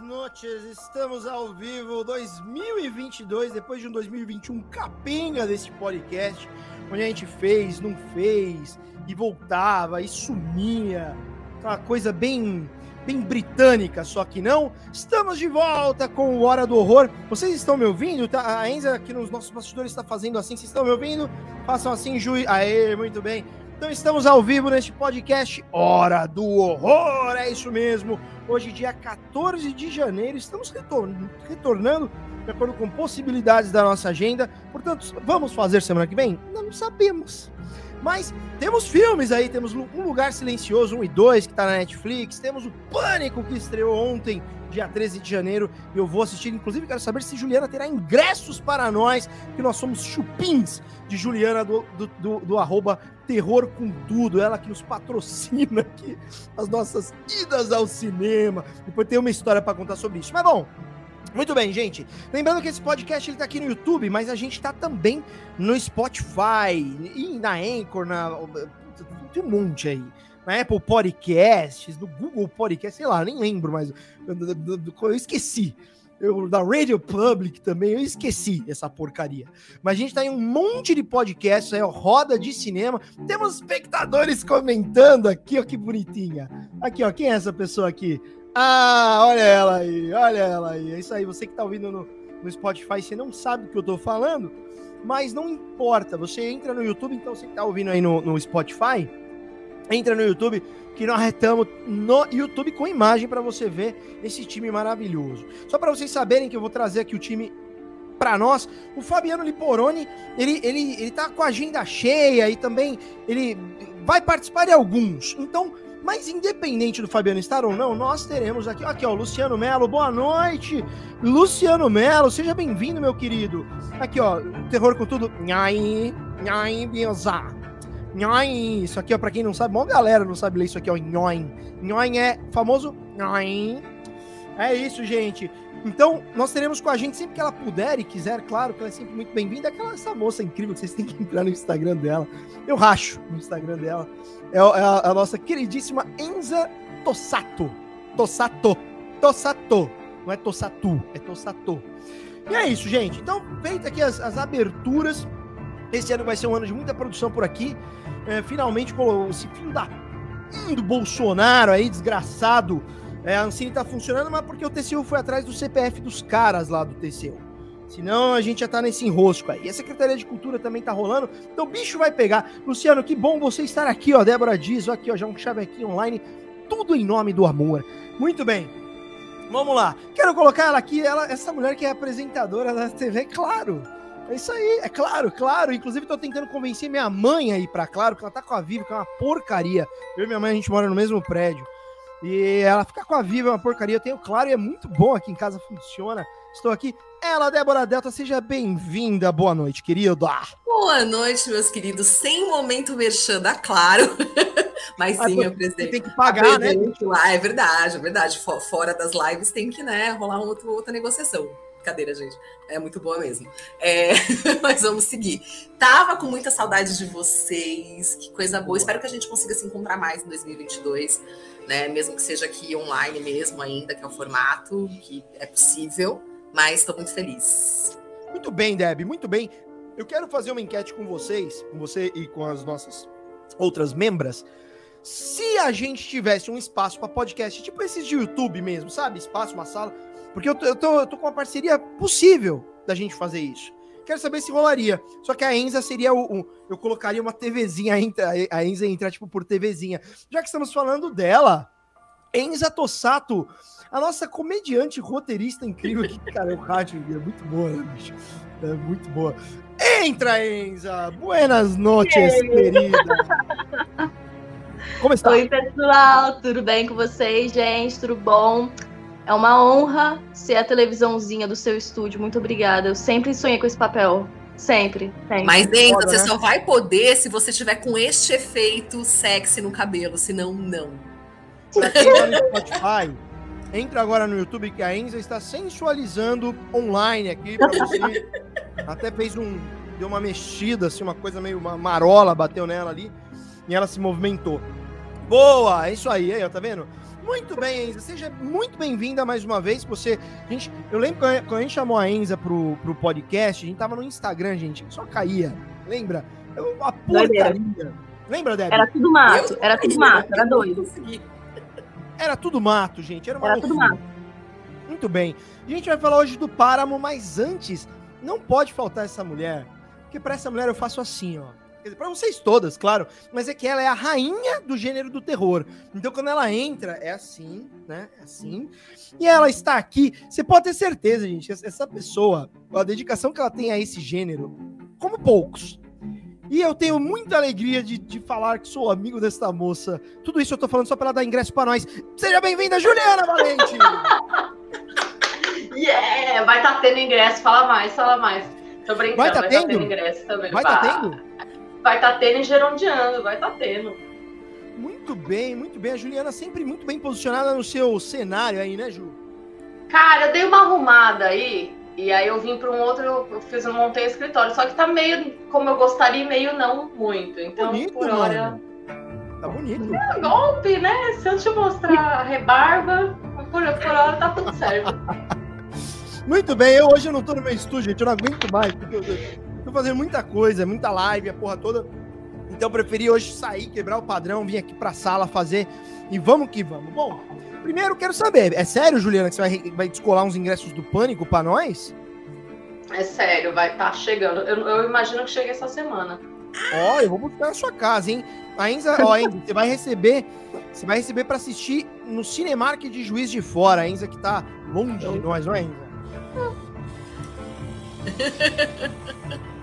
noches, estamos ao vivo 2022, depois de um 2021 capenga desse podcast, onde a gente fez, não fez, e voltava, e sumia, uma coisa bem, bem britânica, só que não. Estamos de volta com o Hora do Horror. Vocês estão me ouvindo? Tá, a Enza aqui nos nossos bastidores está fazendo assim, vocês estão me ouvindo? Façam assim, juiz. Aê, muito bem. Então estamos ao vivo neste podcast Hora do Horror, é isso mesmo. Hoje, dia 14 de janeiro, estamos retornando de acordo com possibilidades da nossa agenda. Portanto, vamos fazer semana que vem? Não sabemos. Mas temos filmes aí, temos Um Lugar Silencioso 1 e 2, que está na Netflix, temos o Pânico, que estreou ontem, dia 13 de janeiro, eu vou assistir. Inclusive, quero saber se Juliana terá ingressos para nós, que nós somos chupins de Juliana do, do, do, do arroba Terror com Tudo, ela que nos patrocina aqui as nossas idas ao cinema. Depois tem uma história para contar sobre isso. Mas bom, muito bem, gente. Lembrando que esse podcast ele tá aqui no YouTube, mas a gente tá também no Spotify e na Anchor, na tem um monte aí. Na Apple Podcasts, no Google Podcast, sei lá, nem lembro mais. Eu esqueci. Eu, da Radio Public também, eu esqueci essa porcaria. Mas a gente tá em um monte de podcasts aí, ó, roda de cinema. Temos espectadores comentando aqui, ó, que bonitinha. Aqui, ó, quem é essa pessoa aqui? Ah, olha ela aí, olha ela aí. É isso aí, você que tá ouvindo no, no Spotify, você não sabe o que eu tô falando, mas não importa. Você entra no YouTube, então você que tá ouvindo aí no, no Spotify, entra no YouTube, que nós retamos no YouTube com imagem para você ver esse time maravilhoso. Só para vocês saberem que eu vou trazer aqui o time para nós. O Fabiano Liporoni, ele, ele, ele tá com a agenda cheia e também ele vai participar de alguns. Então, mas independente do Fabiano estar ou não, nós teremos aqui, aqui ó, Luciano Melo, boa noite. Luciano Melo, seja bem-vindo, meu querido. Aqui, ó, terror com tudo. Nhai, nhai, biozá. Nhai, isso aqui, ó, pra quem não sabe, uma galera não sabe ler isso aqui, ó, nhoin. Nhoin é famoso nhoin. É isso, gente. Então, nós teremos com a gente sempre que ela puder e quiser, claro, que ela é sempre muito bem-vinda. Aquela essa moça incrível que vocês têm que entrar no Instagram dela. Eu racho no Instagram dela. É, é a, a, nossa queridíssima Enza Tossato. Tossato. Tossato. Não é Tossatu, é Tossato. E é isso, gente. Então, feita aqui as, as aberturas. Esse ano vai ser um ano de muita produção por aqui. É, finalmente, esse filho da do Bolsonaro aí, desgraçado é, a Ancine tá funcionando, mas porque o TCU foi atrás do CPF dos caras lá do TCU. Senão a gente já tá nesse enrosco aí. E a Secretaria de Cultura também tá rolando. Então o bicho vai pegar. Luciano, que bom você estar aqui, ó. Débora diz, ó, aqui, ó, já um chavequinho online. Tudo em nome do amor. Muito bem. Vamos lá. Quero colocar ela aqui, ela, essa mulher que é apresentadora da TV, claro. É isso aí, é claro, claro. Inclusive, tô tentando convencer minha mãe aí pra Claro, que ela tá com a Vivo, que é uma porcaria. Eu e minha mãe, a gente mora no mesmo prédio. E ela fica com a Viva, é uma porcaria. Eu tenho claro e é muito bom aqui em casa, funciona. Estou aqui. Ela, Débora Delta, seja bem-vinda. Boa noite, querido. Boa noite, meus queridos. Sem momento merchan da Claro. Mas sim, eu presente. Tem que pagar, né? Lá. É verdade, é verdade. Fora das lives tem que né, rolar outra, outra negociação. Brincadeira, gente. É muito boa mesmo. É, mas vamos seguir. Tava com muita saudade de vocês. Que coisa boa. boa. Espero que a gente consiga se encontrar mais em 2022 né? Mesmo que seja aqui online mesmo ainda, que é o formato, que é possível, mas estou muito feliz. Muito bem, Deb, muito bem. Eu quero fazer uma enquete com vocês, com você e com as nossas outras membras. Se a gente tivesse um espaço para podcast, tipo esses de YouTube mesmo, sabe? Espaço, uma sala. Porque eu tô, eu tô, eu tô com uma parceria possível da gente fazer isso. Quero saber se rolaria. Só que a Enza seria o. o eu colocaria uma TVzinha, a Enza entrar tipo por TVzinha. Já que estamos falando dela, Enza Tossato, a nossa comediante roteirista incrível que, cara, o rádio é muito boa, né, bicho? É muito boa. Entra, Enza! Buenas noches, querida! Como está? Oi, pessoal, tudo bem com vocês, gente? Tudo bom? É uma honra ser a televisãozinha do seu estúdio. Muito obrigada. Eu sempre sonhei com esse papel. Sempre. sempre. Mas, Enza, você né? só vai poder se você tiver com este efeito sexy no cabelo, senão não. Tá no Spotify, entra agora no YouTube que a Enza está sensualizando online aqui pra você. Até fez um. Deu uma mexida, assim, uma coisa meio uma marola, bateu nela ali. E ela se movimentou. Boa! É isso aí, aí, ó, tá vendo? Muito bem, Enza. Seja muito bem-vinda mais uma vez. Você, gente, eu lembro quando a gente chamou a Enza pro, pro podcast, a gente tava no Instagram, gente, só caía. Lembra? Uma porcaria. Lembra, Débora? Era tudo mato, era tudo mato, era doido. Era tudo mato, gente. Era, era tudo mato. Muito bem. A gente vai falar hoje do Páramo, mas antes, não pode faltar essa mulher. Porque para essa mulher eu faço assim, ó para vocês todas, claro, mas é que ela é a rainha do gênero do terror. Então, quando ela entra, é assim, né? É assim. E ela está aqui. Você pode ter certeza, gente, essa pessoa, a dedicação que ela tem a esse gênero, como poucos. E eu tenho muita alegria de, de falar que sou amigo desta moça. Tudo isso eu tô falando só para ela dar ingresso para nós. Seja bem-vinda, Juliana Valente! yeah! Vai estar tá tendo ingresso. Fala mais, fala mais. Tô brincando, vai estar tá tendo? Tá tendo ingresso também. Vai estar tá tendo? Vai estar tá tendo em Gerondiano, vai estar tá tendo. Muito bem, muito bem. A Juliana sempre muito bem posicionada no seu cenário aí, né, Ju? Cara, eu dei uma arrumada aí, e aí eu vim para um outro, eu fiz um montei escritório, só que tá meio como eu gostaria, meio não muito. Então, bonito, por hora. Tá bonito. É golpe, né? Se eu te mostrar a rebarba, por, por hora tá tudo certo. Muito bem, eu hoje eu não tô no meu estúdio, gente, eu não aguento mais, porque eu, Tô fazendo muita coisa, muita live, a porra toda. Então preferi hoje sair, quebrar o padrão, vir aqui pra sala fazer e vamos que vamos. Bom, primeiro quero saber, é sério, Juliana, que você vai, vai descolar uns ingressos do Pânico pra nós? É sério, vai estar tá chegando. Eu, eu, imagino que chegue essa semana. Ó, oh, eu vou buscar na sua casa, hein? A Enza, ó, Enza, você vai receber, você vai receber para assistir no Cinemark de Juiz de Fora, a Enza que tá longe de nós, não é, Enza?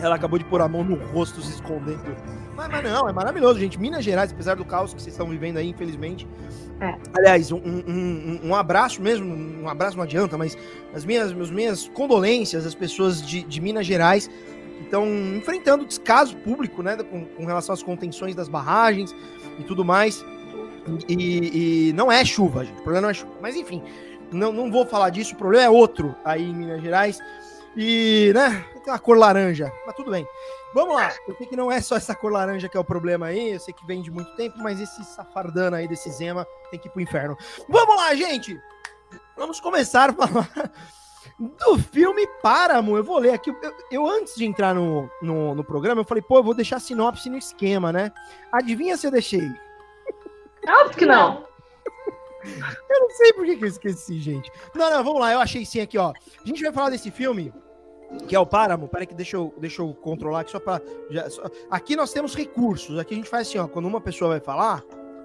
Ela acabou de pôr a mão no rosto, se escondendo. Mas, mas, não, é maravilhoso, gente. Minas Gerais, apesar do caos que vocês estão vivendo aí, infelizmente. É. Aliás, um, um, um, abraço mesmo, um abraço não adianta, mas as minhas, as minhas condolências às pessoas de, de Minas Gerais que estão enfrentando descaso público, né, com, com, relação às contenções das barragens e tudo mais. E, e, não é chuva, gente. O problema não é chuva. Mas enfim, não, não vou falar disso, o problema é outro aí em Minas Gerais. E, né, tem uma cor laranja, mas tudo bem. Vamos lá, eu sei que não é só essa cor laranja que é o problema aí, eu sei que vem de muito tempo, mas esse safardana aí desse Zema tem que ir pro inferno. Vamos lá, gente! Vamos começar a falar do filme Páramo. Eu vou ler aqui. Eu, eu antes de entrar no, no, no, programa, eu falei, pô, eu vou deixar a sinopse no esquema, né? Adivinha se eu deixei? Óbvio que não. Eu não sei por que, que eu esqueci, gente. Não, não, vamos lá, eu achei sim aqui, ó. A gente vai falar desse filme que é o Páramo. Peraí que deixa eu, deixa eu controlar aqui só para Aqui nós temos recursos. Aqui a gente faz assim, ó, quando uma pessoa vai falar,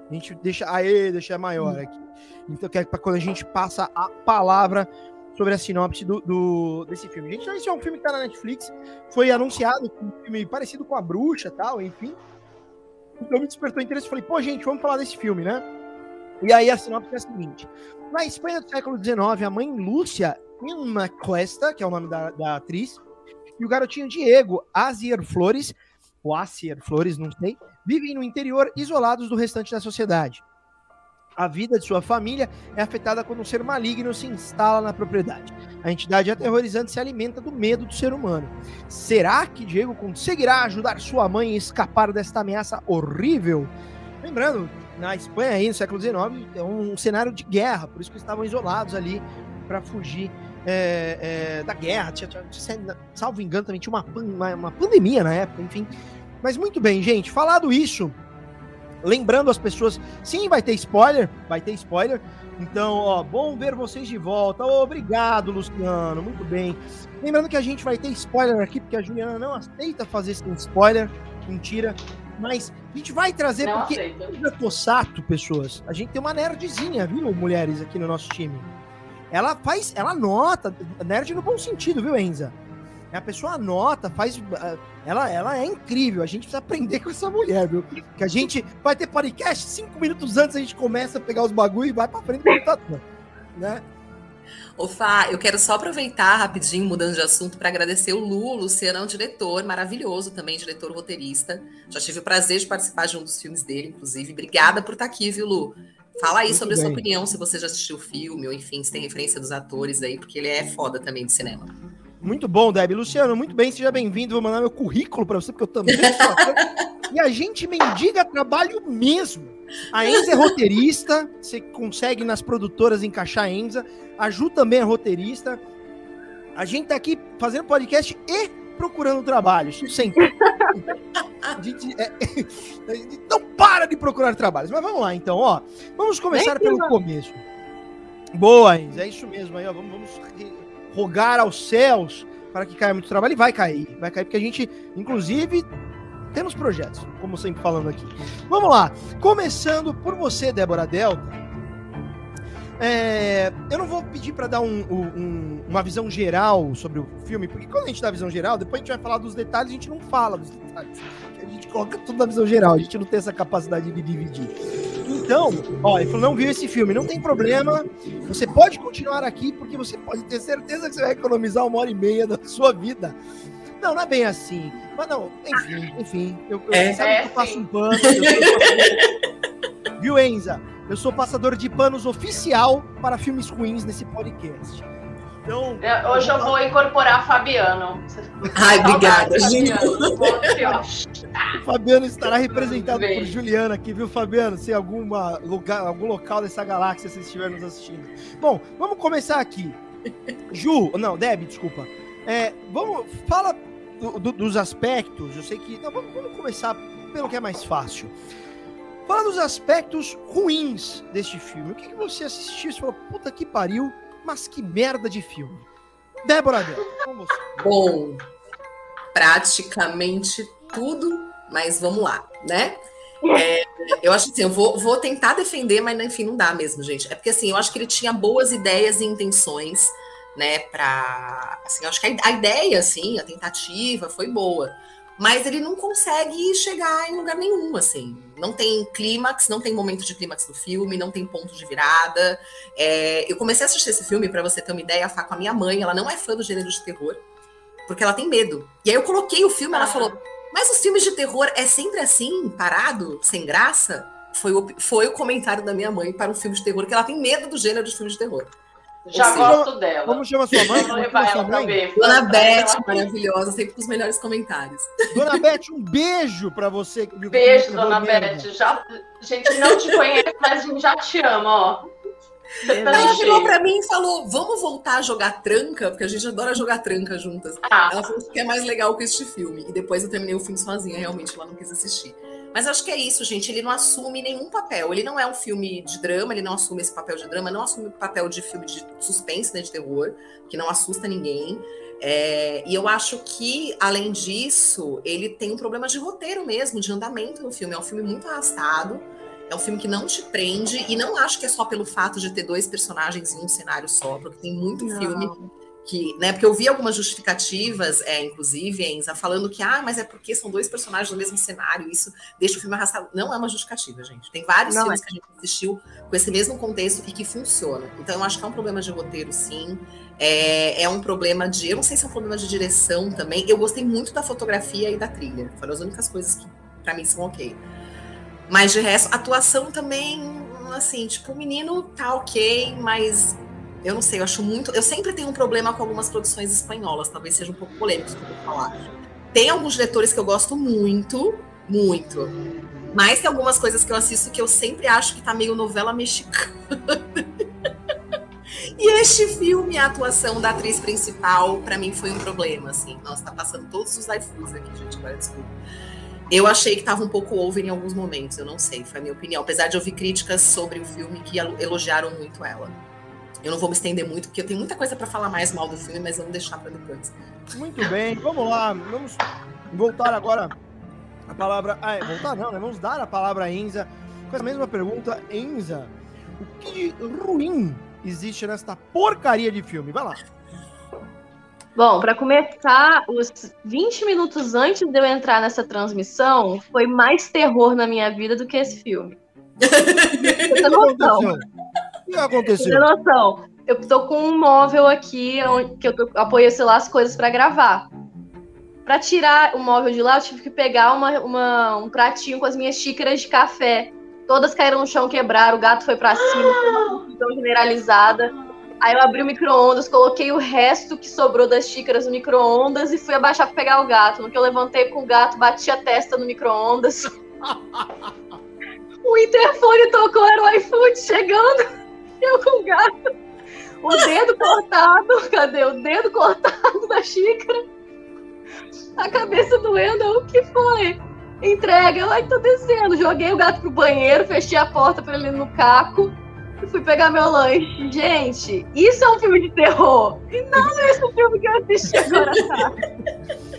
a gente deixa aê, deixa maior aqui. Então que é quando a gente passa a palavra sobre a sinopse do, do, desse filme. Gente, esse é um filme que tá na Netflix, foi anunciado um filme parecido com a Bruxa, tal, enfim. Então me despertou interesse, falei, pô, gente, vamos falar desse filme, né? E aí a sinopse é a seguinte: na Espanha do século XIX, a mãe Lúcia Irma Cuesta, que é o nome da, da atriz, e o garotinho Diego Azier Flores, ou Azier Flores, não sei, vivem no interior isolados do restante da sociedade. A vida de sua família é afetada quando um ser maligno se instala na propriedade. A entidade aterrorizante se alimenta do medo do ser humano. Será que Diego conseguirá ajudar sua mãe a escapar desta ameaça horrível? Lembrando, na Espanha, aí, no século XIX, é um cenário de guerra, por isso que estavam isolados ali para fugir é, é, da guerra, tinha, tinha, salvo engano, também tinha uma, uma, uma, pandemia na época, enfim. Mas muito bem, gente, falado isso, lembrando as pessoas, sim, vai ter spoiler, vai ter spoiler. Então, ó, bom ver vocês de volta. Obrigado, Luciano, muito bem. Lembrando que a gente vai ter spoiler aqui, porque a Juliana não aceita fazer sem spoiler, mentira. Mas a gente vai trazer, não porque aceita. eu tô sato, pessoas. A gente tem uma nerdzinha, viu, mulheres, aqui no nosso time ela faz, ela nota, nerd no bom sentido, viu, Enza? A pessoa anota, faz. Ah, ela, ela é incrível. A gente precisa aprender com essa mulher, viu? Que a gente vai ter podcast cinco minutos antes a gente começa a pegar os bagulho e vai pra frente né? Ô Fá, eu quero só aproveitar rapidinho, mudando de assunto, para agradecer o Lu, o Luciano é um diretor maravilhoso também, diretor roteirista. Já tive o prazer de participar de um dos filmes dele, inclusive. Obrigada por estar aqui, viu, Lu? Fala aí Muito sobre bem. a sua opinião, se você já assistiu o filme, ou enfim, se tem referência dos atores aí, porque ele é foda também de cinema. Muito bom, Deb. Luciano, muito bem, seja bem-vindo. Vou mandar meu currículo para você, porque eu também sou E a gente mendiga trabalho mesmo. A Enza é roteirista, você consegue nas produtoras encaixar a Enza. A Ju também é roteirista. A gente tá aqui fazendo podcast e procurando trabalho, isso sempre. A gente, é, a gente não para de procurar trabalhos. Mas vamos lá, então, ó. Vamos começar pelo começo. Boa, é isso mesmo aí, ó. Vamos, vamos rogar aos céus para que caia muito trabalho e vai cair. Vai cair porque a gente, inclusive, temos projetos, como sempre falando aqui. Vamos lá. Começando por você, Débora Delta. É, eu não vou pedir para dar um, um, uma visão geral sobre o filme, porque quando a gente dá a visão geral, depois a gente vai falar dos detalhes, a gente não fala dos detalhes. A gente coloca tudo na visão geral, a gente não tem essa capacidade de dividir. Então, ó, ele falou, não viu esse filme, não tem problema, você pode continuar aqui, porque você pode ter certeza que você vai economizar uma hora e meia da sua vida. Não, não é bem assim. Mas não, enfim, enfim. Eu, eu, é, sabe é, que eu faço um pano. Eu Viu, Enza? Eu sou passador de panos oficial para filmes ruins nesse podcast. Então, é, hoje eu vou incorporar Fabiano. Ai, obrigada, gente. Fabiano estará representado por Juliana aqui, viu, Fabiano? Se alguma lugar, algum local dessa galáxia você estiver nos assistindo. Bom, vamos começar aqui. Ju, não, Deb, desculpa. É, vamos, fala do, do, dos aspectos. Eu sei que. Não, vamos, vamos começar pelo que é mais fácil. Fala dos aspectos ruins deste filme. O que, que você assistiu e falou, puta que pariu, mas que merda de filme. Débora você? Bom, praticamente tudo, mas vamos lá, né? É, eu acho assim, eu vou, vou tentar defender, mas enfim, não dá mesmo, gente. É porque assim, eu acho que ele tinha boas ideias e intenções, né, para assim, eu acho que a, a ideia assim, a tentativa foi boa mas ele não consegue chegar em lugar nenhum, assim. Não tem clímax, não tem momento de clímax do filme, não tem ponto de virada. É, eu comecei a assistir esse filme, para você ter uma ideia, com a minha mãe, ela não é fã do gênero de terror, porque ela tem medo. E aí eu coloquei o filme, ela falou, mas os filmes de terror é sempre assim, parado, sem graça? Foi o, foi o comentário da minha mãe para um filme de terror, que ela tem medo do gênero de filme de terror. Já gosto dela. Como chama sua mãe? Vamos levar ela pra ver. Dona Beth, maravilhosa, sempre com os melhores comentários. Dona Beth, um beijo pra você. Beijo, Dona Beth. Já, a gente não te conhece, mas a gente já te ama, ó. Ela chegou pra mim e falou: vamos voltar a jogar tranca, porque a gente adora jogar tranca juntas. Ah. Ela falou que é mais legal que este filme. E depois eu terminei o filme sozinha, realmente ela não quis assistir. Mas acho que é isso, gente. Ele não assume nenhum papel. Ele não é um filme de drama, ele não assume esse papel de drama, não assume o papel de filme de suspense, né, de terror, que não assusta ninguém. É, e eu acho que, além disso, ele tem um problema de roteiro mesmo, de andamento no filme. É um filme muito arrastado, é um filme que não te prende, e não acho que é só pelo fato de ter dois personagens em um cenário só, porque tem muito não. filme que, né, porque eu vi algumas justificativas, é, inclusive, Enza, falando que, ah, mas é porque são dois personagens no mesmo cenário, isso deixa o filme arrastado. Não é uma justificativa, gente. Tem vários Não filmes é. que a gente assistiu com esse mesmo contexto e que funcionam. Então, eu acho que é um problema de roteiro, sim. É, é um problema de. Eu não sei se é um problema de direção também. Eu gostei muito da fotografia e da trilha. Foram as únicas coisas que, para mim, são ok. Mas de resto, atuação também, assim, tipo, o menino tá ok, mas eu não sei, eu acho muito. Eu sempre tenho um problema com algumas produções espanholas, talvez seja um pouco polêmico isso que eu vou falar. Tem alguns diretores que eu gosto muito, muito. Mas tem algumas coisas que eu assisto que eu sempre acho que tá meio novela mexicana. e este filme, a atuação da atriz principal, para mim foi um problema, assim. Nossa, tá passando todos os iFoods aqui, gente, agora desculpa. Eu achei que tava um pouco over em alguns momentos, eu não sei, foi a minha opinião. Apesar de ouvir críticas sobre o filme que elogiaram muito ela. Eu não vou me estender muito, porque eu tenho muita coisa para falar mais mal do filme, mas vamos deixar para depois. Muito bem, vamos lá. Vamos voltar agora a palavra. Ah, é, voltar não, né? Vamos dar a palavra a Enza. Com essa mesma pergunta, Enza, o que de ruim existe nesta porcaria de filme? Vai lá. Bom, para começar, os 20 minutos antes de eu entrar nessa transmissão, foi mais terror na minha vida do que esse filme. Você noção que aconteceu? Noção. Eu tô com um móvel aqui que eu apoio, sei lá, as coisas para gravar. Para tirar o móvel de lá, eu tive que pegar uma, uma, um pratinho com as minhas xícaras de café. Todas caíram no chão, quebraram, o gato foi para cima, uma confusão generalizada. Aí eu abri o micro-ondas, coloquei o resto que sobrou das xícaras no micro-ondas e fui abaixar para pegar o gato. No que eu levantei com o gato, bati a testa no micro-ondas. O interfone tocou, era o iFood chegando. Eu com o gato. O dedo cortado. Cadê? O dedo cortado da xícara. A cabeça doendo. O que foi? Entrega. Ai, tô descendo. Joguei o gato pro banheiro, fechei a porta pra ele no caco e fui pegar meu lanche. Gente, isso é um filme de terror. E não é esse filme que eu assisti agora.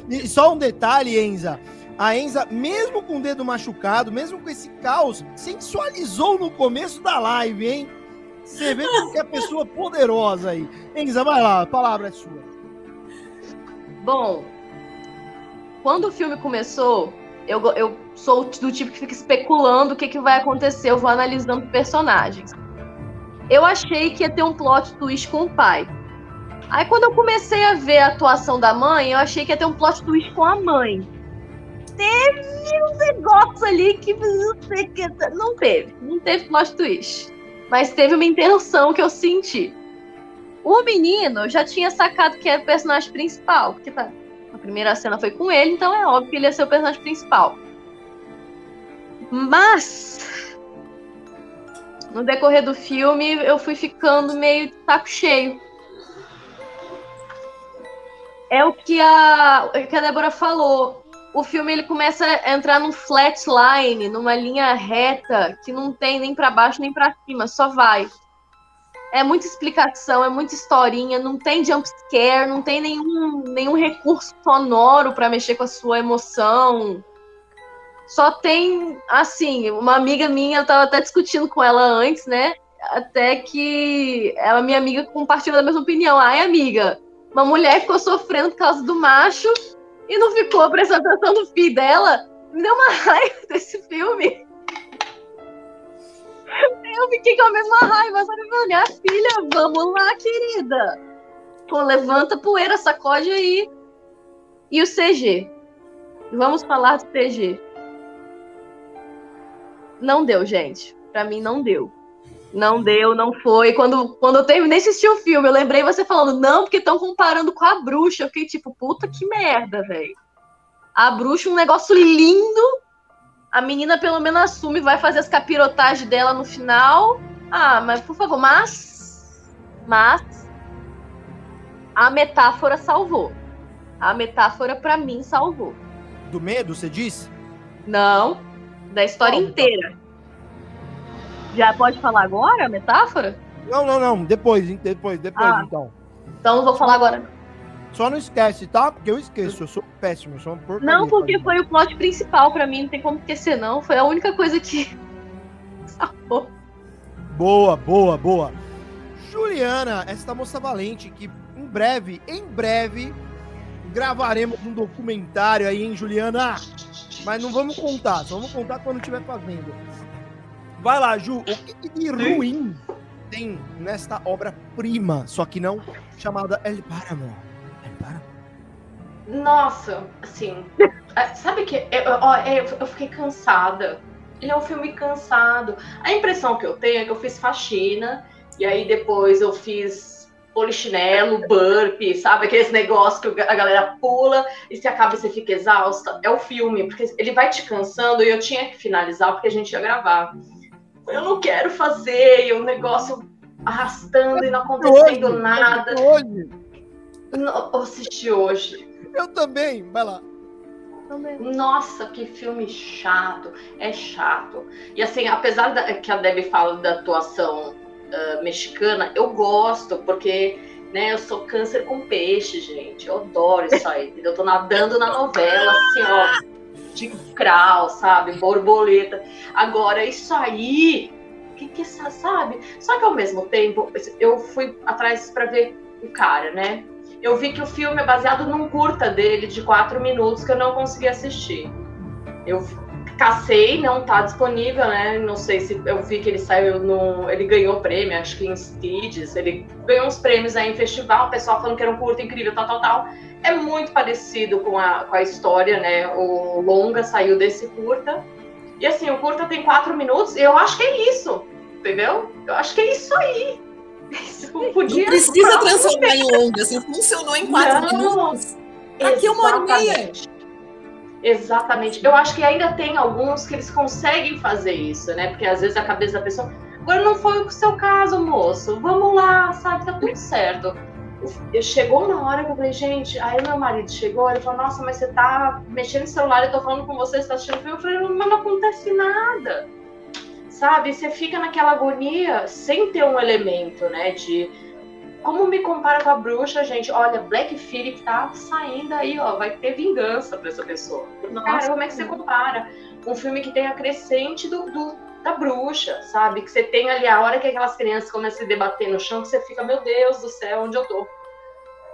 E só um detalhe, Enza. A Enza, mesmo com o dedo machucado, mesmo com esse caos, sensualizou no começo da live, hein? Você vê que é pessoa poderosa aí. Enza, vai lá, a palavra é sua. Bom, quando o filme começou, eu, eu sou do tipo que fica especulando o que, que vai acontecer, eu vou analisando personagens. Eu achei que ia ter um plot twist com o pai. Aí quando eu comecei a ver a atuação da mãe, eu achei que ia ter um plot twist com a mãe teve um negócio ali que não teve. Não teve plot twist. Mas teve uma intenção que eu senti. O menino já tinha sacado que era o personagem principal. Porque tá, a primeira cena foi com ele, então é óbvio que ele ia ser o personagem principal. Mas. No decorrer do filme, eu fui ficando meio de saco cheio. É o que a, o que a Débora falou o filme ele começa a entrar num flatline, numa linha reta que não tem nem para baixo nem para cima, só vai. É muita explicação, é muita historinha, não tem jump scare, não tem nenhum, nenhum recurso sonoro para mexer com a sua emoção. Só tem, assim, uma amiga minha, eu tava até discutindo com ela antes, né? Até que ela, minha amiga, compartilha da mesma opinião. Ai, amiga, uma mulher ficou sofrendo por causa do macho e não ficou prestando atenção no filho dela, me deu uma raiva desse filme. Eu fiquei com a mesma raiva, sabe? Minha filha, vamos lá, querida. Pô, levanta poeira, sacode aí. E o CG? Vamos falar do CG. Não deu, gente. Pra mim não deu. Não deu, não foi. Quando, quando eu terminei de assistir o filme, eu lembrei você falando, não, porque estão comparando com a bruxa. Eu fiquei tipo, puta que merda, velho. A bruxa, um negócio lindo. A menina pelo menos assume, vai fazer as capirotagens dela no final. Ah, mas por favor, mas. Mas. A metáfora salvou. A metáfora para mim salvou. Do medo, você disse? Não, da história inteira. Já pode falar agora a metáfora? Não, não, não. Depois, depois, depois, ah, então. Então não vou falar agora. Só não esquece, tá? Porque eu esqueço, eu sou péssimo, eu sou uma porcaria. Não, porque foi o plot principal para mim, não tem como esquecer, não. Foi a única coisa que. boa, boa, boa. Juliana, esta moça valente que em breve, em breve, gravaremos um documentário aí, hein, Juliana? Mas não vamos contar, só vamos contar quando estiver fazendo. Vai lá, Ju, o que de ruim tem nesta obra-prima, só que não chamada El Páramo? El Páramo. Nossa, assim, é, sabe que eu, eu, eu fiquei cansada. Ele é um filme cansado. A impressão que eu tenho é que eu fiz faxina e aí depois eu fiz polichinelo, burp, sabe? Aqueles negócios que a galera pula e se acaba e você fica exausta. É o filme, porque ele vai te cansando e eu tinha que finalizar porque a gente ia gravar eu não quero fazer, e o negócio arrastando e não acontecendo hoje, nada. Hoje. Não, eu assisti hoje. Eu também, vai lá. Nossa, que filme chato. É chato. E assim, apesar da, que a Debbie fala da atuação uh, mexicana, eu gosto, porque né, eu sou câncer com peixe, gente. Eu adoro isso aí. Eu tô nadando na novela, assim, ó de crawl, sabe? Borboleta. Agora, isso aí, o que que sabe? Só que ao mesmo tempo, eu fui atrás para ver o cara, né? Eu vi que o filme é baseado num curta dele de quatro minutos que eu não consegui assistir. Eu cacei, não tá disponível, né? Não sei se eu vi que ele saiu no. Ele ganhou prêmio, acho que em Steeds. Ele ganhou uns prêmios aí em festival, o pessoal falando que era um curto incrível, tal, tal, tal é muito parecido com a, com a história, né? O longa saiu desse curta. E assim, o curta tem quatro minutos, e eu acho que é isso, entendeu? Eu acho que é isso aí. Isso podia. Não precisa transformar em longa, assim, funcionou em quatro Não, minutos. Aqui é uma hora e meia. Exatamente. Eu acho que ainda tem alguns que eles conseguem fazer isso, né? Porque às vezes a cabeça da pessoa. Agora não foi o seu caso, moço. Vamos lá, sabe? Tá tudo certo. Eu, chegou na hora que eu falei, gente, aí meu marido chegou, ele falou, nossa, mas você tá mexendo no celular, eu tô falando com você, você tá assistindo filme. Eu falei, mas não acontece nada. Sabe? Você fica naquela agonia sem ter um elemento, né? De como me compara com a bruxa, gente? Olha, Black Phillip tá saindo aí, ó. Vai ter vingança pra essa pessoa. Nossa, Cara, como é que você compara? Um filme que tem a crescente do, do, da bruxa, sabe? Que você tem ali a hora que aquelas crianças começam a se debater no chão, que você fica, meu Deus do céu, onde eu tô?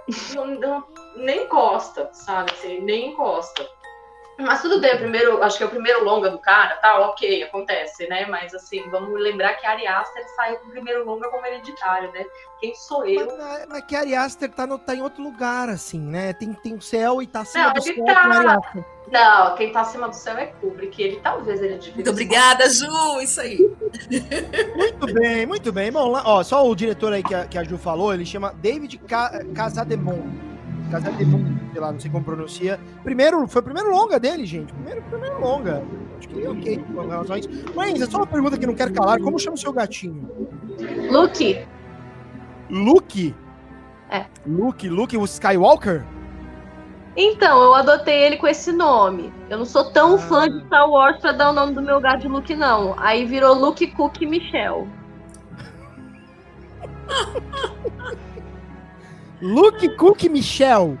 Não, não, nem encosta, sabe? Assim, nem encosta. Mas tudo bem, o primeiro, acho que é o primeiro longa do cara, tá, ok, acontece, né? Mas assim, vamos lembrar que a Ari Aster saiu com o primeiro longa como hereditário, né? Quem sou eu? Mas, mas que a Ari Aster tá, no, tá em outro lugar, assim, né? Tem, tem o céu e tá acima não, do céu tá... Não, quem tá acima do céu é Kubrick, ele talvez ele divida. Muito obrigada, Ju, isso aí. muito bem, muito bem. Bom, lá, ó, só o diretor aí que a, que a Ju falou, ele chama David Casademont. Casademont sei lá, não sei como pronuncia. Primeiro, foi o primeiro longa dele, gente. Primeiro, primeiro longa. Acho que ok com relação a isso. Mas é só uma pergunta que não quero calar. Como chama o seu gatinho? Luke. Luke? É. Luke, Luke, o Skywalker? Então, eu adotei ele com esse nome. Eu não sou tão ah. fã de Star Wars pra dar o nome do meu gato de Luke, não. Aí virou Luke Cook Michel. Luke Cook Michel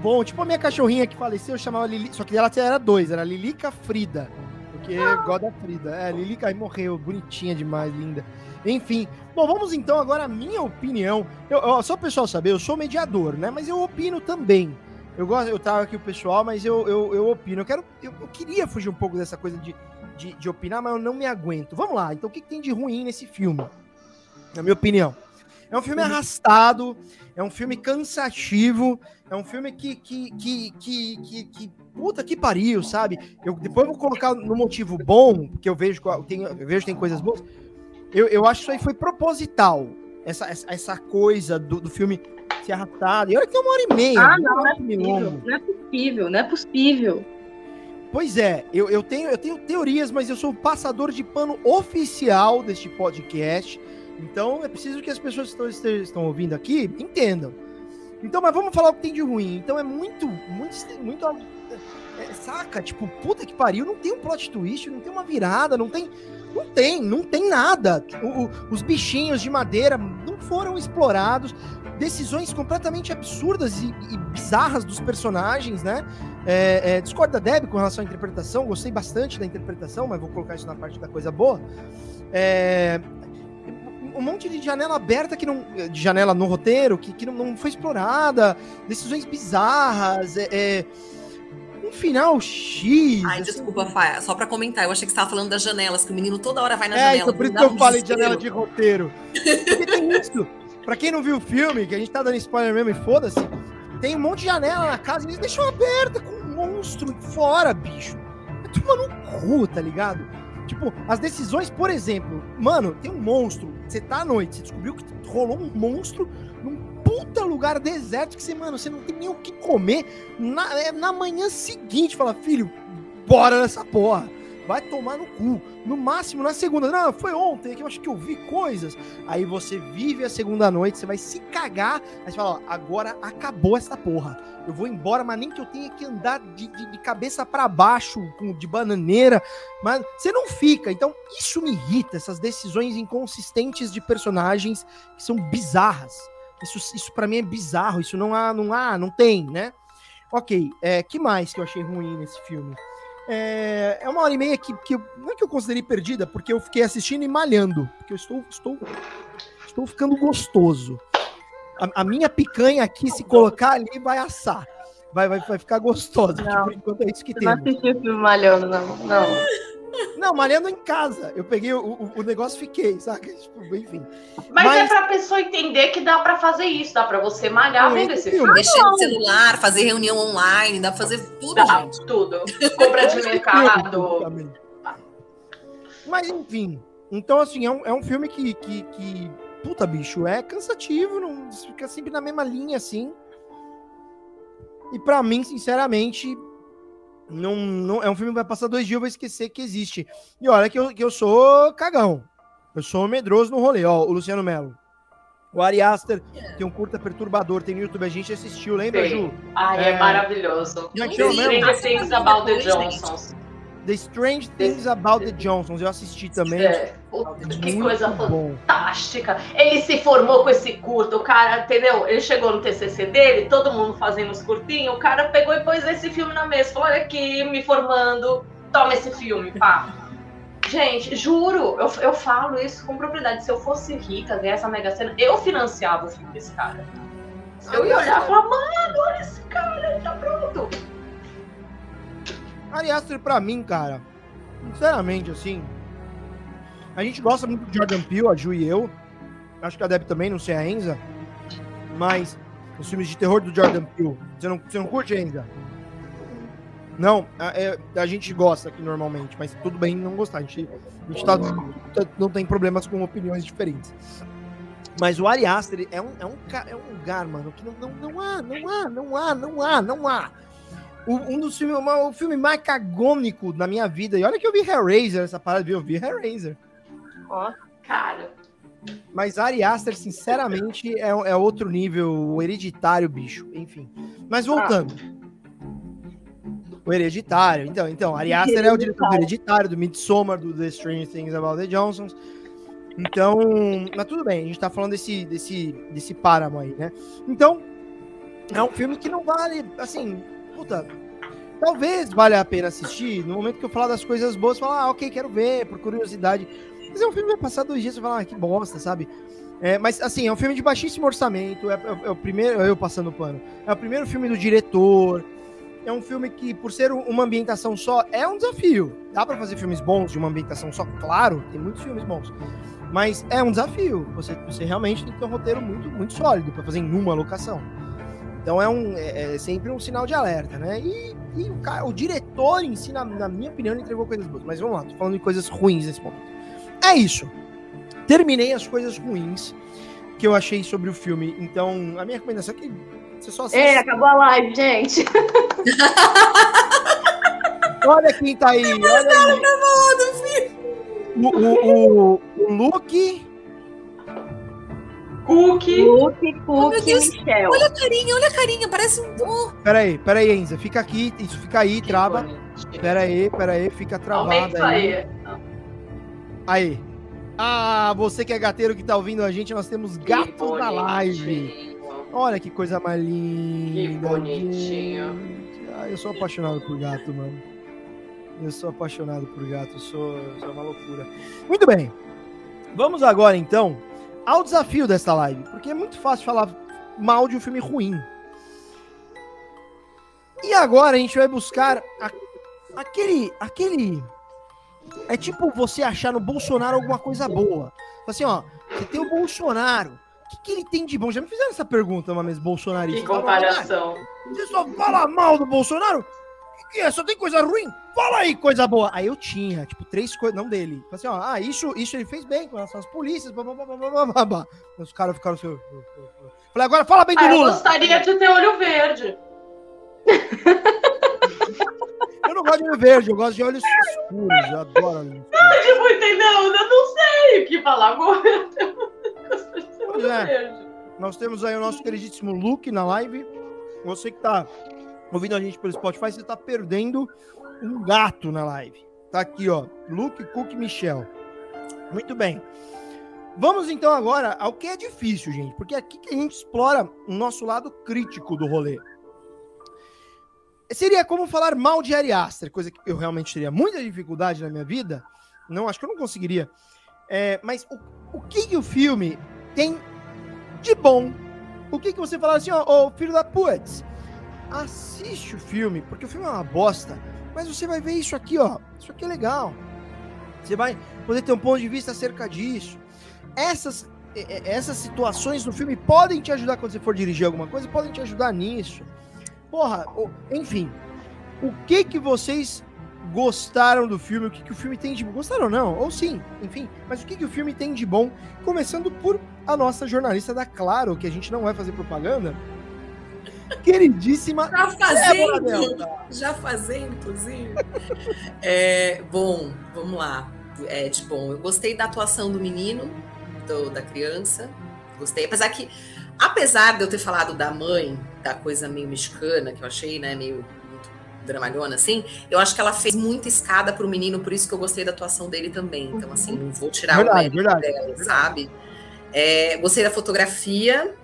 bom. Tipo a minha cachorrinha que faleceu, eu chamava Lili. Só que ela era dois, era Lilica Frida. Porque gosta da Frida. É, Lilica aí morreu, bonitinha demais, linda. Enfim. Bom, vamos então agora a minha opinião. Eu, eu, só o pessoal saber, eu sou mediador, né? Mas eu opino também. Eu gosto, eu tava aqui o pessoal, mas eu, eu, eu opino. Eu quero. Eu, eu, queria fugir um pouco dessa coisa de, de, de, opinar, mas eu não me aguento. Vamos lá, então o que, que tem de ruim nesse filme? Na minha opinião. É um filme arrastado, é um filme cansativo, é um filme que, que, que, que, que, que puta que pariu, sabe? Eu depois vou colocar no motivo bom, porque eu vejo tem, eu vejo tem coisas boas. Eu, eu acho que isso aí foi proposital, essa, essa, essa coisa do, do filme se arrastado. E olha que tem uma hora e meia. Ah, não, não, é possível, não é possível, não é possível. Pois é, eu, eu, tenho, eu tenho teorias, mas eu sou o passador de pano oficial deste podcast. Então é preciso que as pessoas que estão, ouvindo aqui entendam. Então, mas vamos falar o que tem de ruim. Então é muito, muito, muito. É, saca? Tipo, puta que pariu, não tem um plot twist, não tem uma virada, não tem. Não tem, não tem nada. O, o, os bichinhos de madeira não foram explorados. Decisões completamente absurdas e, e bizarras dos personagens, né? É, é, discordo da Deb com relação à interpretação, gostei bastante da interpretação, mas vou colocar isso na parte da coisa boa. É, um monte de janela aberta que não. De janela no roteiro que, que não, não foi explorada, decisões bizarras, é, é um final X. Ai, assim. desculpa, Faia, só pra comentar, eu achei que você tava falando das janelas, que o menino toda hora vai na é, janela. Então, por isso que eu um falei de janela de roteiro. Porque tem isso. Pra quem não viu o filme, que a gente tá dando spoiler mesmo e foda-se, tem um monte de janela na casa e eles deixam aberta com um monstro fora, bicho. É tudo no cu, tá ligado? Tipo, as decisões, por exemplo, mano, tem um monstro. Você tá à noite, você descobriu que rolou um monstro num puta lugar deserto que você, mano, você não tem nem o que comer. Na, é, na manhã seguinte, fala, filho, bora nessa porra vai tomar no cu. No máximo na segunda. Não, foi ontem que eu acho que eu vi coisas. Aí você vive a segunda noite, você vai se cagar. Aí você fala: ó, agora acabou essa porra. Eu vou embora, mas nem que eu tenha que andar de, de, de cabeça para baixo, com, de bananeira. Mas você não fica. Então, isso me irrita, essas decisões inconsistentes de personagens que são bizarras. Isso, isso para mim é bizarro. Isso não há, não há, não tem, né? Ok, é, que mais que eu achei ruim nesse filme? É, é uma hora e meia que, que não é que eu considerei perdida, porque eu fiquei assistindo e malhando, porque eu estou, estou, estou ficando gostoso. A, a minha picanha aqui, se colocar ali, vai assar. Vai, vai, vai ficar gostosa. Não, por enquanto é isso que tem. Não assisti o filme malhando, não. Não. Não, malhando em casa. Eu peguei o, o, o negócio fiquei, sabe? Tipo, enfim. Mas, Mas, é pra pessoa entender que dá pra fazer isso, dá pra você malhar vendo esse filme. Mexer no celular, fazer reunião online, dá pra fazer tudo, dá, gente. Tudo. Compra de mercado. Mas enfim. Então, assim, é um, é um filme que, que, que. Puta, bicho, é cansativo, não fica sempre na mesma linha, assim. E para mim, sinceramente, não, não, é um filme que vai passar dois dias, eu vou esquecer que existe. E olha que eu, que eu sou cagão. Eu sou medroso no rolê, ó, o Luciano Melo. O Ari Aster tem um curta perturbador, tem no YouTube, a gente assistiu, lembra, Sim. Ju? Ai, é, É. maravilhoso. Stranger Things About the Depois, Johnsons. The Strange Things About the Johnsons, eu assisti também. É, que coisa bom. fantástica. Ele se formou com esse curto, o cara, entendeu? Ele chegou no TCC dele, todo mundo fazendo os curtinhos, o cara pegou e pôs esse filme na mesa, falou, olha aqui, me formando, toma esse filme, pá. Gente, juro, eu, eu falo isso com propriedade. Se eu fosse rica, ganhasse essa mega cena, eu financiava o filme desse cara. Eu ia olhar e falar, mano, olha esse cara, ele tá pronto. Ari Aster, pra mim, cara, sinceramente, assim, a gente gosta muito do Jordan Peele, a Ju e eu. Acho que a Deb também, não sei a Enza. Mas os filmes de terror do Jordan Peele, você não, você não curte, Enza? Não, a, é- a gente gosta aqui normalmente, mas tudo bem não gostar. A gente, a gente tá- tá- não tem problemas com opiniões diferentes. Mas o Ari Aster é um, é um, é um lugar, mano, que não, não, não há, não há, não há, não há, não há. O- um dos filmes, uma- o filme mais cagônico da minha vida. E olha que eu vi Hellraiser, essa parada, eu vi Hellraiser. Ó, Cara, Mas Ari Aster, sinceramente, é, é outro nível, o hereditário, bicho. Enfim. Mas voltando. O hereditário. Então, então, Ari Aster é o diretor do hereditário, do Midsommar, do The Strange Things About the Johnsons. Então, mas tudo bem, a gente tá falando desse, desse, desse páramo aí, né? Então, é um filme que não vale, assim, puta, talvez valha a pena assistir. No momento que eu falar das coisas boas, falar, ah, ok, quero ver, por curiosidade. Mas é um filme que vai passar dois dias e falar, ah, que bosta, sabe? É, mas assim, é um filme de baixíssimo orçamento, é, é- é o primeiro, eu passando pano, é o primeiro filme do diretor, é um filme que, por ser uma ambientação só, é um desafio. Dá pra fazer filmes bons de uma ambientação só, claro, tem muitos filmes bons. Mas é um desafio. Você, você realmente tem que ter um roteiro muito, muito sólido pra fazer em uma locação. Então é, um, é, é sempre um sinal de alerta, né? E, e o, cara, o diretor em si, na, na minha opinião, entregou coisas boas. Mas vamos lá, tô falando de coisas ruins nesse momento. É isso. Terminei as coisas ruins que eu achei sobre o filme. Então, a minha recomendação é que você só assiste. É, acabou a live, gente. Olha quem tá aí. Olha aí. O, o, o, o Luke. Cookie. Luke, meu Cook, Deus, Michel. Olha a carinha, olha a carinha, parece um. Oh, Peraí, peraí, Enza. Fica aqui. Isso fica aí, Que trava. bonitinho. Peraí, peraí. Fica travada aí. aí. Aí. Ah, você que é gateiro que tá ouvindo a gente, nós temos gatos Que na live. bonitinho. Olha que coisa mais linda. bonitinho. gente. Ah, eu sou apaixonado por gato, mano. Eu sou apaixonado por gato, eu sou, eu sou uma loucura. Muito bem. Vamos agora então ao desafio desta live, porque é muito fácil falar mal de um filme ruim. E agora a gente vai buscar a- aquele aquele é tipo você achar no Bolsonaro alguma coisa boa. Assim, ó, você tem o Bolsonaro. O que, que ele tem de bom? Já me fizeram essa pergunta uma vez, bolsonarista. Que comparação. você só fala mal do Bolsonaro? Que é? Só tem coisa ruim? Fala aí coisa boa. Aí eu tinha, tipo, três coisas, não dele. Falei assim, ó, ah, isso, isso ele fez bem com relação às polícias, blá, blá, blá, blá, blá, blá. Os caras ficaram assim. Falei, agora fala bem do Ah, eu Lula. gostaria de ter olho verde. Eu não gosto de olho verde, eu gosto de olhos escuros. Eu adoro olhos escuros. Tipo, entendeu? Eu não sei o que falar agora. Eu Pois olho é. verde. Nós temos aí o nosso queridíssimo Luke na live. Você que tá ouvindo a gente pelo Spotify, você tá perdendo um gato na live. Tá aqui, ó. Luke, Cook, Michel. Muito bem. Vamos então agora ao que é difícil, gente, porque é aqui que a gente explora o nosso lado crítico do rolê. Seria como falar mal de Ari Aster, coisa que eu realmente teria muita dificuldade na minha vida. Não, acho que eu não conseguiria. É, mas o, o que, que o filme tem de bom? O que, que você fala assim, ó, ô filho da putz, assiste o filme, porque o filme é uma bosta, mas você vai ver isso aqui, ó. Isso aqui é legal. Você vai poder ter um ponto de vista acerca disso. Essas, essas situações no filme podem te ajudar quando você for dirigir alguma coisa, podem te ajudar nisso. Porra, enfim. O que que vocês gostaram do filme? O que que o filme tem de bom? Gostaram ou não? Ou sim, enfim. Mas o que que o filme tem de bom? Começando por a nossa jornalista da Claro, que a gente não vai fazer propaganda, queridíssima. Já fazendo, já fazendo, inclusive. É, bom, vamos lá. É, de bom, eu gostei da atuação do menino, do, da criança. Gostei, apesar que, apesar de eu ter falado da mãe, da coisa meio mexicana, que eu achei, né, meio dramalhona, assim, eu acho que ela fez muita escada pro menino, por isso que eu gostei da atuação dele também. Então, assim, não vou tirar verdade, o mérito verdade, dela, sabe? É, gostei da fotografia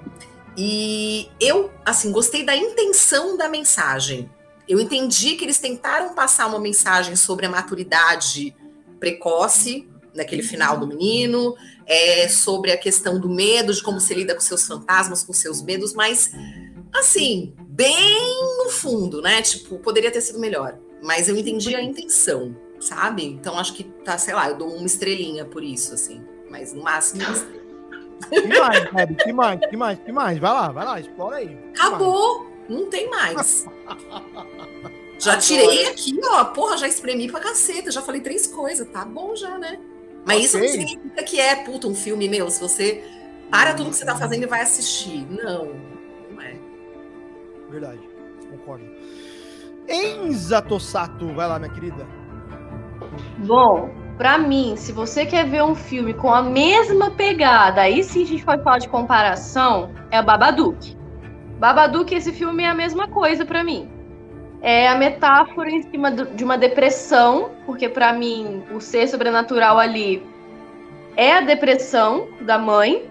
e eu, assim, gostei da intenção da mensagem. Eu entendi que eles tentaram passar uma mensagem sobre a maturidade precoce naquele final do menino, é, sobre a questão do medo, de como se lida com seus fantasmas, com seus medos, mas assim, bem no fundo, né? Tipo, poderia ter sido melhor. Mas eu entendi a intenção, sabe? Então acho que tá, sei lá, eu dou uma estrelinha por isso, assim. Mas no máximo uma estrela. Que mais, Gabi? Que mais? Que mais? Que mais? Vai lá, vai lá, explora aí. Acabou! Não tem mais. Já tirei aqui, ó. Porra, já espremi pra caceta. Já falei três coisas. Tá bom já, né? Mas isso não significa que é, puta, um filme meu. Se você para tudo que você tá fazendo e vai assistir. Não, não é. Verdade, concordo. Enza Tossato, vai lá, minha querida. Bom, pra mim, se você quer ver um filme com a mesma pegada, aí sim a gente pode falar de comparação, é o Babadook. Babadook, esse filme é a mesma coisa pra mim. É a metáfora em cima de uma depressão, porque pra mim o ser sobrenatural ali é a depressão da mãe,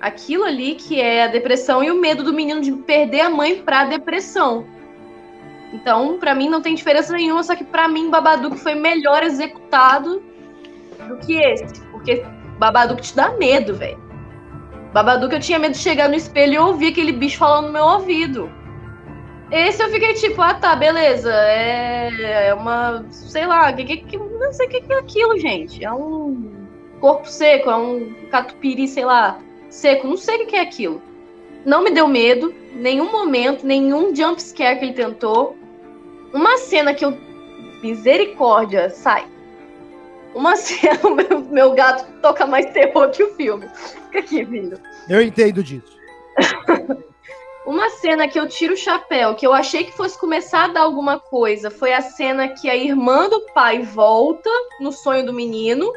aquilo ali que é a depressão e o medo do menino de perder a mãe pra depressão. Então, pra mim não tem diferença nenhuma, só que pra mim Babadook foi melhor executado do que esse, porque Babadook te dá medo, velho. Babadook eu tinha medo de chegar no espelho e ouvir aquele bicho falando no meu ouvido. Esse eu fiquei tipo, ah tá, beleza, é, é uma, sei lá, que, que, que- não sei o que, que é aquilo, gente. É um corpo seco, é um catupiry, sei lá, seco, não sei o que é aquilo. Não me deu medo, nenhum momento, nenhum jump scare que ele tentou. Uma cena que eu. Misericórdia, sai. Uma cena, o meu, meu gato toca mais terror que o filme. Fica aqui, filho. Eu entendo disso. Uma cena que eu tiro o chapéu, que eu achei que fosse começar a dar alguma coisa, foi a cena que a irmã do pai volta no sonho do menino.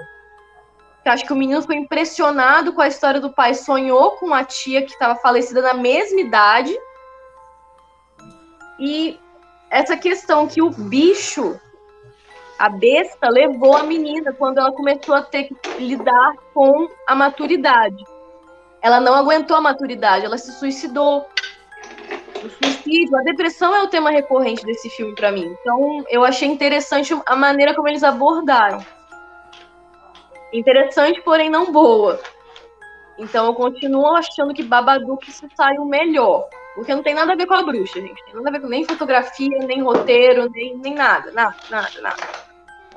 Acho que o menino foi impressionado com a história do pai, sonhou com a tia que estava falecida na mesma idade. E essa questão que o bicho, a besta, levou a menina quando ela começou a ter que lidar com a maturidade. Ela não aguentou a maturidade, ela se suicidou. O suicídio, a depressão é o tema recorrente desse filme pra mim. Então, eu achei interessante a maneira como eles abordaram. Interessante, porém não boa. Então, eu continuo achando que Babadook se saiu melhor. Porque não tem nada a ver com a bruxa, gente. Tem nada a ver com nem fotografia, nem roteiro, nem, nem nada. Nada, nada, nada.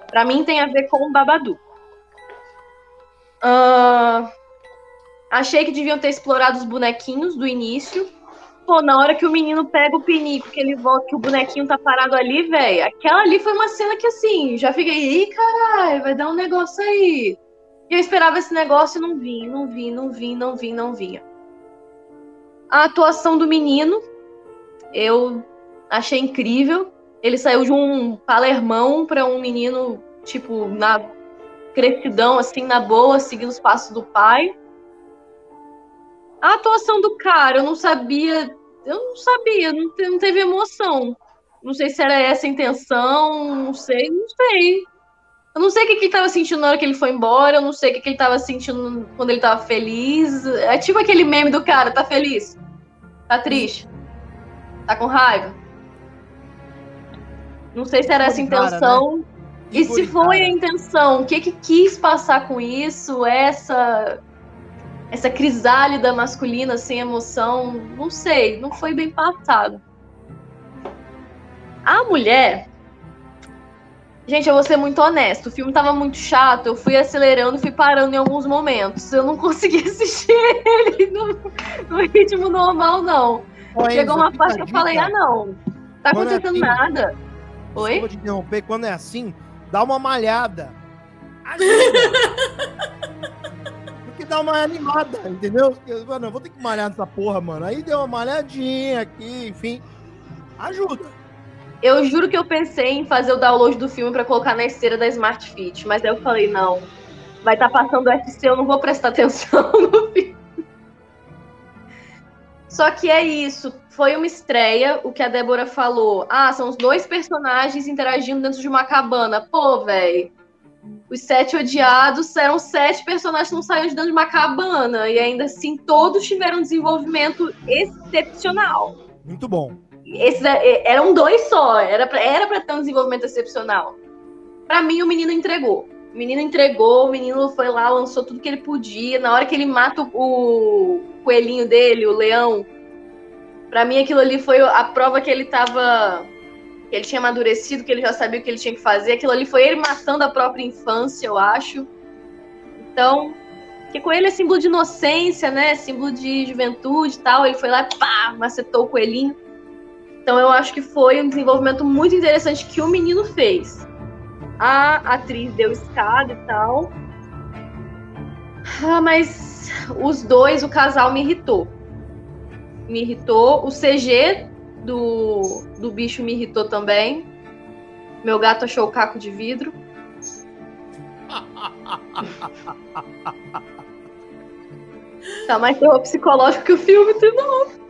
Pra mim, tem a ver com o Babadook. Ah, achei que deviam ter explorado os bonequinhos do início. Pô, na hora que o menino pega o pinico, que ele volta, que o bonequinho tá parado ali, velho. Aquela ali foi uma cena que, assim, já fiquei, ih, caralho, vai dar um negócio aí. E eu esperava esse negócio e não vinha, não vinha, não vinha, não vinha, não vinha. A atuação do menino, eu achei incrível. Ele saiu de um palermão pra um menino, tipo, na crescidão, assim, na boa, seguindo os passos do pai. A atuação do cara, eu não sabia. Eu não sabia, não, te- não teve emoção. Não sei se era essa a intenção, não sei, não sei. Eu não sei o que, que ele tava sentindo na hora que ele foi embora, eu não sei o que, que ele tava sentindo quando ele tava feliz. É tipo aquele meme do cara, tá feliz? Tá triste? Tá com raiva? Não sei se era essa a Cara, né? intenção. E se foi a intenção, o que que quis passar com isso? Essa essa crisálida masculina sem emoção, não sei, não foi bem passado. A mulher, gente, eu vou ser muito honesto, o filme tava muito chato, eu fui acelerando, fui parando em alguns momentos, eu não consegui assistir ele no, no ritmo normal, não. Chegou uma parte que eu falei, ah, não, tá é acontecendo assim, nada. Oi? Desculpa te interromper, quando é assim, dá uma malhada. Ajuda. Dar uma animada, entendeu? Eu, vou ter que malhar nessa porra, mano. Aí deu uma malhadinha aqui, enfim. Ajuda. Eu juro que eu pensei em fazer o download do filme pra colocar na esteira da Smart Fit, mas aí eu falei, não, vai estar tá passando o UFC, eu não vou prestar atenção no filme. Só que é isso, foi uma estreia, o que a Débora falou. Ah, são os dois personagens interagindo dentro de uma cabana. Pô, velho. Os sete odiados eram sete personagens que não saíram de dentro de uma cabana. E ainda assim, todos tiveram um desenvolvimento excepcional. Muito bom. Esses é, eram dois só. Era pra, era pra ter um desenvolvimento excepcional. Para mim, o menino entregou. O menino entregou, o menino foi lá, lançou tudo que ele podia. Na hora que ele mata o coelhinho dele, o leão, para mim aquilo ali foi a prova que ele tava. Que ele tinha amadurecido, que ele já sabia o que ele tinha que fazer. Aquilo ali foi ele matando a própria infância, eu acho. Então, que coelho é símbolo de inocência, né? Símbolo de juventude e tal. Ele foi lá pá, macetou o coelhinho. Então eu acho que foi um desenvolvimento muito interessante que o menino fez a atriz deu escada e tal. Ah, mas os dois, o casal me irritou. Me irritou. O CG do, do bicho me irritou também. Meu gato achou o caco de vidro. tá mais terror psicológico que o filme, de novo.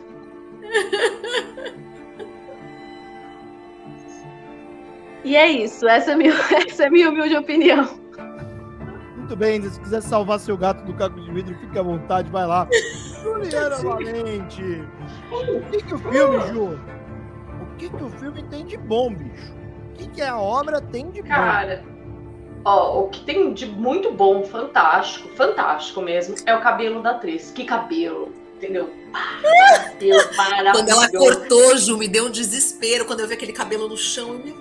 E é isso, essa é, minha, essa é minha humilde opinião. Muito bem, se quiser salvar seu gato do caco de vidro, fique à vontade, vai lá. Juliana Valente! O que, que o filme, Ju? O que, que o filme tem de bom, bicho? O que, que a obra tem de bom? Cara, ó, o que tem de muito bom, fantástico, fantástico mesmo, é o cabelo da atriz. Que cabelo! entendeu? cabelo maravilhoso. Quando ela cortou, Ju, me deu um desespero quando eu vi aquele cabelo no chão. Meu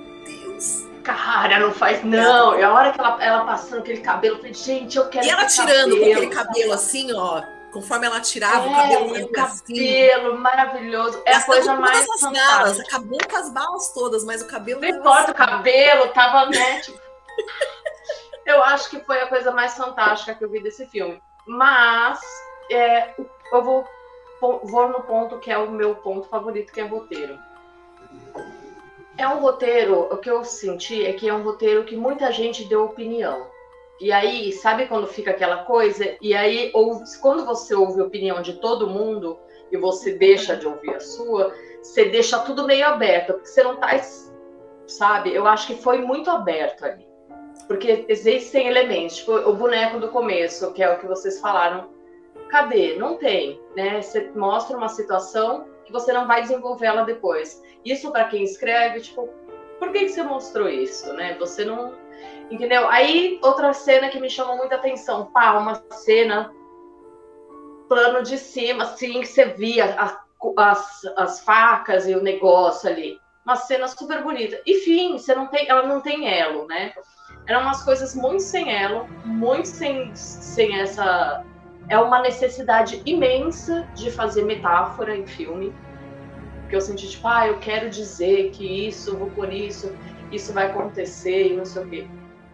Cara, não faz não. E a hora que ela, ela passando aquele cabelo, eu falei, gente, eu quero. E ela tirando cabelo. com aquele cabelo assim, ó. Conforme ela tirava é, o cabelo, o cabelo maravilhoso. É a coisa mais balas, acabou com as balas todas, mas o cabelo. Não importa, o cabelo tava né, tipo... eu acho que foi a coisa mais fantástica que eu vi desse filme. Mas é, eu vou, vou no ponto que é o meu ponto favorito, que é roteiro é um roteiro, o que eu senti é que é um roteiro que muita gente deu opinião. E aí, sabe quando fica aquela coisa? E aí, ou, quando você ouve a opinião de todo mundo e você deixa de ouvir a sua, você deixa tudo meio aberto, porque você não tá, sabe? Eu acho que foi muito aberto ali. Porque existem elementos, tipo o boneco do começo, que é o que vocês falaram. Cadê? Não tem, né? Você mostra uma situação que você não vai desenvolver ela depois. Isso para quem escreve, tipo, por que, que você mostrou isso, né? Você não. Entendeu? Aí, outra cena que me chamou muita atenção, pá, uma cena, plano de cima, assim, que você via a, as, as facas e o negócio ali. Uma cena super bonita. Enfim, você não tem, ela não tem elo, né? Eram umas coisas muito sem elo, muito sem, sem essa. É uma necessidade imensa de fazer metáfora em filme porque eu senti, tipo, ah, eu quero dizer que isso, vou por isso, isso vai acontecer e não sei o quê.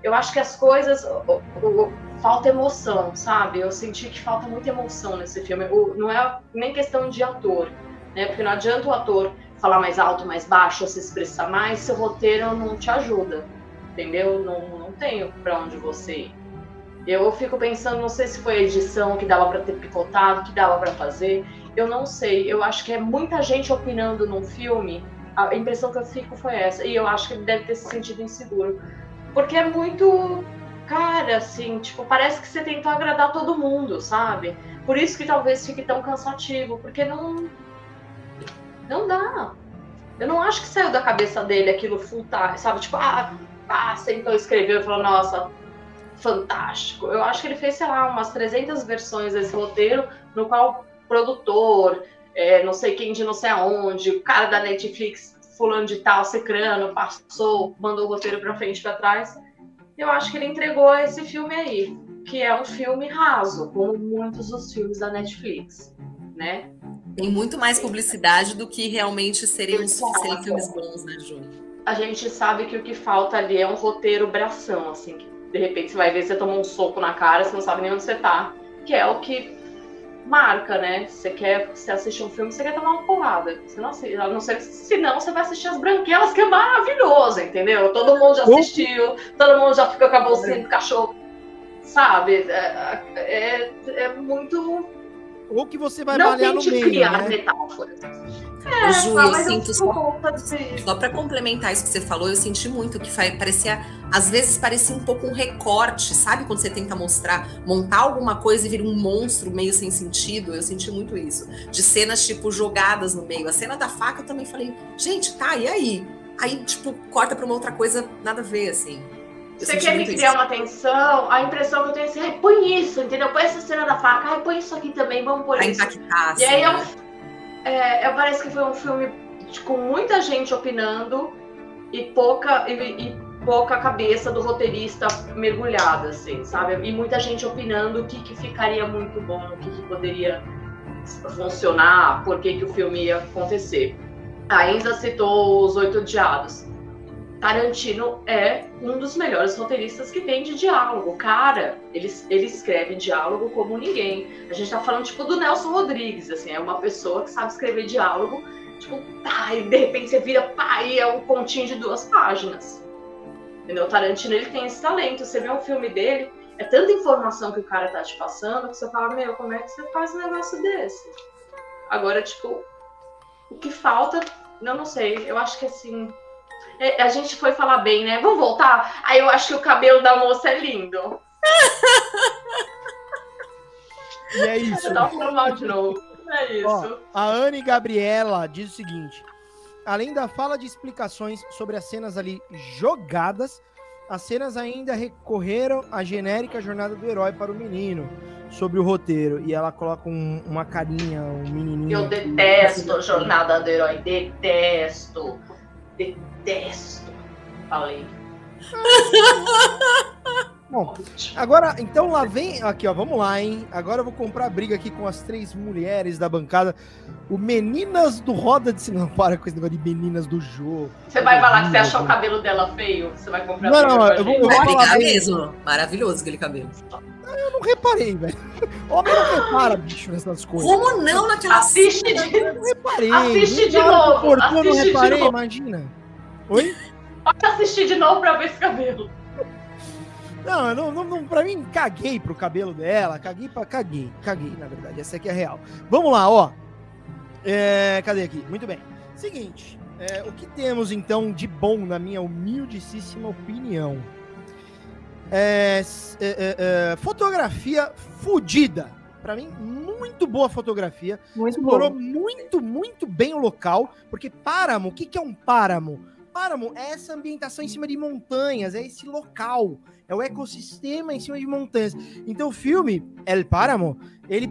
Eu acho que as coisas. O, o, falta emoção, sabe? Eu senti que falta muita emoção nesse filme. O, não é nem questão de ator, né? Porque não adianta o ator falar mais alto, mais baixo, se expressar mais, se o roteiro não te ajuda, entendeu? Não, não tenho para onde você ir. Eu fico pensando, não sei se foi a edição que dava para ter picotado, que dava para fazer eu não sei. Eu acho que é muita gente opinando num filme. A impressão que eu fico foi essa. E eu acho que ele deve ter se sentido inseguro. Porque é muito. Cara, assim, tipo, parece que você tentou agradar todo mundo, sabe? Por isso que talvez fique tão cansativo. Porque não. Não dá. Eu não acho que saiu da cabeça dele aquilo full time, sabe? Tipo, ah, ah sentou, escreveu e falou, nossa, fantástico. Eu acho que ele fez, sei lá, umas 300 versões desse roteiro, no qual produtor, é, não sei quem de não sei aonde, o cara da Netflix, fulano de tal, secrano, passou, mandou o roteiro para frente para trás. Eu acho que ele entregou esse filme aí, que é um filme raso, como muitos dos filmes da Netflix, né? Tem muito mais publicidade do que realmente serem, serem filmes bons, né, Ju? A gente sabe que o que falta ali é um roteiro bração, assim, que de repente você vai ver, você toma um soco na cara, você não sabe nem onde você tá que é o que marca, né? Você quer você assistir um filme, você quer tomar uma porrada. Você não, a não ser, senão você vai assistir as branquelas, que é maravilhoso, entendeu? Todo mundo já assistiu, todo mundo já fica com a bolsinha do cachorro, sabe? É, é, é muito. Ou que você vai não malhar no meio, criar né? metáforas. É, Ju, eu sinto só, só para complementar isso que você falou, eu senti muito que parecia, às vezes parecia um pouco um recorte, sabe? Quando você tenta mostrar, montar alguma coisa e vira um monstro meio sem sentido, eu senti muito isso. De cenas, tipo, jogadas no meio. A cena da faca eu também falei, gente, tá, e aí? Aí, tipo, corta pra uma outra coisa, nada a ver, assim. Eu você quer me criar isso. uma tensão, a impressão que eu tenho é assim, põe isso, entendeu? Põe essa cena da faca, põe isso aqui também, vamos pôr isso. Impactar, e aí assim, eu é, parece que foi um filme com muita gente opinando e pouca, e, e, pouca cabeça do roteirista mergulhada, assim, sabe? E muita gente opinando o que, que ficaria muito bom, o que, que poderia funcionar, por que, que o filme ia acontecer. Ainda citou Os Oito Odiados. Tarantino é um dos melhores roteiristas que tem de diálogo. Cara, ele, ele escreve diálogo como ninguém. A gente tá falando, tipo, do Nelson Rodrigues, assim, é uma pessoa que sabe escrever diálogo, tipo, tá, e de repente você vira, pá, e é um pontinho de duas páginas. Entendeu? O Tarantino, ele tem esse talento. Você vê um filme dele, é tanta informação que o cara tá te passando, que você fala, meu, como é que você faz um negócio desse? Agora, tipo, o que falta, eu não sei, eu acho que, assim a gente foi falar bem, né? Vamos voltar? Aí eu acho que o cabelo da moça é lindo. E é isso. Tá mal de novo. É isso. Ó, a Anne Gabriela diz o seguinte: além da fala de explicações sobre as cenas ali jogadas, as cenas ainda recorreram à genérica jornada do herói para o menino sobre o roteiro. E ela coloca um, uma carinha, um menininho. Eu detesto jornada do herói, detesto. Detesto. Falei. Bom, agora, então lá vem. Aqui, ó, vamos lá, hein? Agora eu vou comprar briga aqui com as três mulheres da bancada. O Meninas do Roda de Cinema. Para com esse negócio de Meninas do Jogo. Você vai falar que você achou o cabelo dela feio? Você vai comprar Não, não, eu vou, eu vou vai brigar mesmo. Maravilhoso aquele cabelo. Eu não reparei, velho. Homem não repara, bicho, nessas coisas. Como não naquela Assiste de... Eu não reparei. Assiste de novo. Assiste eu não reparei, imagina. Oi? Pode assistir de novo pra ver esse cabelo. Não, não, não, não, pra mim, caguei pro cabelo dela, caguei pra. Caguei, caguei, na verdade. Essa aqui é real. Vamos lá, ó. É, cadê aqui? Muito bem. Seguinte, é, o que temos então de bom, na minha humildíssima opinião? É, é, é, é fotografia fodida. Para mim, muito boa fotografia. Muito Explorou bom. muito, muito bem o local. Porque páramo, o que, que é um páramo? Páramo é essa ambientação em cima de montanhas, é esse local, é o ecossistema em cima de montanhas. Então o filme, El Páramo, ele,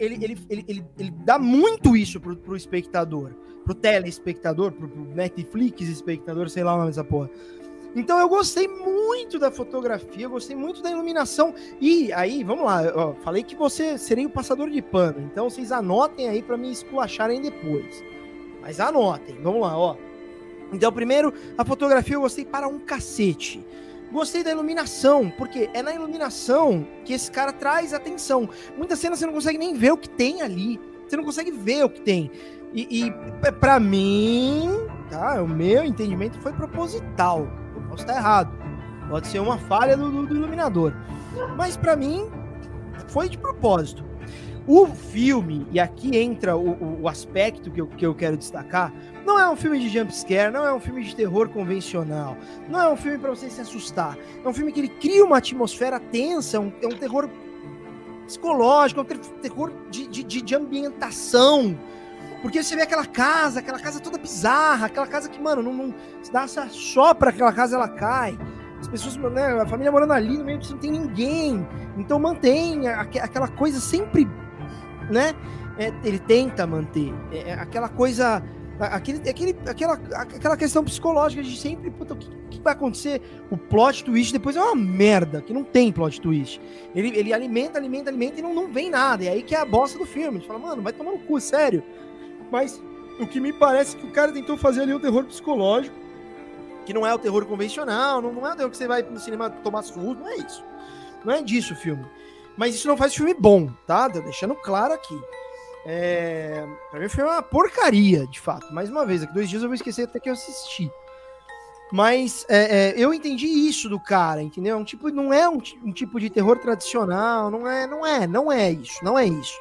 ele, ele, ele, ele, dá muito isso pro, pro espectador, pro telespectador, pro, pro Netflix espectador, sei lá o nome dessa porra. Então eu gostei muito da fotografia, eu gostei muito da iluminação. E aí, vamos lá, ó, falei que você seria o passador de pano, então vocês anotem aí para me esculacharem depois. Mas anotem, vamos lá, ó. Então, primeiro, a fotografia eu gostei para um cacete. Gostei da iluminação, porque é na iluminação que esse cara traz atenção. Muitas cenas você não consegue nem ver o que tem ali. Você não consegue ver o que tem. E, e para mim, tá? O meu entendimento foi proposital. Eu posso estar errado. Pode ser uma falha do, do, do iluminador. Mas para mim, foi de propósito. O filme, e aqui entra o, o, o aspecto que eu, que eu quero destacar, não é um filme de jumpscare, não é um filme de terror convencional, não é um filme para você se assustar. É um filme que ele cria uma atmosfera tensa, é um, é um terror psicológico, é um terror de, de, de ambientação. Porque você vê aquela casa, aquela casa toda bizarra, aquela casa que, mano, não, não se dá só para aquela casa ela cai. As pessoas, né, a família morando ali no meio não tem ninguém. Então mantém aquela coisa sempre, né? É, ele tenta manter é, é aquela coisa Aquele, aquele, aquela, aquela questão psicológica de sempre, puta, o que, que, vai acontecer? O plot twist depois é uma merda, que não tem plot twist. Ele, ele alimenta, alimenta, alimenta e não, não vem nada. E aí que é a bosta do filme. A gente fala, mano, vai tomar no cu, sério. Mas o que me parece é que o cara tentou fazer ali um terror psicológico, que não é o terror convencional, não, não é o terror que você vai no cinema tomar susto, não é isso. Não é disso o filme. Mas isso não faz filme bom, tá? Tô deixando claro aqui. É... Pra mim o filme é uma porcaria, de fato. Mais uma vez, aqui dois dias eu vou esquecer até que eu assisti. Mas é, é, eu entendi isso do cara, entendeu? Um tipo, não é um, um, tipo de terror tradicional, não é, não é, não é isso, não é isso.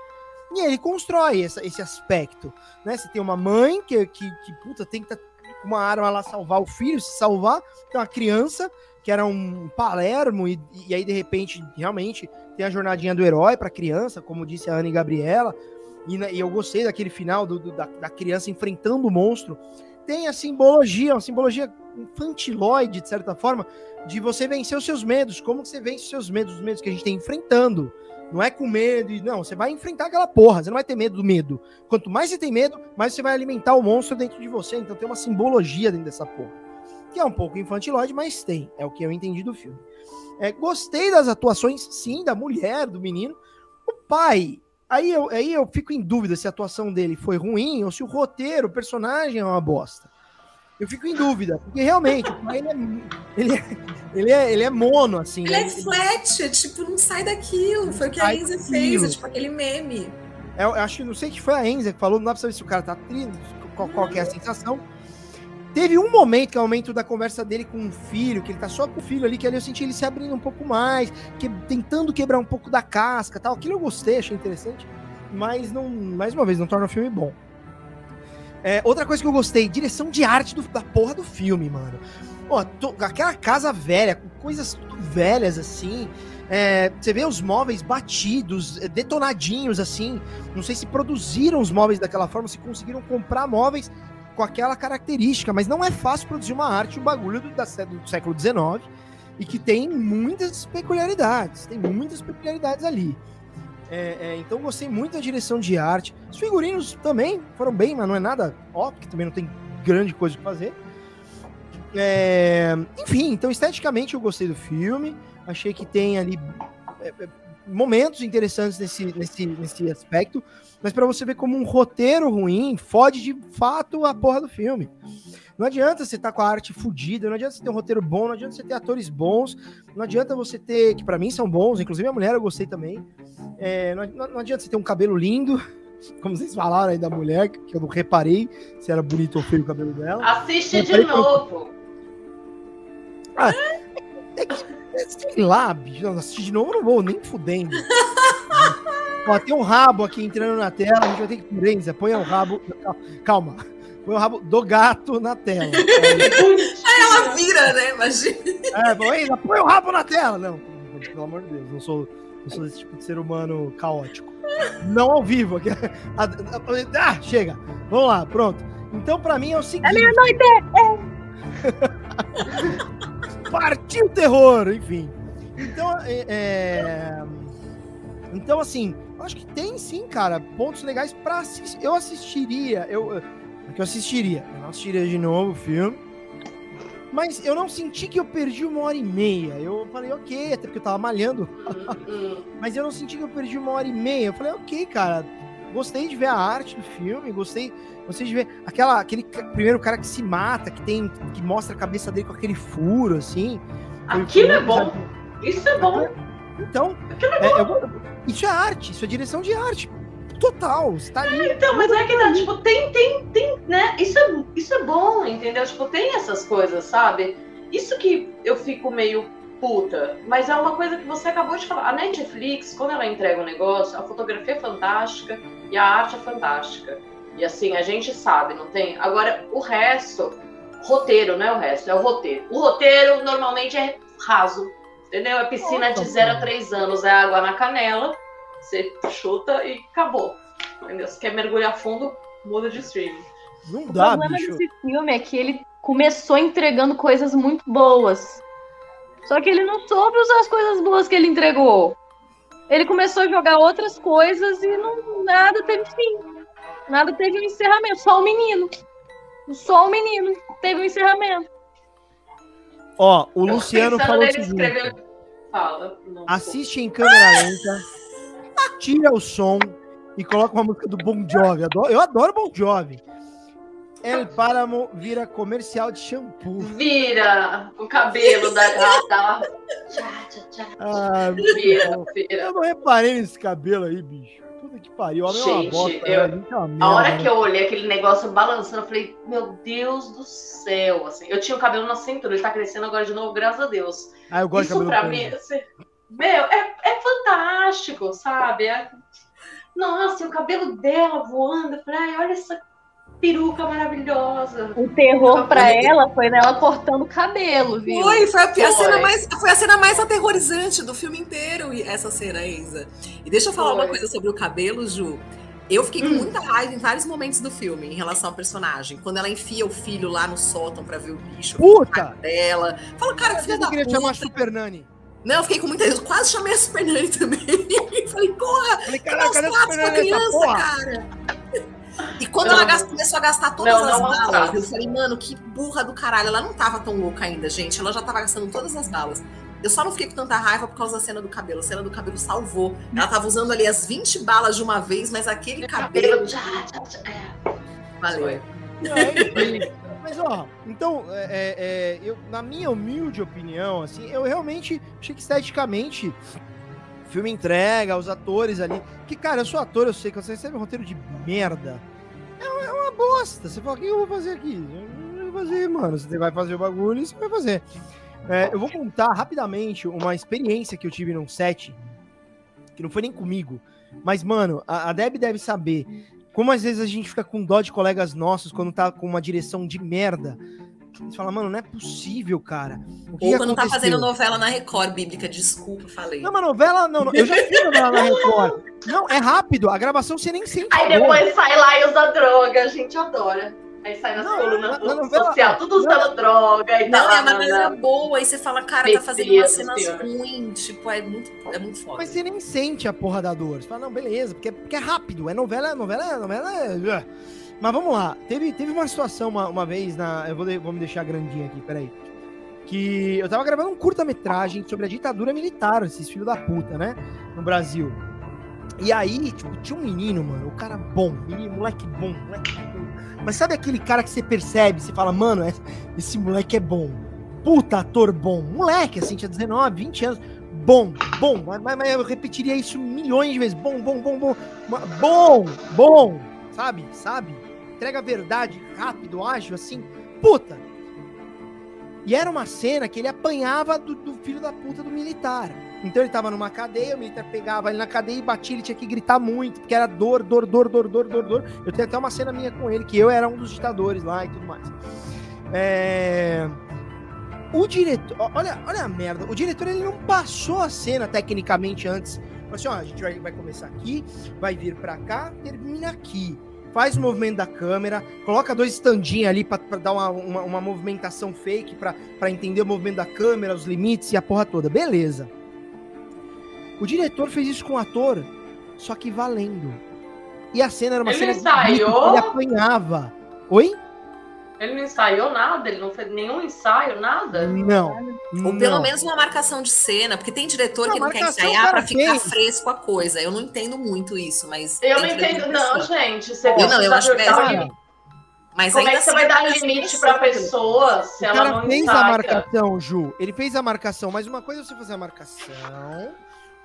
E ele constrói essa, esse aspecto, né? Você tem uma mãe que, que, que puta, tem que estar com uma arma lá salvar o filho, se salvar, tem uma criança que era um Palermo, e, e aí de repente, realmente, tem a jornadinha do herói para criança, como disse a Ana e Gabriela, e, e eu gostei daquele final do, do, da, da criança enfrentando o monstro. Tem a simbologia, uma simbologia infantiloide, de certa forma, de você vencer os seus medos. Como você vence os seus medos, os medos que a gente tem enfrentando? Não é com medo, não, você vai enfrentar aquela porra, você não vai ter medo do medo. Quanto mais você tem medo, mais você vai alimentar o monstro dentro de você. Então tem uma simbologia dentro dessa porra. Que é um pouco infantilóide, mas tem. É o que eu entendi do filme. É, gostei das atuações, sim, da mulher, do menino. O pai, aí eu, aí eu fico em dúvida se a atuação dele foi ruim ou se o roteiro, o personagem é uma bosta eu fico em dúvida, porque realmente, ele é, ele é, ele é, ele é mono, assim. Ele é flat, tipo, não sai daquilo. Foi o que a Enza fez, é, tipo aquele meme. É, eu acho que não sei que foi a Enza que falou, não dá pra saber se o cara tá triste, qual, qual é a sensação. Teve um momento, que é o momento da conversa dele com o filho, que ele tá só com o filho ali, que ali eu senti ele se abrindo um pouco mais, que, tentando quebrar um pouco da casca tal. Aquilo eu gostei, achei interessante, mas não, mais uma vez, não torna o filme bom. É, outra coisa que eu gostei, direção de arte do, da porra do filme, mano. Ó, tô, aquela casa velha, com coisas velhas assim. É, você vê os móveis batidos, é, detonadinhos assim. Não sei se produziram os móveis daquela forma, se conseguiram comprar móveis com aquela característica, mas não é fácil produzir uma arte, um bagulho do, da, do século XIX e que tem muitas peculiaridades. Tem muitas peculiaridades ali. É, é, então gostei muito da direção de arte. Os figurinos também foram bem, mas não é nada ó, porque também não tem grande coisa que fazer. É, enfim, então esteticamente eu gostei do filme. Achei que tem ali é, é, momentos interessantes nesse, nesse, nesse aspecto. Mas para você ver como um roteiro ruim fode de fato a porra do filme. Não adianta você estar tá com a arte fodida, não adianta você ter um roteiro bom, não adianta você ter atores bons, não adianta você ter, que para mim são bons, inclusive a mulher eu gostei também. É, não, não, adianta você ter um cabelo lindo, como vocês falaram aí da mulher, que eu não reparei se era bonito ou feio o cabelo dela. Assiste de novo. Ah, é que, sei lá, bicho, não, assistir de novo eu não vou, nem fudendo. Ó, tem um rabo aqui entrando na tela, a gente vai ter que prensa, põe o rabo. Calma. Põe o rabo do gato na tela. Aí ela vira, né? Imagina. É, põe, põe o rabo na tela. Não, pelo amor de Deus, não sou eu sou esse tipo de ser humano caótico. Não ao vivo. Ah, chega. Vamos lá, pronto. Então, pra mim é o seguinte. É meia-noite! É. Partiu terror, enfim. Então, é, é... Então, assim, acho que tem sim, cara, pontos legais pra assistir. Eu assistiria, eu, eu assistiria. Eu não assistiria de novo o filme. Mas eu não senti que eu perdi uma hora e meia. Eu falei, ok, até porque eu tava malhando. Mas eu não senti que eu perdi uma hora e meia. Eu falei, ok, cara, gostei de ver a arte do filme, gostei, de ver aquela, aquele primeiro cara que se mata, que tem, que mostra a cabeça dele com aquele furo, assim. Aquilo é bom. Isso é bom. Então, é, é eu, isso é arte, isso é direção de arte total. Está. É, então, mas é que tá, tipo, tem, tem, tem, né? Isso é, isso é bom, entendeu? Tipo, tem essas coisas, sabe? Isso que eu fico meio puta, mas é uma coisa que você acabou de falar. A Netflix, quando ela entrega um negócio, a fotografia é fantástica e a arte é fantástica. E assim, a gente sabe, não tem? Agora, o resto, roteiro, não é o resto, é o roteiro. O roteiro normalmente é raso, entendeu? É piscina de 0 a 3 anos, é água na canela você chuta e acabou. Entendeu? Se quer mergulhar fundo, muda de streaming. Não dá, o problema bicho. desse filme é que ele começou entregando coisas muito boas. Só que ele não soube usar as coisas boas que ele entregou. Ele começou a jogar outras coisas e não, nada teve fim. Nada teve um encerramento. Só o menino. Só o menino teve um encerramento. Ó, o Luciano falou o seguinte. Fala, assiste em câmera lenta tira o som e coloca uma música do Bon Jovi. Eu adoro, Bon Jovi. El Páramo vira comercial de shampoo. Vira o cabelo da gata. Ah, Vira, vira. eu não reparei nesse cabelo aí, bicho. Puta que pariu. Uma Gente, bosta. eu- né? É A merda, hora né? que eu olhei aquele negócio balançando, eu falei, meu Deus do céu, assim. Eu tinha o cabelo na cintura, ele tá crescendo agora de novo, graças a Deus. Ah, eu gosto Isso de cabelo pra mim, assim, meu, é, é fantástico, sabe? É- Nossa, e o cabelo dela voando, eu falei, ai, olha essa peruca maravilhosa. O terror pra ela foi nela cortando o cabelo, viu? Foi, foi a, a Foi. cena mais, foi a cena mais aterrorizante do filme inteiro, e essa cena, Isa. E deixa eu falar Foi. uma coisa sobre o cabelo, Ju. Eu fiquei com Hum. muita raiva em vários momentos do filme em relação ao personagem. Quando ela enfia o filho lá no sótão pra ver o bicho Puta! dela. Fala, cara, que filha Eu da queria puta. chamar Super Nani. Não, eu fiquei com muita. Eu quase chamei a Super Nani também. Falei, porra, Falei, caraca, cadê a Super Nani criança, porra? cara? E quando Não, ela gasta- começou a gastar todas Não, as não balas, eu falei, mano, que burra do caralho. Ela não tava tão louca ainda, gente. Ela já tava gastando todas as balas. Eu só não fiquei com tanta raiva por causa da cena do cabelo. A cena do cabelo salvou. Ela tava usando ali as 20 balas de uma vez, mas aquele cabelo. Cabelo, já, já, já, é. Valeu. É, enfim. Mas ó, então, é, é, é, eu, na minha humilde opinião, assim, eu realmente achei que esteticamente o filme entrega, os atores ali. Que, cara, eu sou ator, eu sei que você recebe um roteiro de merda. É, uma- é uma bosta. Você fala, o que eu vou fazer aqui? Eu vou fazer, mano. Você vai fazer o bagulho, você vai fazer. É, eu vou contar rapidamente uma experiência que eu tive num set, que não foi nem comigo. Mas, mano, a, a Deb deve saber como às vezes a gente fica com dó de colegas nossos quando tá com uma direção de merda. Você fala, mano, não é possível, cara. O que quando tá fazendo novela na Record bíblica, desculpa, falei. Não, uma novela, não, não, eu já fiz novela na Record. Não, é rápido, a gravação você nem sente. Aí depois sai lá e usa droga, a gente adora. Aí sai nas Não, colunas na- na social, tudo usando droga e Não, tal. é uma galera boa, e você fala, cara, tá fazendo umas cenas ruins, tipo, é muito, é muito foda. Mas você nem sente a porra da dor. Você fala, não, beleza, porque, porque é rápido. É novela, novela, novela. Mas vamos lá. Teve, teve uma situação uma, uma vez na. Eu vou, vou me deixar grandinho aqui, peraí. Que eu tava gravando um curta-metragem sobre a ditadura militar, esses filhos da puta, né? No Brasil. E aí, tipo, tinha um menino, mano, o cara bom, menino, moleque bom, moleque bom. Mas sabe aquele cara que você percebe, você fala, mano, é- esse moleque é bom. Puta ator bom. Moleque, assim, tinha 19, 20 anos. Bom, bom. Mas, mas- eu repetiria isso milhões de vezes. Bom, bom, bom, bom. Bom, bom. Sabe? Sabe? Entrega a verdade rápido, ágil, assim. Puta. E era uma cena que ele apanhava do, do filho da puta do militar. Então ele tava numa cadeia, o militar pegava ele na cadeia e batia, ele tinha que gritar muito, porque era dor, dor, dor, dor, dor, dor, dor. Eu tenho até uma cena minha com ele, que eu era um dos ditadores lá e tudo mais. É... O diretor, olha, olha a merda. O diretor ele não passou a cena tecnicamente antes. Falou assim: ó, a gente vai, vai começar aqui, vai vir pra cá, termina aqui. Faz o movimento da câmera, coloca dois standinhos ali pra, pra dar uma, uma, uma movimentação fake pra, pra entender o movimento da câmera, os limites e a porra toda. Beleza. O diretor fez isso com o ator, só que valendo. E a cena era uma Ele cena ensaiou? ele apanhava. Oi? Ele não ensaiou nada, ele não fez nenhum ensaio, nada. Não. Ou pelo não. menos uma marcação de cena, porque tem diretor Não, que não quer ensaiar pra ficar fez. fresco a coisa. Eu não entendo muito isso, mas. Eu não entendo, que é não, gente. Você Eu não, eu acho péssimo. limite. Mas Como é que você assim, vai dar limite que- pessoa se O ela cara não fez a marcação, Ju. Ele fez a marcação, mas uma coisa é você fazer a marcação,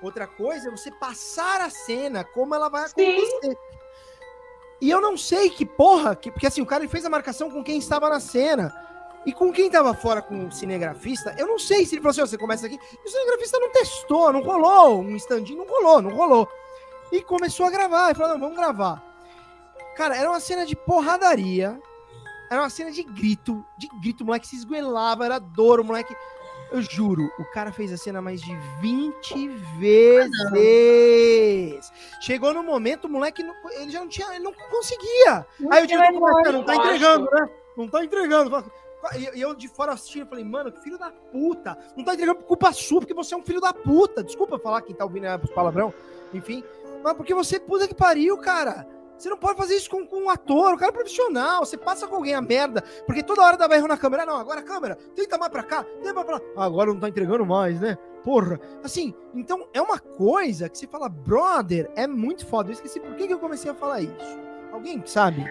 outra coisa é você passar a cena, como ela vai Sim. E eu não sei que porra, que, porque assim, o cara fez a marcação com quem estava na cena. E com quem tava fora com o cinegrafista, eu não sei se ele falou assim, ó, você começa aqui, e o cinegrafista não testou, não rolou, um standinho não rolou, não rolou. E começou a gravar, e falou, não, vamos gravar. Cara, era uma cena de porradaria, era uma cena de grito, de grito, o moleque se esguelava, era dor, o moleque. Eu juro, o cara fez a cena mais de 20 vezes. Chegou no momento, o moleque, não- ele já não tinha, ele não conseguia. Aí o falou, "Cara, não tá entregando, né? Não tá entregando. E eu de fora assistindo, falei, mano, que filho da puta. Não tá entregando por culpa sua, porque você é um filho da puta. Desculpa falar quem tá ouvindo é palavrão, enfim. Mas porque você, puta que pariu, cara. Você não pode fazer isso com, com um ator, o cara é profissional. Você passa com alguém a merda, porque toda hora dava erro na câmera. Não, agora a câmera, tenta mais pra cá, tenta mais pra lá. Ah, agora não tá entregando mais, né? Porra. Assim, então é uma coisa que você fala, brother, é muito foda. Eu esqueci por que, que eu comecei a falar isso. Alguém sabe?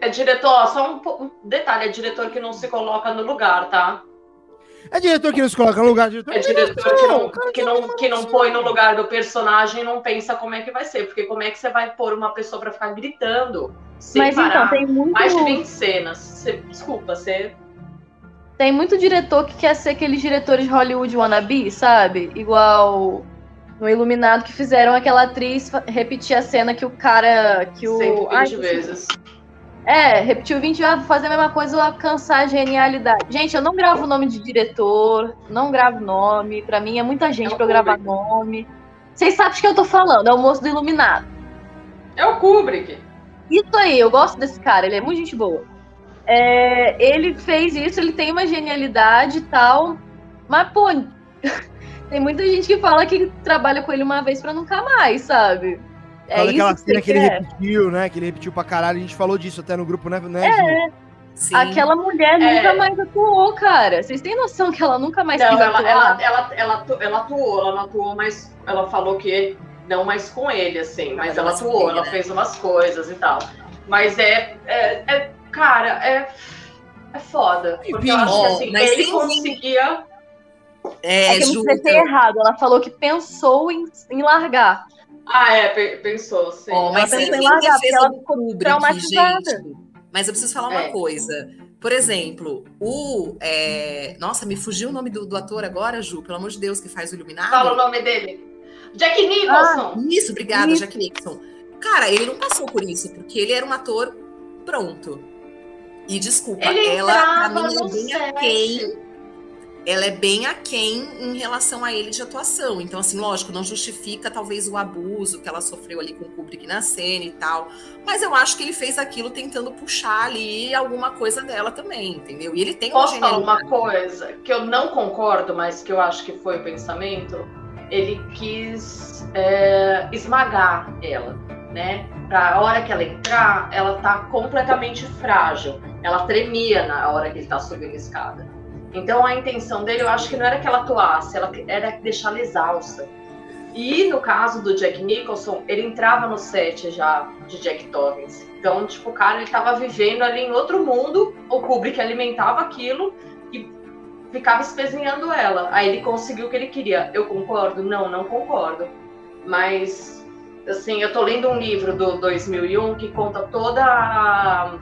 É diretor, ó, só um, um detalhe, é diretor que não se coloca no lugar, tá? É diretor que não se coloca no lugar, diretor É diretor que não, que, não, que não põe no lugar do personagem e não pensa como é que vai ser. Porque como é que você vai pôr uma pessoa pra ficar gritando sem Mas então, parar? tem muito. Mais de 20 cenas. Você- desculpa, você. Tem muito diretor que quer ser aqueles diretores de Hollywood wannabe, sabe? Igual no Iluminado que fizeram aquela atriz repetir a cena que o cara. que o. 120 Ai, vezes. É, repetiu 20 vezes, fazer a mesma coisa, alcançar a genialidade. Gente, eu não gravo nome de diretor, não gravo nome. Pra mim é muita gente É o pra eu gravar nome. Vocês sabem de que eu tô falando, é o moço do Iluminado. É o Kubrick. Isso aí, eu gosto desse cara, ele é muito gente boa. É, ele fez isso, ele tem uma genialidade e tal, mas, pô, tem muita gente que fala que trabalha com ele uma vez pra nunca mais, sabe? É Fala daquela isso que cena você que ele repetiu, né? Que ele repetiu pra caralho. A gente falou disso até no grupo, né? né Ju? Sim. Aquela mulher É. nunca mais atuou, cara. Vocês têm noção que ela nunca mais Não, quis ela, atuar? ela, ela, ela, ela atuou, ela não atuou, mas ela falou que não mais com ele, assim, mas Mas ela atuou, ela né? fez umas coisas e tal. Mas é, é, é- cara, é, é foda. Porque eu acho que assim, ele conseguia. É, É que eu me Ju, expressei errado. Ela falou que pensou em, em largar. Ah, é, pe- pensou, sim. Ó, mas Ela em largar, ela ficou Kubrick, traumatizada. gente. Mas eu preciso falar É. uma coisa. Por exemplo, o. é, Nossa, me fugiu o nome do, do ator agora, Ju, pelo amor de Deus, que faz o Iluminado. Fala o nome dele. Jack Nicholson. Isso, obrigada, Isso. Jack Nixon. Cara, ele não passou por isso, porque ele era um ator pronto. E desculpa, ele ela é no bem aquém. Ela é bem aquém em relação a ele de atuação. Então, assim, lógico, não justifica talvez o abuso que ela sofreu ali com o Kubrick na cena e tal. Mas eu acho que ele fez aquilo tentando puxar ali alguma coisa dela também, entendeu? E ele tem Posso falar uma coisa que eu não concordo, mas que eu acho que foi o pensamento? Ele quis é, esmagar ela, né? Pra hora que ela entrar, ela tá completamente frágil. Ela tremia na hora que ele tá subindo a escada. Então a intenção dele, eu acho que não era que ela atuasse, ela era deixá-la exausta. E no caso do Jack Nicholson, ele entrava no set já de Jack Torrance. Então, tipo, o cara ele tava vivendo ali em outro mundo, o Kubrick alimentava aquilo e ficava espezinhando ela. Aí ele conseguiu o que ele queria. Eu concordo? Não, não concordo. Mas, assim, eu tô lendo um livro do 2001 que conta toda a...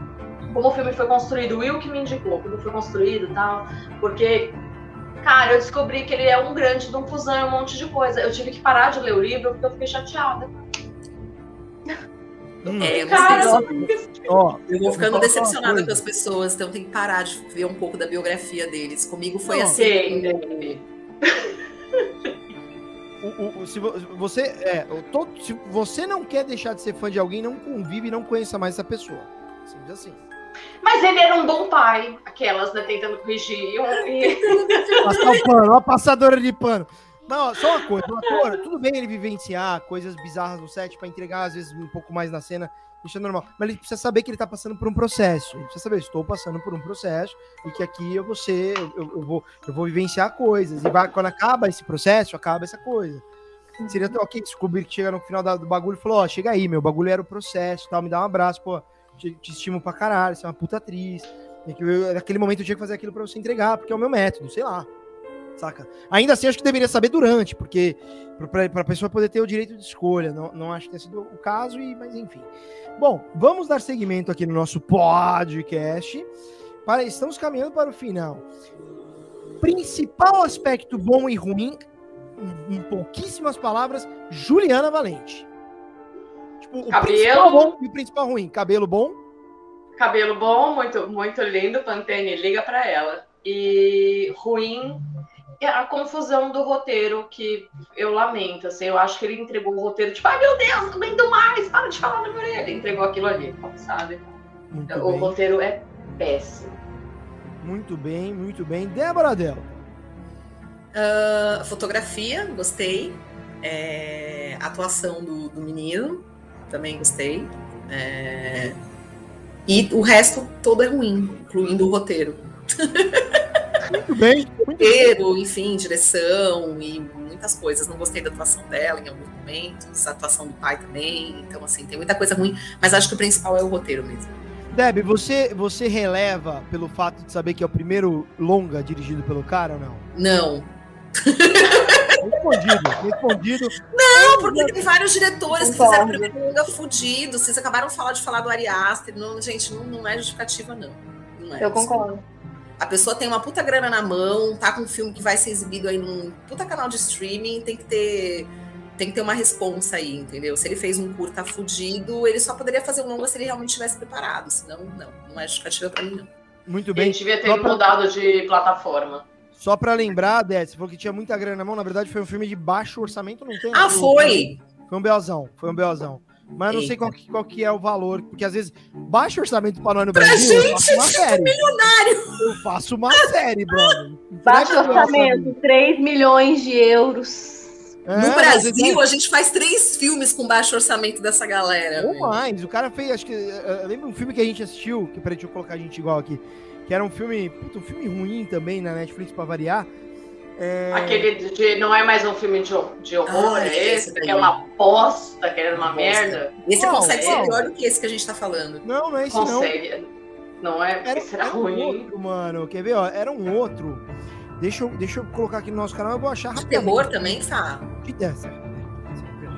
como o filme foi construído. O Will que me indicou como foi construído e tal. Porque, cara, eu descobri que ele é um grande de um fusão e um monte de coisa. Eu tive que parar de ler o livro porque eu fiquei chateada. Hum, É, eu não Cara, se- ó, Eu vou ficando uma decepcionada com as pessoas, então tem que parar de ver um pouco da biografia deles. Comigo foi Não, assim. Deve? o- o- se vo- você é, o todo- se você não quer deixar de ser fã de alguém, não convive e não conheça mais essa pessoa. Simples assim. Mas ele era um bom pai, aquelas, né, tentando corrigir. E- Passar o pano, uma passadora de pano. Não, só uma coisa, o ator, tudo bem ele vivenciar coisas bizarras no set pra entregar, às vezes, um pouco mais na cena, isso é normal. Mas ele precisa saber que ele tá passando por um processo. Ele precisa saber, estou passando por um processo e que aqui eu vou ser, eu, eu vou, eu vou vivenciar coisas. E vai, quando acaba esse processo, acaba essa coisa. Seria até ok o Kubrick chega no final da- do bagulho e falou, ó, chega aí, meu bagulho era o processo, tal, me dá um abraço, pô, te, te estimo pra caralho, você é uma puta atriz. Eu- naquele momento eu tinha que fazer aquilo pra você entregar, porque é o meu método, sei lá. Saca? Ainda assim, acho que deveria saber durante, porque pra, pra pessoa poder ter o direito de escolha. Não, não acho que tenha sido o caso, e, mas enfim. Bom, vamos dar seguimento aqui no nosso podcast. Para, estamos caminhando para o final. Principal aspecto bom e ruim, em pouquíssimas palavras, Juliana Valente. Tipo, o Cabelo. principal bom e o principal ruim. Cabelo bom, Cabelo bom, muito, muito lindo, Pantene, liga pra ela. E ruim é a confusão do roteiro, que eu lamento, assim, eu acho que ele entregou o roteiro, tipo, ai meu Deus, não mais, para de falar na minha orelha. Entregou aquilo ali, sabe? muito o bem. roteiro é péssimo. Muito bem, muito bem. Débora Del. Ah, fotografia, gostei. É, atuação do, do menino, também gostei. É, e o resto todo é ruim, incluindo o roteiro. Muito bem. Muito bem. Roteiro, enfim, direção e muitas coisas. Não gostei da atuação dela em alguns momentos, a atuação do pai também. Então, assim, tem muita coisa ruim, mas acho que o principal é o roteiro mesmo. Deb, você, você releva pelo fato de saber que é o primeiro longa dirigido pelo cara ou não? Não. Respondido, respondido. Não, porque tem vários diretores que fizeram o primeiro longa fudido. Vocês acabaram de falar de falar do Ari Aster. Não, gente, não, não é justificativa, não. não é. Eu concordo. A pessoa tem uma puta grana na mão, tá com um filme que vai ser exibido aí num puta canal de streaming, tem que ter tem que ter uma responsa aí, entendeu? Se ele fez um curta fudido, ele só poderia fazer um longa se ele realmente estivesse preparado, senão não, não é justificativa pra mim não. Muito bem. devia ter Só pra- mudado de plataforma. Só pra lembrar, você falou que tinha muita grana na mão, na verdade foi um filme de baixo orçamento, não tem? Ah, foi! Foi um belzão, foi um belzão. Mas eu não sei qual que, qual que é o valor, porque às vezes baixo orçamento pra nós no Brasil, eu faço uma série. Eu faço uma série, brother. Baixo Entrega o orçamento, 3 milhões de euros. É, No Brasil, vezes a gente faz três filmes com baixo orçamento dessa galera. é- Ou mais. O cara fez, acho que. Eu lembro um filme que a gente assistiu, que peraí, deixa eu colocar a gente igual aqui. Que era um filme. Puta, um filme ruim também na Netflix pra variar. É, Aquele de não é mais um filme de, de horror, Ah, é esse esse, que é uma bosta, que era uma Bosta. merda. Esse Qual? consegue ser Qual? pior do que esse que a gente tá falando. Não, não é esse não. Consegue. Não é? Era, Esse era era um ruim. outro, mano. Quer ver, ó? Era um outro. Deixa eu, deixa eu colocar aqui no nosso canal, eu vou achar De rapidamente. terror também, Fá? De dessa.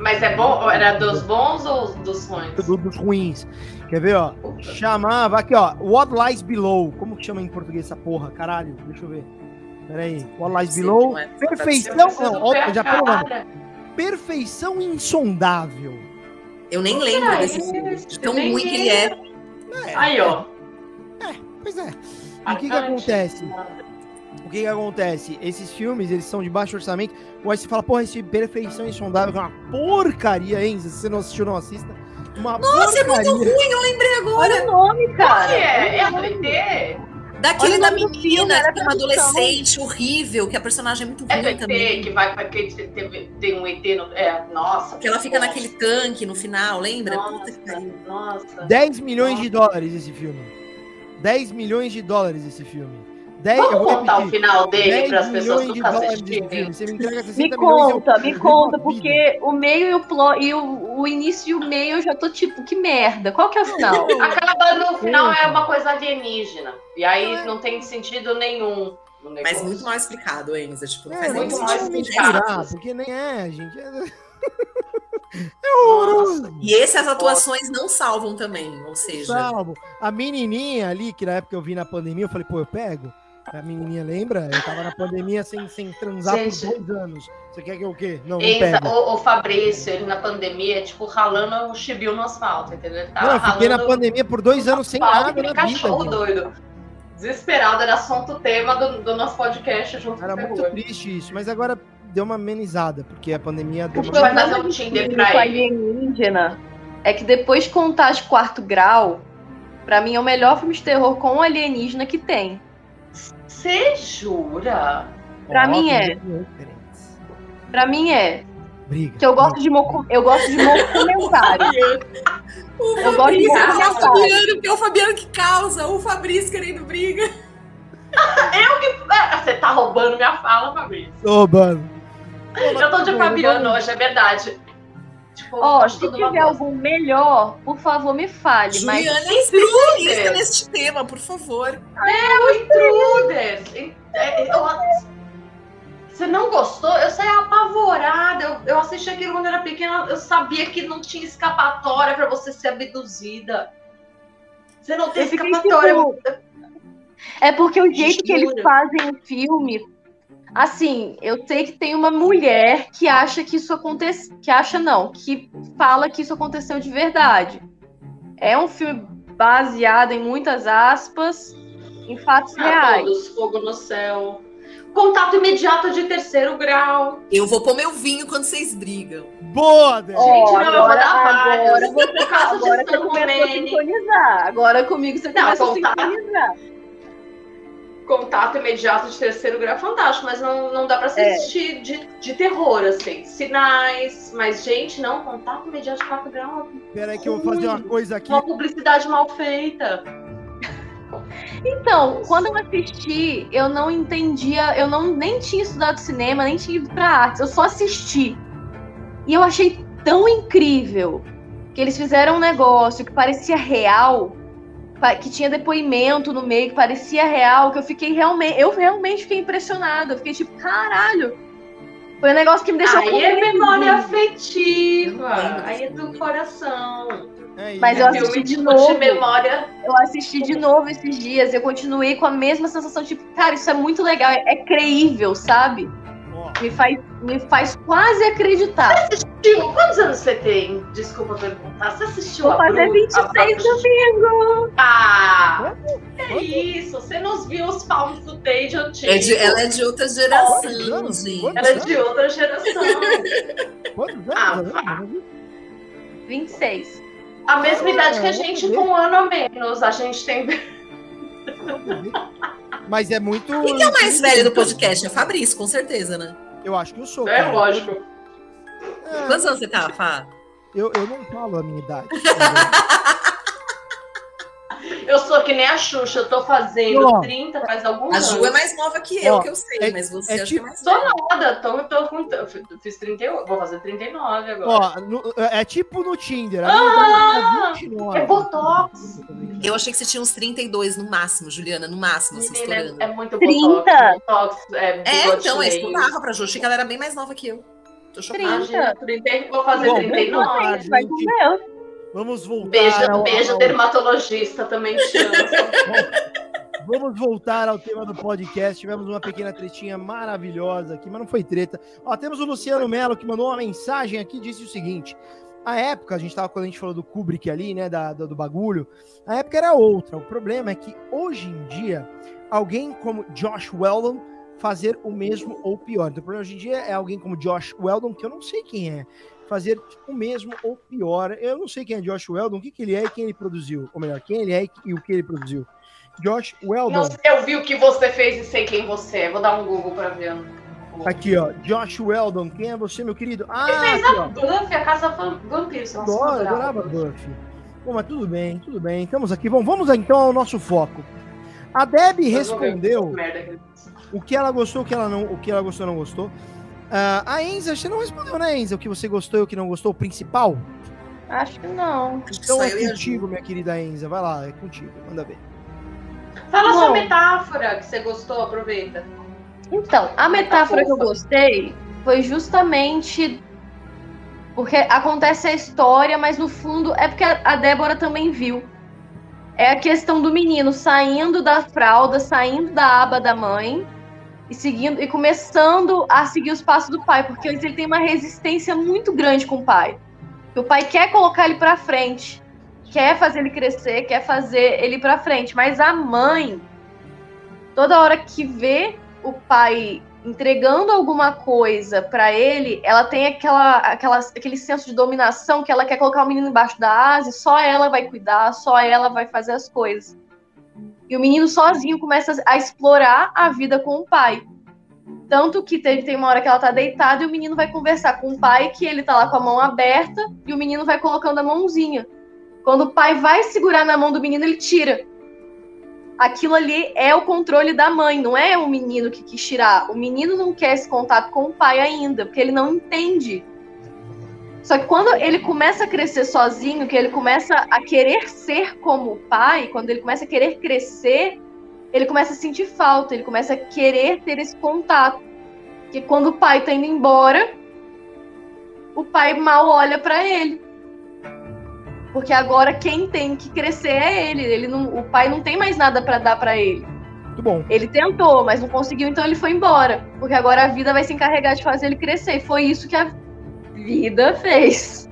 Mas é bom? Era dos bons ou dos ruins? Do- dos ruins. Quer ver, ó? Chamava aqui, ó. What Lies Below. Como que chama em português essa porra? Caralho, deixa eu ver. Pera aí. What Lies Sei Below. é. Perfeição. Não, ó, já pelo nome. Perfeição insondável. Eu nem lembro desse esse? filme. De tão ruim que ele é. Aí, ó. Pois é. E o que que acontece? O que que acontece? Esses filmes, eles são de baixo orçamento. Ou aí você fala, porra, esse Perfeição Insondável que é uma porcaria, hein? Se você não assistiu, não assista. Uma Nossa, é muito porcaria. ruim, eu lembrei agora. Olha o nome, cara. É, é um ET. Daquele Olha o da filme, menina, era que tem uma adolescente horrível, que a personagem é muito É ruim ET, também. que vai pra que teve- tem um ET no. É, nossa. Que ela fica nossa, naquele tanque no final, lembra? Puta que Nossa, pariu. nossa. 10 milhões de dólares esse filme. 10 milhões de dólares esse filme. 10, eu Vamos vou contar o repetir. final dele 10 para as pessoas nunca assistirem. me entrega 60 Me milhões. eu conta, me conta, porque o meio e o plot e o, o início e o meio eu já tô tipo, que merda. Qual que é o final? Acaba no final é uma coisa alienígena. E aí É. não tem sentido nenhum. Mas muito mal explicado, Enza. Tipo, não É, faz nem muito mais explicado. porque nem é, gente. É, é horroroso. E esse as atuações não salvam também, ou seja. Salvo. A menininha ali, que na época eu vi na pandemia, eu falei, pô, eu pego. A menininha lembra? Eu tava na pandemia sem, sem transar Gente. por dois anos. Você quer que eu o quê? Não, o, o Fabrício, ele na pandemia, tipo, ralando o chibio no asfalto, entendeu? Ele tava Não, eu fiquei na pandemia por dois anos sem nada na vida. cachorro gente. doido. Desesperado, era assunto tema do, do nosso podcast junto Era com o muito terror. triste isso, mas agora deu uma amenizada, porque a pandemia deu O uma vai fazer um de Tinder pra com ele. alienígena é que depois de contar de quarto grau, pra mim é o melhor filme de terror com alienígena que tem. Você jura? pra mim é. Pra mim é. Briga. Que eu gosto de mocu... eu gosto de documentário. O Eu gosto de Fabrício, é o documentário. Fabiano, que é o Fabiano que causa, o Fabrício querendo briga. Ah, Você tá roubando minha fala, Fabrício. Ô, mano. Eu tô de Fabiano hoje, é verdade. Tipo, Ó, tá se tiver algum melhor, por favor, me fale. Mas Juliana é especialista neste tema, por favor. Intruders. É, eu- Você não gostou? Eu saí apavorada. Eu, eu assisti aquilo quando era pequena. Eu sabia que não tinha escapatória pra você ser abduzida. Você não tem escapatória. tipo, É porque o jeito que eles fazem o filme. Assim, eu sei que tem uma mulher que acha que isso aconteceu. Que acha não, que fala que isso aconteceu de verdade. É um filme baseado em muitas aspas, em fatos Ah, reais. todos, fogo no céu. Contato imediato de terceiro grau. Eu vou pôr meu vinho quando vocês brigam. Boa. Ó, Gente, não, eu vou agora- dar vários. agora caso de Agora você San começou a Romani, sintonizar. Agora comigo você Não, começa a contato. Contato imediato de terceiro grau é fantástico, mas não, não dá pra É. assistir de, de terror, assim. Sinais, mas, gente, não, contato imediato de quarto grau Pera aí que eu vou fazer uma coisa aqui. é uma publicidade mal feita. Então, quando eu assisti, eu não entendia, eu não nem tinha estudado cinema, nem tinha ido pra artes, eu só assisti. E eu achei tão incrível que eles fizeram um negócio que parecia real, que tinha depoimento no meio, que parecia real, que eu fiquei realmente, eu realmente fiquei impressionada. Eu fiquei tipo, caralho. Foi um negócio que me deixou Aí é memória afetiva. Aí é do coração. É, Mas eu Filme assisti de de novo. memória. Eu assisti de novo esses dias, eu continuei com a mesma sensação, tipo, cara, isso é muito legal, é, é creível, sabe? Me faz, me faz quase acreditar. Tio, quantos anos você tem? Desculpa perguntar. Você assistiu Vou a fazer Bru- 26 a- domingo. Ah! É isso, você nos viu os found footage antigos. É de- ela é de outra geração, Quantos? gente. Ela é de outra geração. quantos anos? Ah, Ana? vá. 26. A mesma idade que a Ah, gente, com um ano a menos. A gente tem. Mas é muito. Quem é o mais velho do podcast? É Fabrício, com certeza, né? Eu acho que eu sou. É cara. lógico. É, Quantos anos você tá, Fá? eu, eu não falo a minha idade. Eu sou que nem a Xuxa, eu tô fazendo Ó. 30 faz alguns A anos. Ju é mais nova que eu, Ó, que eu sei, é- mas você é acho tipo- que é mais Sou velha. nada, tô, tô com. eu Fiz 38, vou fazer 39 agora. Ó, no- é tipo no Tinder. Ah, minha idade é 29. é Botox. Eu achei que você tinha uns 32 no máximo, Juliana, no máximo, assim, estourando. é, é muito 30? Botox. Botox é, É, então, é eu dava pra Ju. Achei que ela era bem mais nova que eu. Tô chocada. 30. Imagina, 30, vou fazer Bom, 39. vamos Vai com meu. Vamos voltar. Beijo, ao- beijo ao- dermatologista, também amo. Vamos voltar ao tema do podcast. Tivemos uma pequena tretinha maravilhosa aqui, mas não foi treta. Ó, temos o Luciano Mello que mandou uma mensagem aqui, disse o seguinte: a época, a gente tava quando a gente falou do Kubrick ali, né, da, do, do bagulho, a época era outra. O problema é que hoje em dia, alguém como Josh Weldon fazer o mesmo ou pior. Então, o problema hoje em dia é alguém como Josh Weldon, que eu não sei quem é, fazer o mesmo ou pior. Eu não sei quem é Josh Weldon, o que, que ele é e quem ele produziu. Ou melhor, quem ele é e, o que ele produziu. Josh Weldon. Não, eu vi o que você fez e sei quem você é. Vou dar um Google pra ver. Aqui, ó. Josh Weldon. Quem é você, meu querido? Ah, fez aqui, a ó. Buffy, a Casa Vampiros. Nossa, Adoro, adorava Buffy. Bom, mas tudo bem, tudo bem. Estamos aqui. Bom, vamos então ao nosso foco. A Deb respondeu ele o que ela gostou, o que ela não, o que ela gostou, não gostou. Ah, a Enza, você não respondeu, né, Enza? O que você gostou e o que não gostou, o principal? Acho que não. Acho que Então é contigo, minha querida Enza. Vai lá, é contigo. Manda ver. Fala sua Bom. metáfora que você gostou, aproveita. Então, a metáfora que eu gostei foi justamente porque acontece a história, mas no fundo é porque a Débora também viu. É a questão do menino saindo da fralda, saindo da aba da mãe e seguindo e começando a seguir os passos do pai, porque ele tem uma resistência muito grande com o pai. O pai quer colocar ele pra frente, quer fazer ele crescer, quer fazer ele pra frente, mas a mãe toda hora que vê o pai entregando alguma coisa pra ele, ela tem aquela, aquela, aquele senso de dominação que ela quer colocar o menino embaixo da asa e só ela vai cuidar, só ela vai fazer as coisas. E o menino sozinho começa a explorar a vida com o pai. Tanto que teve, tem uma hora que ela tá deitada e o menino vai conversar com o pai, que ele tá lá com a mão aberta, e o menino vai colocando a mãozinha. Quando o pai vai segurar na mão do menino, ele tira aquilo ali é o controle da mãe, não é o menino que quis tirar. O menino não quer esse contato com o pai ainda, porque ele não entende. Só que quando ele começa a crescer sozinho, que ele começa a querer ser como o pai, quando ele começa a querer crescer, ele começa a sentir falta, ele começa a querer ter esse contato. Que quando o pai tá indo embora, o pai mal olha para ele. Porque agora quem tem que crescer é ele. ele não, o pai não tem mais nada para dar para ele. Muito bom. Ele tentou, mas não conseguiu, então ele foi embora. Porque agora a vida vai se encarregar de fazer ele crescer. E foi isso que a vida fez.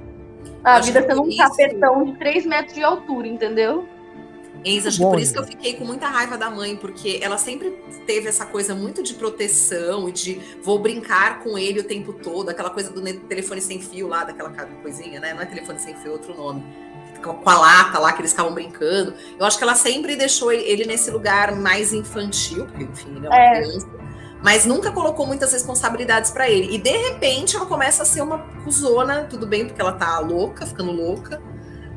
A Acho vida sendo um isso- tapetão de 3 metros de altura, entendeu? Enza, acho Bom, que por isso que eu fiquei com muita raiva da mãe, porque ela sempre teve essa coisa muito de proteção e de vou brincar com ele o tempo todo, aquela coisa do ne- telefone sem fio lá, daquela coisinha, né? Não é telefone sem fio, é outro nome. Com a lata lá que eles estavam brincando. Eu acho que ela sempre deixou ele- ele nesse lugar mais infantil, porque enfim, ele é uma É. criança. Mas nunca colocou muitas responsabilidades pra ele. E de repente ela começa a ser uma cuzona, tudo bem, porque ela tá louca, ficando louca.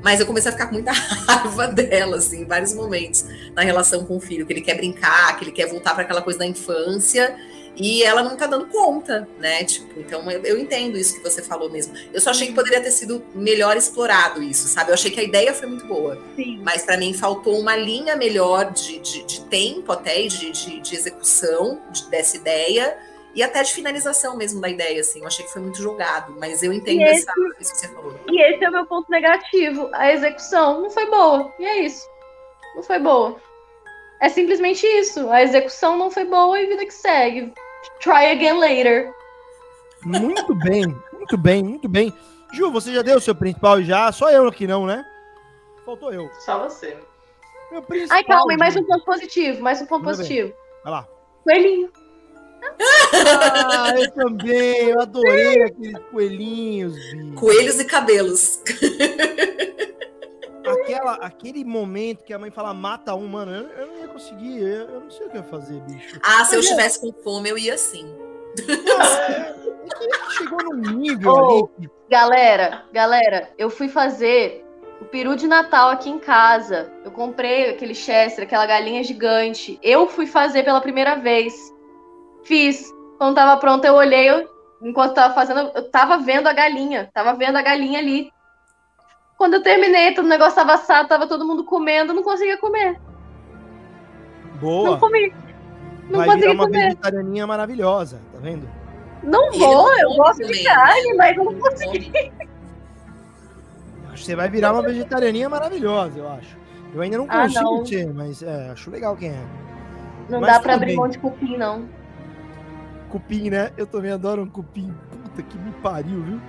Mas eu comecei a ficar com muita raiva dela, assim, em vários momentos, na relação com o filho, que ele quer brincar, que ele quer voltar para aquela coisa da infância. E ela não tá dando conta, né? Tipo, então eu, eu entendo isso que você falou mesmo. Eu só achei que poderia ter sido melhor explorado isso, sabe? Eu achei que a ideia foi muito boa. Sim. Mas para mim faltou uma linha melhor de, de, de tempo até e de, de, de execução de- dessa ideia e até de finalização mesmo da ideia, assim. Eu achei que foi muito jogado, mas eu entendo E essa, isso que você falou. E esse é o meu ponto negativo. A execução não foi boa. E é isso. Não foi boa. É simplesmente isso. A execução não foi boa e vida que segue. Try again later. Muito bem, muito bem, muito bem. Ju, você já deu o seu principal já? Só eu aqui não, né? Faltou eu. Só você. Meu principal. Ai, calma, e mais Ju. um ponto positivo. Mais um ponto Manda bem. positivo. Vai lá. Coelhinho. Ah, eu também. Eu adorei aqueles coelhinhos, bicho. Coelhos e cabelos. Aquela, aquele momento que a mãe fala mata um, mano, eu, eu não ia conseguir. Eu, eu não sei o que eu ia fazer, bicho. Ah, se eu Mas é- estivesse com fome, eu ia sim. É que chegou num nível Oh. ali. Galera, galera, eu fui fazer o peru de Natal aqui em casa. Eu comprei aquele Chester, aquela galinha gigante. Eu fui fazer pela primeira vez. Fiz. Quando tava pronto, eu olhei, eu- enquanto tava fazendo, eu tava vendo a galinha. Tava vendo a galinha ali. Quando eu terminei, todo o negócio tava assado, tava todo mundo comendo, eu não conseguia comer. Boa. Não comi. Não Vai virar consegui uma comer. vegetarianinha maravilhosa, tá vendo? Não vou, eu come gosto de carne, mas eu não consegui. come. Acho que você vai virar uma vegetarianinha maravilhosa, eu acho. Eu ainda não Ah, consigo não. ser, mas é, acho legal quem é. Não Mas dá pra abrir mão de cupim, não. Cupim, né? Eu também adoro um cupim. Puta que me pariu, viu?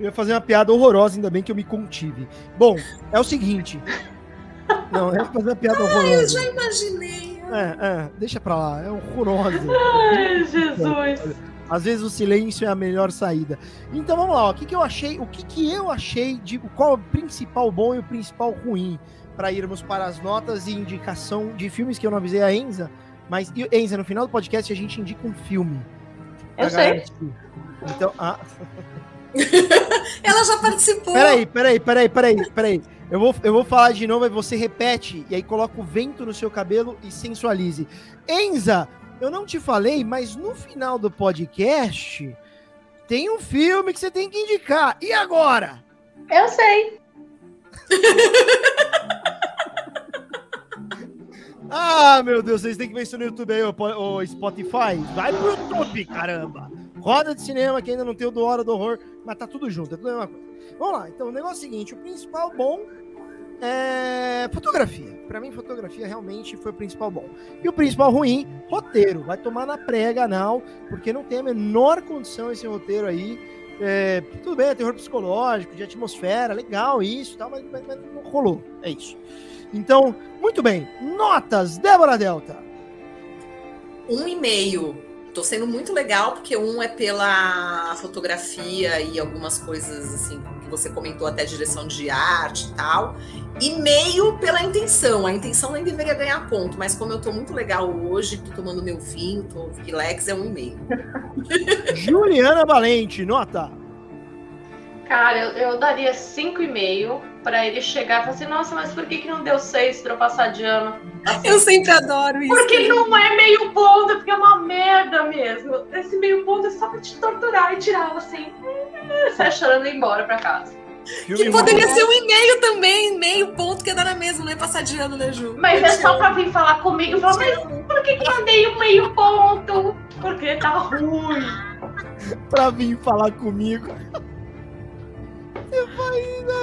Eu ia fazer uma piada horrorosa, ainda bem que eu me contive. Bom, é o seguinte. Não, eu ia fazer uma piada Eu horrorosa. já imaginei. É, é, deixa pra lá, é horrorosa. Ai, Jesus. Às vezes o silêncio é a melhor saída. Então vamos lá, ó, o que, que eu achei, o que, que eu achei de qual é o principal bom e o principal ruim para irmos para as notas e indicação de filmes que eu não avisei a Enza, mas Enza, no final do podcast a gente indica um filme. Eu galera sei. Então, ah, Ela já participou. peraí, peraí, peraí, peraí, peraí. Eu vou, eu vou falar de novo, aí você repete, e aí coloca o vento no seu cabelo e sensualize. Enza, eu não te falei, mas no final do podcast tem um filme que você tem que indicar. E agora? Eu sei. Ah, meu Deus, vocês têm que ver isso no YouTube aí, o Spotify. Vai pro YouTube, caramba. Roda de cinema que ainda não tem o do Hora do Horror, mas tá tudo junto, é tudo a mesma coisa. Vamos lá, então o negócio é o seguinte: o principal bom é fotografia. Pra mim, fotografia realmente foi o principal bom. E o principal ruim, roteiro. Vai tomar na prega anal, porque não tem a menor condição esse roteiro aí. É, tudo bem, é terror psicológico, de atmosfera, legal isso tal, mas, mas- mas não rolou. É isso. Então, muito bem. Notas, Débora Delta. Um e meio. Tô sendo muito legal, porque um é pela fotografia e algumas coisas assim que você comentou, até direção de arte e tal. E meio pela intenção. A intenção nem deveria ganhar ponto, mas como eu tô muito legal hoje, tô tomando meu vinho, tô relax, é um e meio. Juliana Valente, nota. Cara, eu, eu daria 5,5 pra ele chegar e falar assim, nossa, mas por que, que não deu 6 pra eu passar de ano? Assim, Eu sempre adoro isso. Porque não é meio ponto, porque é uma merda mesmo. Esse meio ponto é só pra te torturar e tirar assim. Sai chorando e ir embora pra casa. Filme Que poderia ser um e-mail também, meio ponto que dá na mesma, não é passar de ano, né, Ju? Mas é só pra vir falar comigo e falar, mas por que, que eu dei um meio ponto? Porque tá ruim. pra vir falar comigo.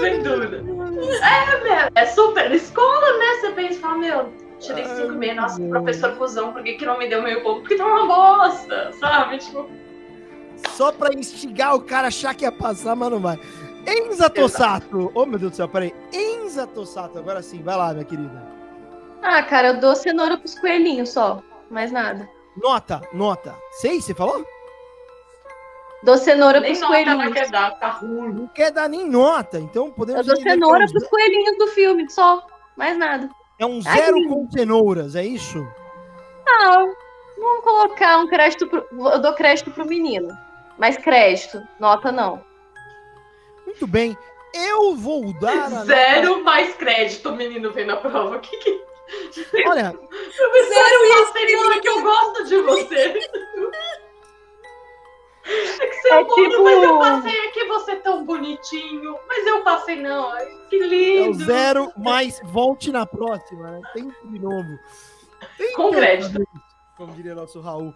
Sem dúvida. É, meu, é super escola, né? Você pensa e fala, meu, tirei Ai, 5,5, nossa, meu professor cuzão, por que, que não me deu meio ponto? Porque tá uma bosta, sabe? Tipo, Só pra instigar o cara a achar que ia passar, mas não vai. Enza Tossato. Oh, meu Deus do céu, peraí. Enza Tossato, agora sim. Vai lá, minha querida. Ah, cara, eu dou cenoura pros coelhinhos só. Mais nada. Nota, nota. Seis, você falou? Dou cenoura nem pros nota coelhinhos. quer dar, tá ruim. Não quer dar nem nota, então podemos Eu dou cenoura pros coelhinhos do filme, só. Mais nada. é um Ai, zero com cenouras, é isso? Não, vamos colocar um crédito pro. Eu dou crédito pro menino. Mas crédito, nota não. Muito bem. Eu vou dar a nota- Zero mais crédito, o menino vem na prova. O que que. Olha, Zero e que eu gosto de você. Tipo. Mas eu passei aqui, você tão bonitinho. Mas eu passei, não. Que É lindo. zero, mas volte na próxima, né? Tem de novo. Tem Com que- crédito. Como diria nosso Raul.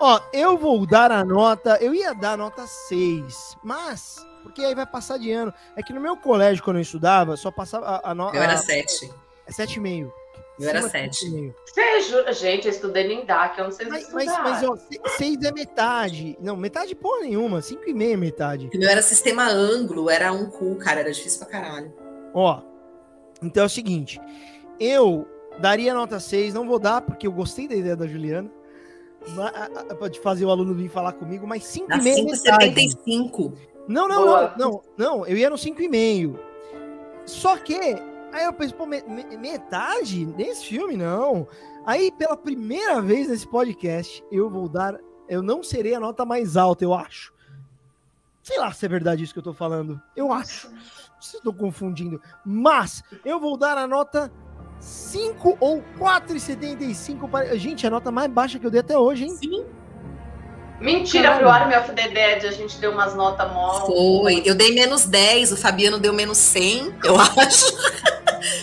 Ó, eu vou dar a nota, eu ia dar a nota 6, mas, porque aí vai passar de ano. É que no meu colégio, quando eu estudava, só passava a, a nota. Eu era sete. É 7,5. Eu era de sete. 7,5. Você jura? Gente, eu estudei no INDAC, eu não sei se Mas, estudar. mas, mas, ó, 6 é metade. Não, metade porra nenhuma. 5,5 é metade. O meu era sistema ângulo, era um cu, cara, era difícil pra caralho. Ó, então é o seguinte. Eu daria nota 6, não vou dar, porque eu gostei da ideia da Juliana. Pode fazer o aluno vir falar comigo, mas 5,5 Na é metade. 5,75. Não, não, Boa. não, não, não, eu ia no 5,5. Só que, aí eu pensei, pô, me- me- metade nesse filme, não. Aí, pela primeira vez nesse podcast, eu vou dar, eu não serei a nota mais alta, eu acho. Sei lá se é verdade isso que eu tô falando. Eu acho. Se estou confundindo. Mas, eu vou dar a nota 5 ou 4,75 para... Gente, é a nota mais baixa que eu dei até hoje, hein? Sim, Mentira, Caralho. pro Army of the Dead a gente deu umas notas mó. foi. Eu dei menos 10, o Fabiano deu menos 100, eu acho.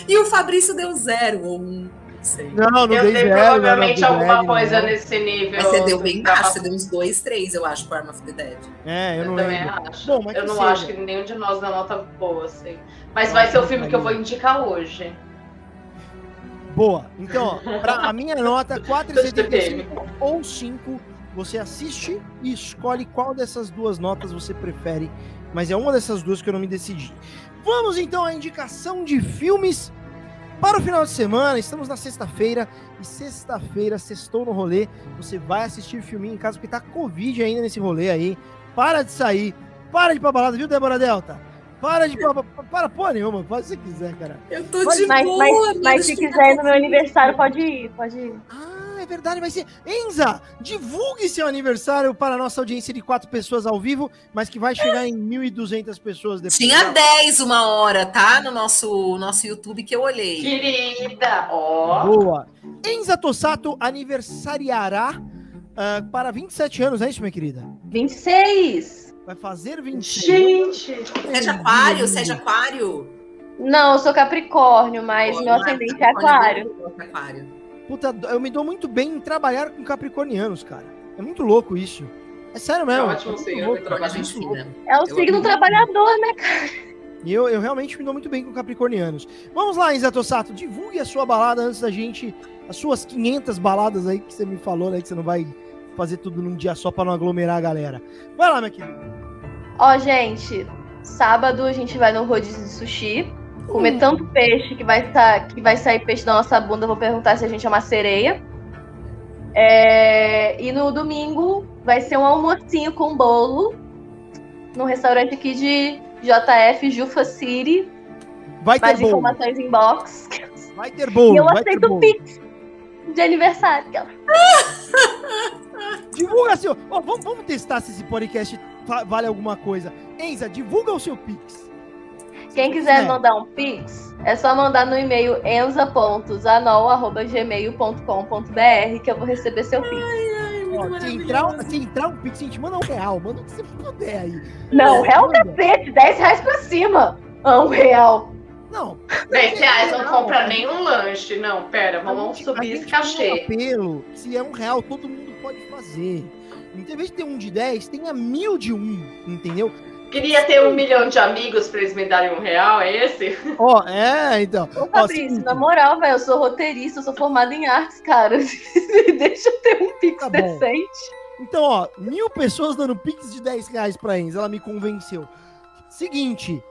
e o Fabrício deu zero ou um, não sei. Não, não Eu dei dei zero. provavelmente não, não, alguma não. coisa nesse nível. Mas você deu bem Tava- baixo, você deu uns 2, 3, eu acho, pro Arm of the Dead. É, eu Eu não também lembro. acho. Bom, mas eu não seja. acho que nenhum de nós dá nota boa, assim. Mas vai ser o filme que eu vou indicar hoje. Boa. Então, ó, pra a minha nota, Do 4,75 ou 5, você assiste e escolhe qual dessas duas notas você prefere. Mas é uma dessas duas que eu não me decidi. Vamos então à indicação de filmes para o final de semana. Estamos na sexta-feira e sexta-feira, sextou no rolê. Você vai assistir filminho em casa porque tá Covid ainda nesse rolê aí. Para de sair, para de ir pra balada, viu, Débora Delta? Para de para, para porra nenhuma, faz o que você quiser, cara. Eu tô Mas- de Mas, boa, mas, mas se quiser ir no meu aniversário, pode ir, pode ir. Ah, verdade, vai ser. Enza, divulgue seu aniversário para a nossa audiência de quatro pessoas ao vivo, mas que vai chegar em 1.200 pessoas depois. Tinha 10 uma hora, tá? No nosso, nosso YouTube que eu olhei. Querida, ó. Boa. Enza Tossato aniversariará ah, para 27 anos, é isso, minha querida? 26! Vai fazer 26. Gente, Você é aquário? Você é aquário? Não, eu sou Capricórnio, mas Pô, meu não ascendente é aquário. Capricórnio, aquário. Puta, eu me dou muito bem em trabalhar com capricornianos, cara. É muito louco isso. É sério é mesmo. ótimo muito sim, louco, cara, louco. fina. É o Eu signo amo. trabalhador, né? E eu, eu realmente me dou muito bem com capricornianos. Vamos lá, Enza Tossato, divulgue a sua balada antes da gente. As suas 500 baladas aí que você me falou, né? Que você não vai fazer tudo num dia só pra não aglomerar a galera. Vai lá, minha querida. Ó, gente, sábado a gente vai no rodízio de sushi. Comer tanto peixe que vai, sa- que vai sair peixe da nossa bunda. Vou perguntar se a gente é uma sereia. É, E no domingo vai ser um almocinho com bolo. Num restaurante aqui de JF Jufa City. Vai ter Mais bolo. informações em box. Vai ter bolo. e eu aceito bolo. Pix de aniversário. Divulga seu. Ó, vamos, vamos testar se esse podcast vale alguma coisa. Enza, divulga o seu Pix. Quem quiser É. mandar um Pix, é só mandar no e-mail enza.zanol.gmail.com.br que eu vou receber seu Pix. Ó, se, entrar, se entrar um Pix, a gente manda um real. Manda o que você puder aí. Não, real Manda. cacete, 10 reais pra cima. Ah, um real. Não. 10 reais não Não. compra nenhum lanche. Não, pera, A vamos gente- subir esse um cachê. apelo. Se é um real, todo mundo pode fazer. Em vez de ter um de 10, tenha mil de um, entendeu? Queria ter um milhão de amigos pra eles me darem um real, é esse? Ó, é, então. Ô, Fabrício, seguinte, na moral, velho, eu sou roteirista, eu sou formada em artes, cara. Deixa eu ter um Pix Tá bom. decente. Então, ó, mil pessoas dando Pix de 10 reais pra Enza, ela me convenceu. Seguinte,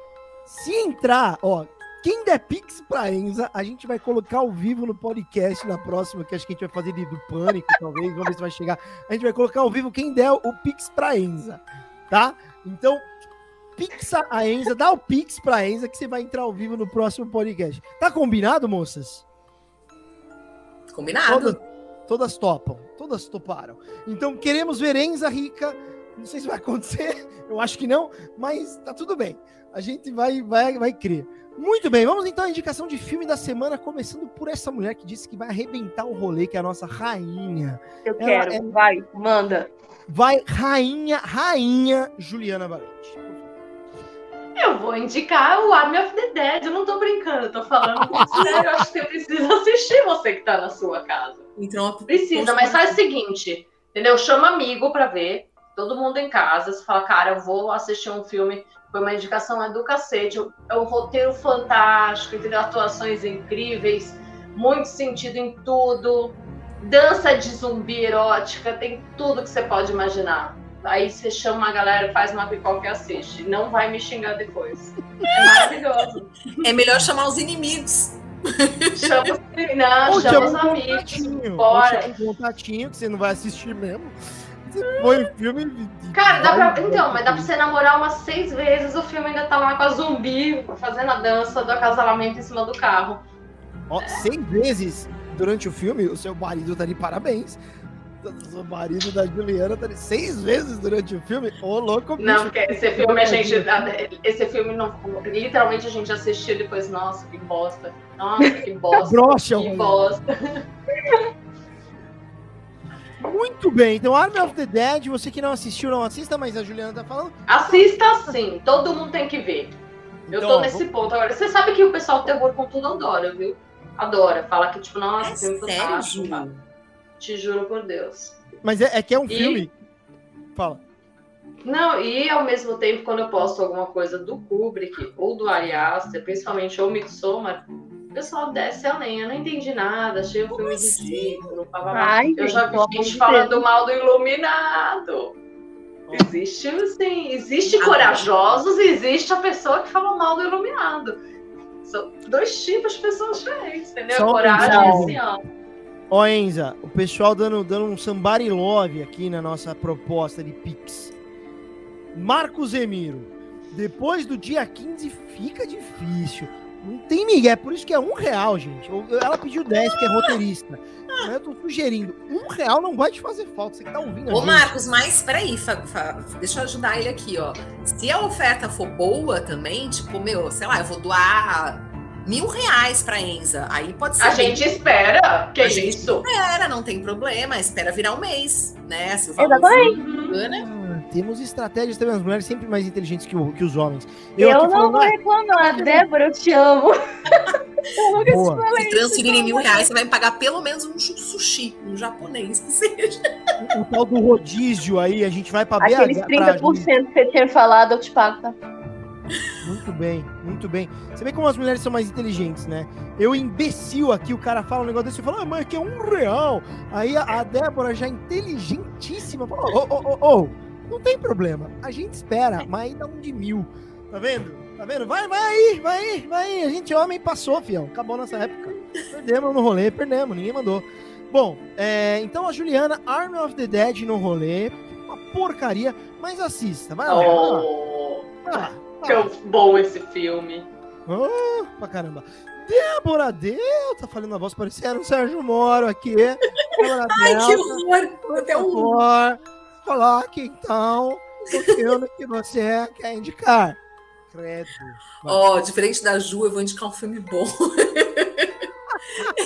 se entrar, ó, quem der Pix pra Enza, a gente vai colocar ao vivo no podcast na próxima, que acho que a gente vai fazer de- do Pânico, talvez, vamos ver se vai chegar. A gente vai colocar ao vivo quem der o Pix pra Enza, tá? Então, Pixa a Enza, dá o Pix pra Enza que você vai entrar ao vivo no próximo podcast. Tá combinado, moças? Combinado. Todas, todas topam, todas toparam. Então queremos ver Enza rica. Não sei se vai acontecer, eu acho que não, mas tá tudo bem. A gente vai, vai, vai crer. Muito bem, vamos então à indicação de filme da semana, começando por essa mulher que disse que vai arrebentar o rolê, que é a nossa rainha. Eu Ela quero, é- vai, manda. vai rainha, rainha Juliana Valente. Eu vou indicar o Army of the Dead. Eu não tô brincando, eu tô falando sério. Eu acho que você precisa assistir, você que tá na sua casa. Então, Precisa, mas faz o seguinte, entendeu? Chama amigo pra ver, todo mundo em casa. Você fala, cara, eu vou assistir um filme. Foi uma indicação é do cacete. É um roteiro fantástico, entendeu? Atuações incríveis, muito sentido em tudo. Dança de zumbi erótica, tem tudo que você pode imaginar. Aí você chama uma galera, faz uma pipoca e assiste. Não vai me xingar depois. É maravilhoso. é melhor chamar os inimigos. Chama os, não, Ou chama os um amigos. Bora. Chama um contatinho que você não vai assistir mesmo. Você põe o filme. Cara, dá pra. Então, mas dá pra você namorar umas seis vezes, o filme ainda tá lá com a zumbi fazendo a dança do acasalamento em cima do carro. Ó, seis vezes durante o filme, o seu marido tá de parabéns. O marido da Juliana tá seis vezes durante o filme. Ô, louco, bicho. Não, porque esse filme a gente. Esse filme não. Literalmente a gente assistiu depois, nossa, que bosta. Nossa, que bosta. Brocha, que bosta. Muito bem, então Army of the Dead, você que não assistiu, não assista, mas a Juliana tá falando. Assista sim, todo mundo tem que ver. Eu Então, tô nesse ponto. Agora, você sabe que o pessoal do terror com tudo adora, viu? Adora. Fala que, tipo, nossa, É filme sério, fantástico. Te juro por Deus. Mas é, é que é um E- filme. Fala. Não, e ao mesmo tempo, quando eu posto alguma coisa do Kubrick ou do Ari Aster, principalmente ou Midsommar, o pessoal desce a lenha. Eu não entendi nada, achei o Como filme assim? ridículo. Ai, eu já vi gente falando mal do Iluminado. Existe, sim, existe Ah, corajosos e existe a pessoa que fala mal do Iluminado. São dois tipos de pessoas diferentes, entendeu? Só Coragem assim, ó. Ó, Enza, o pessoal dando, dando um somebody love aqui na nossa proposta de Pix. Marcos Emiro, depois do dia 15 fica difícil. Não tem migué, por isso que é um real, gente. Ela pediu 10, porque é roteirista. Mas eu tô sugerindo, um real não vai te fazer falta. Você que tá ouvindo Ô. Marcos, mas peraí, Fa- Fa- deixa eu ajudar ele aqui, ó. Se a oferta for boa também, tipo, meu, sei lá, eu vou doar mil reais pra Enza. Aí pode ser. A bem- gente espera. Que A gente isso? espera, não tem problema, espera virar um mês, né? Se o valor bacana. Ah, temos estratégias também, as mulheres sempre mais inteligentes que, o- que os homens. Eu, aqui não falando, vou ah, reclamar, Débora, eu te amo. eu nunca te Boa. falei Se transferirem mil reais, você vai me pagar pelo menos um sushi, um japonês que seja. o tal do rodízio aí, a gente vai pra BH. Aqueles pra 30% que você tinha falado, eu te pago, tá? Muito bem, muito bem. Você vê como as mulheres são mais inteligentes, né? Eu, imbecil aqui, o cara fala um negócio desse e fala, ah, mas que é um real. Aí a, a Débora, já inteligentíssima, fala, ô, ô, ô, ô, não tem problema. A gente espera, mas aí dá um de mil. Tá vendo? Tá vendo? Vai, vai aí, vai aí, vai aí. A gente homem passou, fião. Acabou nossa época. Perdemos no rolê, perdemos, ninguém mandou. Bom, é, então a Juliana, Army of the Dead no rolê, uma porcaria, mas assista. Vai lá, Oh, vai lá, vai lá. Tão bom esse filme. Ah, pra caramba. Débora tá falando a voz parecendo o Sérgio Moro aqui. Débora Ai, que Del, horror! Até um. favor, coloque então o filme que você quer indicar. Credo. Ó, diferente da Ju, eu vou indicar um filme bom.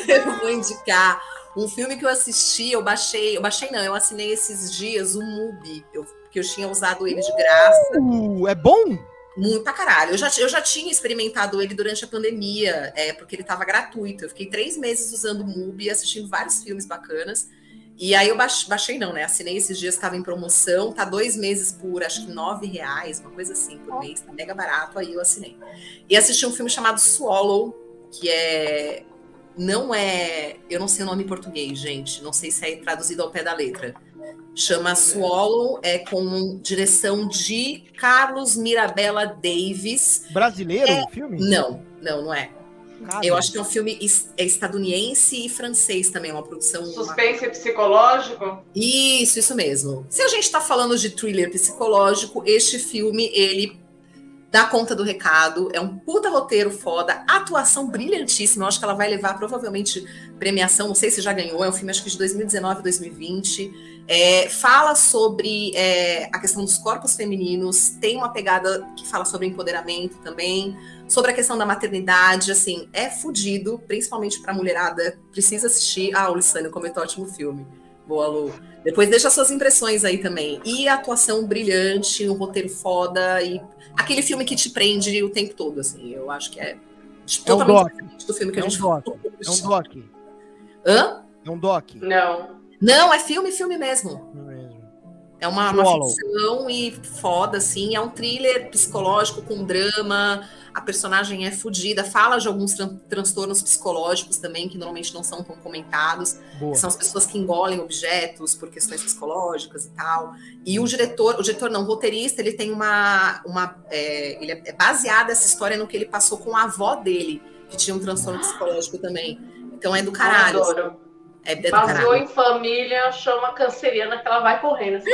eu vou indicar um filme que eu assisti, eu baixei, eu baixei não, eu assinei esses dias o Mubi, eu, porque eu tinha usado ele de graça. Uh, é bom? Muito pra caralho. Eu já, eu já tinha experimentado ele durante a pandemia, é, porque ele tava gratuito. Eu fiquei três meses usando o Mubi, assistindo vários filmes bacanas. E aí eu baixei, baixei não, né? Assinei esses dias, estava em promoção, tá dois meses por acho que nove reais, uma coisa assim, por mês, tá mega barato, aí eu assinei. E assisti um filme chamado Swallow, que é. Não é. Eu não sei o nome em português, gente. Não sei se é traduzido ao pé da letra. Chama Swallow, é com direção de Carlos Mirabella Davis. Brasileiro É, o filme? Não, não, não é. Cara, Eu acho que é um filme é estadunidense e francês também, uma produção. uma- Suspense psicológico? Isso, isso mesmo. Se a gente tá falando de thriller psicológico, este filme, ele dá conta do recado. É um puta roteiro foda, atuação brilhantíssima. Eu acho que ela vai levar provavelmente premiação, não sei se já ganhou. É um filme, acho que de 2019, 2020. É, fala sobre é, a questão dos corpos femininos, tem uma pegada que fala sobre empoderamento também, sobre a questão da maternidade, assim, é fudido, principalmente pra mulherada, precisa assistir. Ah, o Lissânio comentou ótimo filme. Boa, Lu. Depois deixa suas impressões aí também. E a atuação brilhante, um roteiro foda e aquele filme que te prende o tempo todo, assim. Eu acho que é, É um totalmente doc. do filme que É a um gente doc. falou. É um doc. Hã? É um doc. Não. Não, é filme, filme mesmo. Não é mesmo. É uma, uma ficção e foda, assim. É um thriller psicológico com drama. A personagem é fodida. Fala de alguns tran- transtornos psicológicos também, que normalmente não são tão comentados. Boa. São as pessoas que engolem objetos por questões psicológicas e tal. E o diretor, o diretor não, o roteirista, ele tem uma. uma é, ele é baseado essa história no que ele passou com a avó dele, que tinha um transtorno psicológico também. Então é do caralho. assim. Adoro. É, é do Baseou caralho. em família, chama a canceriana que ela vai correndo. assim.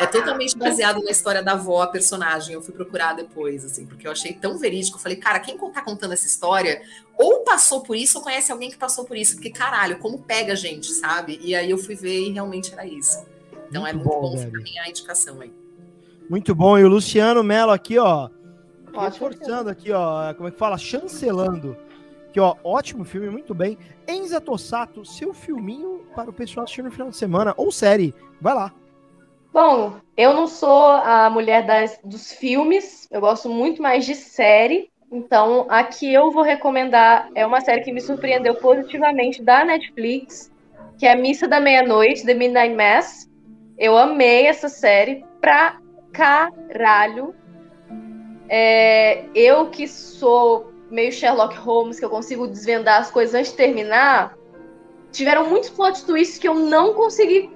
É totalmente baseado na história da avó, a personagem. Eu fui procurar depois, assim, porque eu achei tão verídico. Eu falei, cara, quem tá contando essa história ou passou por isso ou conhece alguém que passou por isso. Porque, caralho, como pega a gente, sabe? E aí eu fui ver e realmente era isso. Então é Muito muito bom, bom, mim a indicação aí. Muito bom. E o Luciano Mello aqui, ó. Ótimo Reforçando aqui, ó. Como é que fala? Chancelando. Ó. Ótimo filme, muito bem. Enza Tossato, seu filminho para o pessoal assistir no final de semana. Ou série. Vai lá. Bom, eu não sou a mulher das, dos filmes, eu gosto muito mais de série. Então, a que eu vou recomendar é uma série que me surpreendeu positivamente da Netflix, que é Missa da Meia-Noite, The Midnight Mass. Eu amei essa série pra caralho. É, eu que sou meio Sherlock Holmes, que eu consigo desvendar as coisas antes de terminar, tiveram muitos plot twists que eu não consegui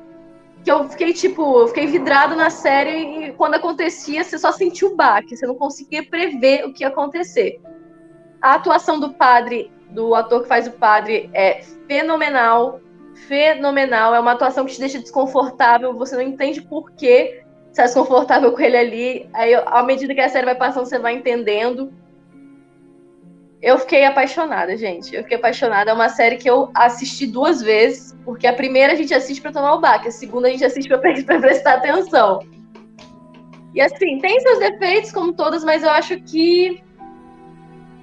que eu fiquei, tipo, eu fiquei vidrado na série e quando acontecia, você só sentia o baque, você não conseguia prever o que ia acontecer. A atuação do padre, do ator que faz o padre, é fenomenal. Fenomenal. É uma atuação que te deixa desconfortável, você não entende por que você é desconfortável com ele ali. Aí, à medida que a série vai passando, você vai entendendo. Eu fiquei apaixonada, gente. Eu fiquei apaixonada. É uma série que eu assisti duas vezes, porque a primeira a gente assiste pra tomar o baque, a segunda a gente assiste pra prestar atenção. E assim, tem seus defeitos, como todas, mas eu acho que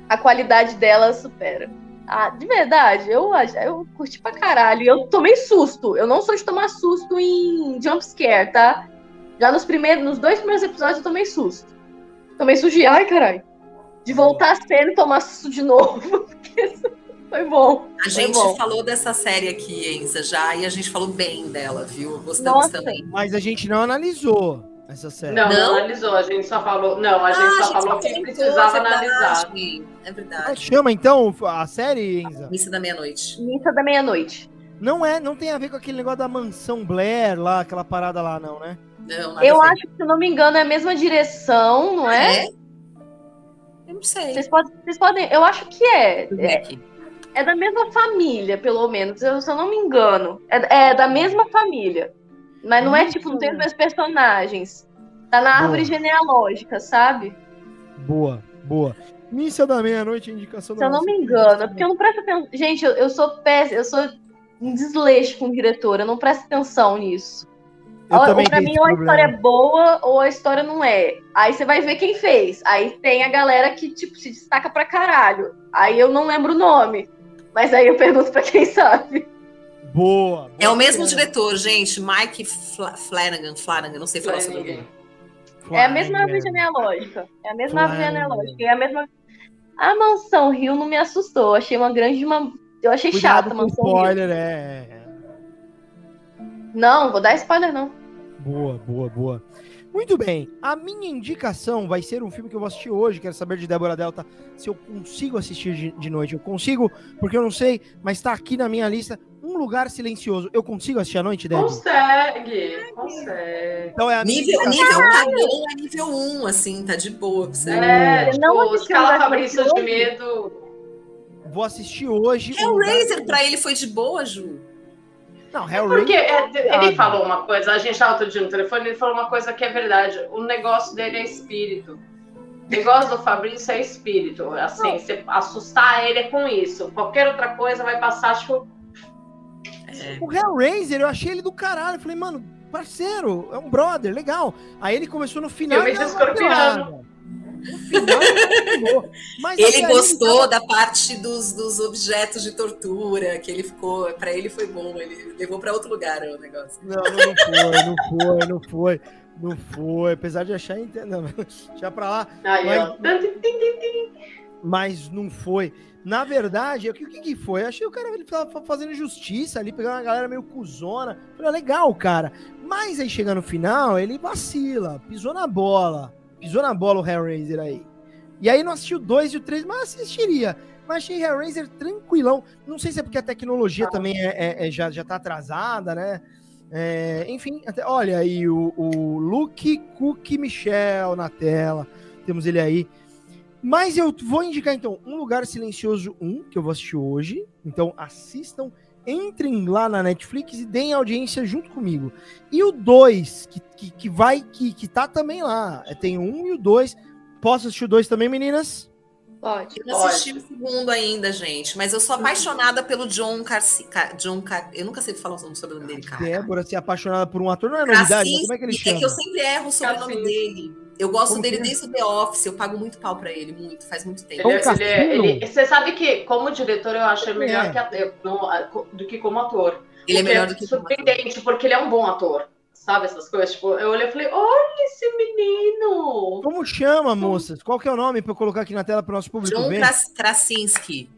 a qualidade dela supera. Ah, de verdade, eu, eu curti pra caralho. Eu tomei susto. Eu não sou de tomar susto em jump scare, tá? Já nos primeiros, nos dois primeiros episódios eu tomei susto. Tomei susto de, ai, caralho. De voltar a cena e tomar susto de novo. Foi bom. A Foi gente bom. falou dessa série aqui, Enza, já, e a gente falou bem dela, viu? Gostamos Nossa. também. Mas a gente não analisou essa série. Não, não, Não? analisou, a gente só falou. Não, a gente Ah, só falou que precisava verdade, analisar. É verdade. chama então a série, Enza? Missa da meia-noite. Missa da meia-noite. Não é, não tem a ver com aquele negócio da mansão Blair lá, aquela parada lá, não, né? Não, Eu a acho que, se eu não me engano, é a mesma direção, não é? É? Eu não sei. Vocês podem, vocês podem. Eu acho que é. É, é da mesma família, pelo menos. eu- se eu não me engano. É, é da mesma família. Mas não é Isso. tipo, não tem os mesmos personagens. Tá na árvore Boa. genealógica, sabe? Boa, boa. Missa da meia-noite, indicação Se eu não me engano. É porque eu não presto atenção. Gente, eu, eu sou péssima, eu sou um desleixo com diretor, eu não presto atenção nisso. Eu Ou- pra mim, ou a história é boa ou a história não é. Aí você vai ver quem fez. Aí tem a galera que, tipo, se destaca pra caralho. Aí eu não lembro o nome. Mas aí eu pergunto pra quem sabe. Boa. É o mesmo boa. diretor, gente. Mike Fla- Flanagan, Flanagan, não sei falar sobre Flanagan. ele. É a mesma árvore genealógica. É a mesma árvore genealógica. É a mesma. A Mansão Rio não me assustou. Eu achei uma grande. Uma... Eu achei Cuidado chata a Mansão Rio. spoiler, é, é. Não, vou dar spoiler, não. Boa, boa, boa. Muito bem. A minha indicação vai ser um filme que eu vou assistir hoje. Quero saber de Débora Delta se eu consigo assistir de, de noite. Eu consigo, porque eu não sei, mas tá aqui na minha lista. Um Lugar Silencioso. Eu consigo assistir à noite, Débora? Consegue, consegue. Então é a minha Nível, indicação. nível cagão é nível 1, assim, tá de boa você. É, Você tipo, não escala Fabrício de medo. Vou assistir hoje. o Lugar Hellraiser pra ele foi de boa, Ju. Não, Porque Hellraiser. é, ele falou uma coisa, a gente estava outro dia no telefone, ele falou uma coisa que é verdade. O negócio dele é espírito. O negócio do Fabrício é espírito. Assim, você assustar ele é com isso. Qualquer outra coisa vai passar, tipo, É. O Hellraiser, eu achei ele do caralho. Eu falei, mano, parceiro, é um brother, legal. Aí ele começou no final. Filme de não, ele gostou. Mas Ele gostou tava- da parte dos, dos objetos de tortura, que ele ficou. Pra ele foi bom, ele levou pra outro lugar o negócio. Não, não, foi, não foi, não foi. Não foi, apesar de achar. Não, deixa pra lá. Aí, Mas- ó. Mas não foi. Na verdade, o que, o que que foi? Eu achei o cara ele tava fazendo justiça ali, pegando uma galera meio cuzona. Falei, ah, legal, cara. Mas aí chega no final, ele vacila, pisou na bola. Pisou na bola o Hellraiser aí. E aí não assisti o 2 e o 3, mas assistiria. Mas achei Hellraiser tranquilão. Não sei se é porque a tecnologia também é, é- é- já, já tá atrasada, né? É, enfim, até, olha aí o, o Luke Cook Michel na tela. Temos ele aí. Mas eu vou indicar então Um Lugar Silencioso 1, que eu vou assistir hoje. Então assistam, entrem lá na Netflix e deem audiência junto comigo. E o 2, que, que, que vai, que, que tá também lá. É, Tem o 1 e o 2. Posso assistir o 2 também, meninas? Pode. Eu não assisti o segundo ainda, gente, mas eu sou apaixonada pelo John Carci... Car... John Car... Eu nunca sei falar o sobrenome dele, cara. Débora se apaixonada por um ator não é novidade, mas como é que ele chama? que eu sempre erro o sobrenome dele. Eu gosto Como dele que é? desde o The Office, eu pago muito pau pra ele, muito, faz muito tempo. Ele, ele, é- ele- você sabe que, como diretor, eu acho ele melhor É. que no- do que como ator. Ele é melhor do que o surpreendente, porque ele é um bom ator. Sabe essas coisas? Tipo, eu olhei e falei, olha esse menino! Como chama, moças? Qual que é o nome pra eu colocar aqui na tela para o nosso público John ver? Kras- Krasinski.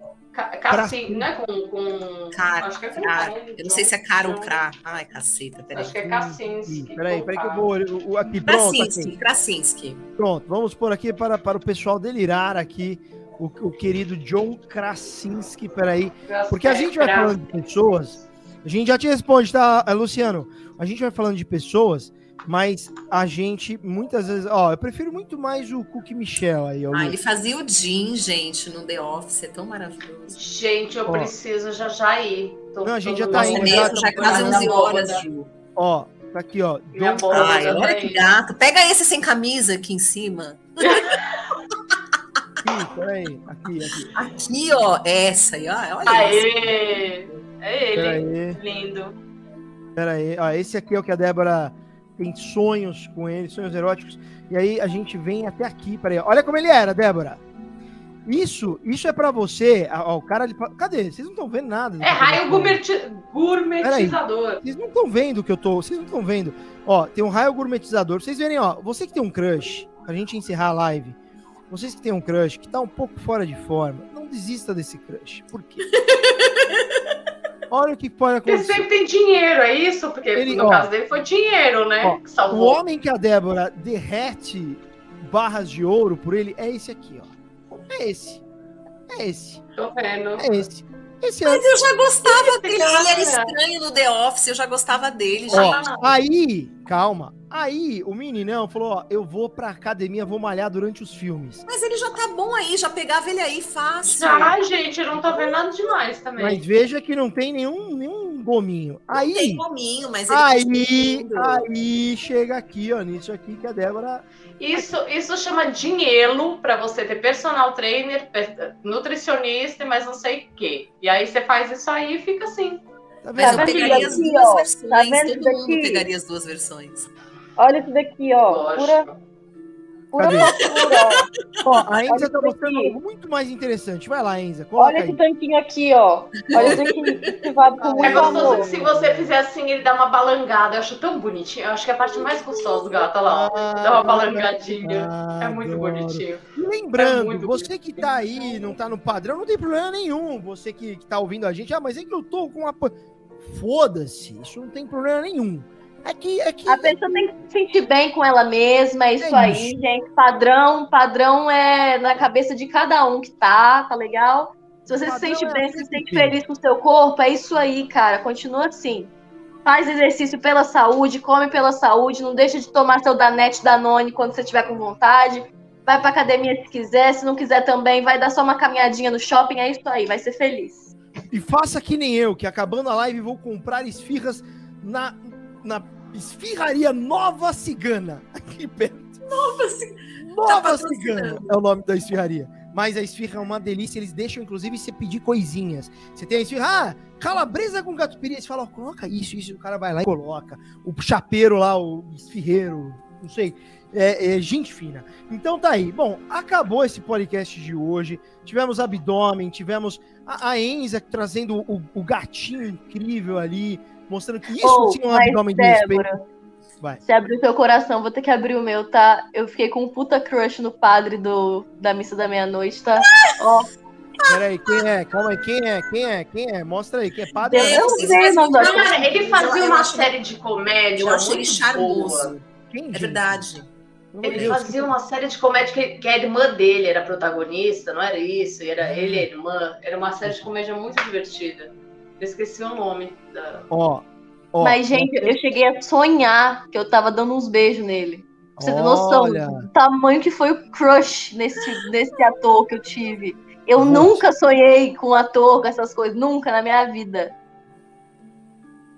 Ca- Cassim, né? Com. com Cara, acho que é com cara. K, Eu não sei se é cara ou John- Kra. Ai, caceta, peraí. Acho que é Kaczynski. Peraí, peraí que eu vou. o- o- Aqui, pronto. Krasinski, Aqui. Krasinski. Pronto, vamos pôr aqui para, para o pessoal delirar aqui o, o querido John Krasinski, peraí. Porque a gente vai falando de pessoas, a gente já te responde, tá, Luciano? A gente vai falando de pessoas, mas a gente muitas vezes, ó, eu prefiro muito mais o Cook Michel aí. Ah, ele fazia o Jean, gente, no The Office, é tão maravilhoso. Gente, eu Ó. preciso já já ir. Tô- Não, a gente tô já tá Nossa, indo, é já mesmo, já é quase Minha 11 boda. horas, Ju. Ó, tá aqui, ó. Minha boda. Ai, já olha tá que gato. Pega esse sem camisa aqui em cima. Aqui, peraí, aqui, aqui. Aqui, ó, essa aí, ó. Olha isso. Aê! É ele. Lindo. peraí. Ó, esse aqui é o que a Débora tem sonhos com ele, sonhos eróticos. E aí a gente vem até aqui, peraí. Olha como ele era, Débora. Isso, isso é pra você. Ó, o cara ali. Cadê? Vocês não estão vendo nada. É raio gourmetizador. Vocês não estão vendo o que eu tô. Vocês não estão vendo. Ó, tem um raio gourmetizador. Vocês verem, ó. Você que tem um crush, pra gente encerrar a live. Vocês que tem um crush que tá um pouco fora de forma, não desista desse crush. Por quê? Olha o que pode Porque acontecer. sempre tem dinheiro, é isso? Porque Ele- no ó, caso dele foi dinheiro, né? ó, que O salvou. homem que a Débora derrete barras de ouro por ele é esse aqui, ó. É esse. É esse. Tô vendo. É esse. Esse é Mas eu já gostava dele. cara. Ele era estranho no The Office, eu já gostava dele. Ó, aí, calma. Aí o meninão falou: ó, eu vou pra academia, vou malhar durante os filmes. Mas ele já tá bom aí, já pegava ele aí fácil. Ah, gente, eu não tô vendo nada demais também. Mas veja que não tem nenhum, nenhum gominho. Aí, Tem gominho, mas ele aí, continua lindo. aí chega aqui, ó, nisso aqui que a Débora. Isso, isso chama dinheiro pra você ter personal trainer, nutricionista, mas não sei o quê. E aí você faz isso aí e fica assim. Tá Mas vendo? eu pegaria isso as aqui, duas ó? versões. Tá vendo Todo isso mundo pegaria as duas versões. Olha isso daqui, ó. Lógico. pura Cadê? loucura, ó. A Enza tá mostrando aqui. muito mais interessante. Vai lá, Enza. Olha aí. esse tanquinho aqui, ó. Olha esse tanquinho com É gostoso que se você fizer assim, ele dá uma balangada. Eu acho tão bonitinho. Eu acho que é a parte mais gostosa do gato, olha lá. ó. Dá uma balangadinha. Ah, É muito adoro. bonitinho. E lembrando, É muito você que tá aí, não tá no padrão, não tem problema nenhum. Você que, que tá ouvindo a gente, ah, mas é que eu tô com uma. Foda-se, isso não tem problema nenhum. Que. É que A pessoa tem que se sentir bem com ela mesma, é isso É aí, isso. gente. Padrão, padrão é na cabeça de cada um que tá, tá legal? Se você se sente é bem, se sente feliz com o seu corpo, é isso aí, cara. Continua assim. Faz exercício pela saúde, come pela saúde, não deixa de tomar seu Danete Danone quando você estiver com vontade. Vai pra academia se quiser, se não quiser também, vai dar só uma caminhadinha no shopping, é isso aí, vai ser feliz. E faça que nem eu, que acabando a live vou comprar esfirras na, na esfirraria Nova Cigana. Aqui perto. Nossa, assim, Nova Tá Cigana é o nome da esfirraria. Mas a esfirra é uma delícia, eles deixam inclusive você pedir coisinhas. Você tem a esfirra, ah, calabresa com catupiry. Você fala, ó, coloca isso, isso, o cara vai lá e coloca. O chapeiro lá, o esfirreiro, não sei. É, é gente fina. Então tá aí. Bom, acabou esse podcast de hoje. Tivemos abdômen, tivemos a, a Enza trazendo o, o gatinho incrível ali, mostrando que isso Oh, é um abdômen de respeito. Vai. Você abriu teu coração, vou ter que abrir o meu, tá? Eu fiquei com um puta crush no padre do, da missa da meia-noite, tá? Ó, Peraí, quem é? Calma aí, quem é? Quem é? Quem é? Mostra aí, quem é padre? Eu não vocês sei o fazem nome ator. Cara, ele Eu- fazia eu uma série de comédia. Eu achei ele charmoso. boa. Quem, É verdade. Ele Deus, fazia uma série de comédia que, que a irmã dele era protagonista, não era isso? Era ele e a irmã. Era uma série de comédia muito divertida. Eu esqueci o nome da. Ó, ó. Mas, gente, eu cheguei a sonhar que eu tava dando uns beijos nele. Pra você ter noção do tamanho que foi o crush nesse, nesse ator que eu tive. Eu Nossa. nunca sonhei com ator, com essas coisas, nunca na minha vida.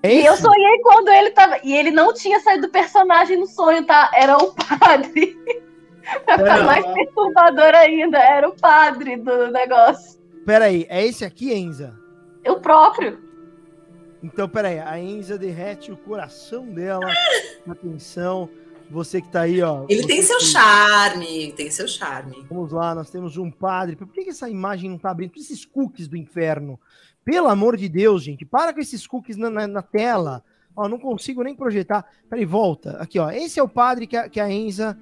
É E eu esse? sonhei quando ele tava. E ele não tinha saído do personagem no sonho, tá? Era o padre. pra Pera ficar aí. mais perturbador ainda, era o padre do negócio. Peraí, é esse aqui, Enza? Eu próprio. Então, peraí, a Enza derrete o coração dela. Atenção, você que tá aí, ó. Ele tem seu que- charme, tem seu charme. Vamos lá, nós temos um padre. Por que, que essa imagem não tá abrindo? Por que esses cookies do inferno? Pelo amor de Deus, gente, para com esses cookies na, na- na tela. Ó, não consigo nem projetar. Peraí, volta. Aqui, ó. Esse é o padre que a, que a Enza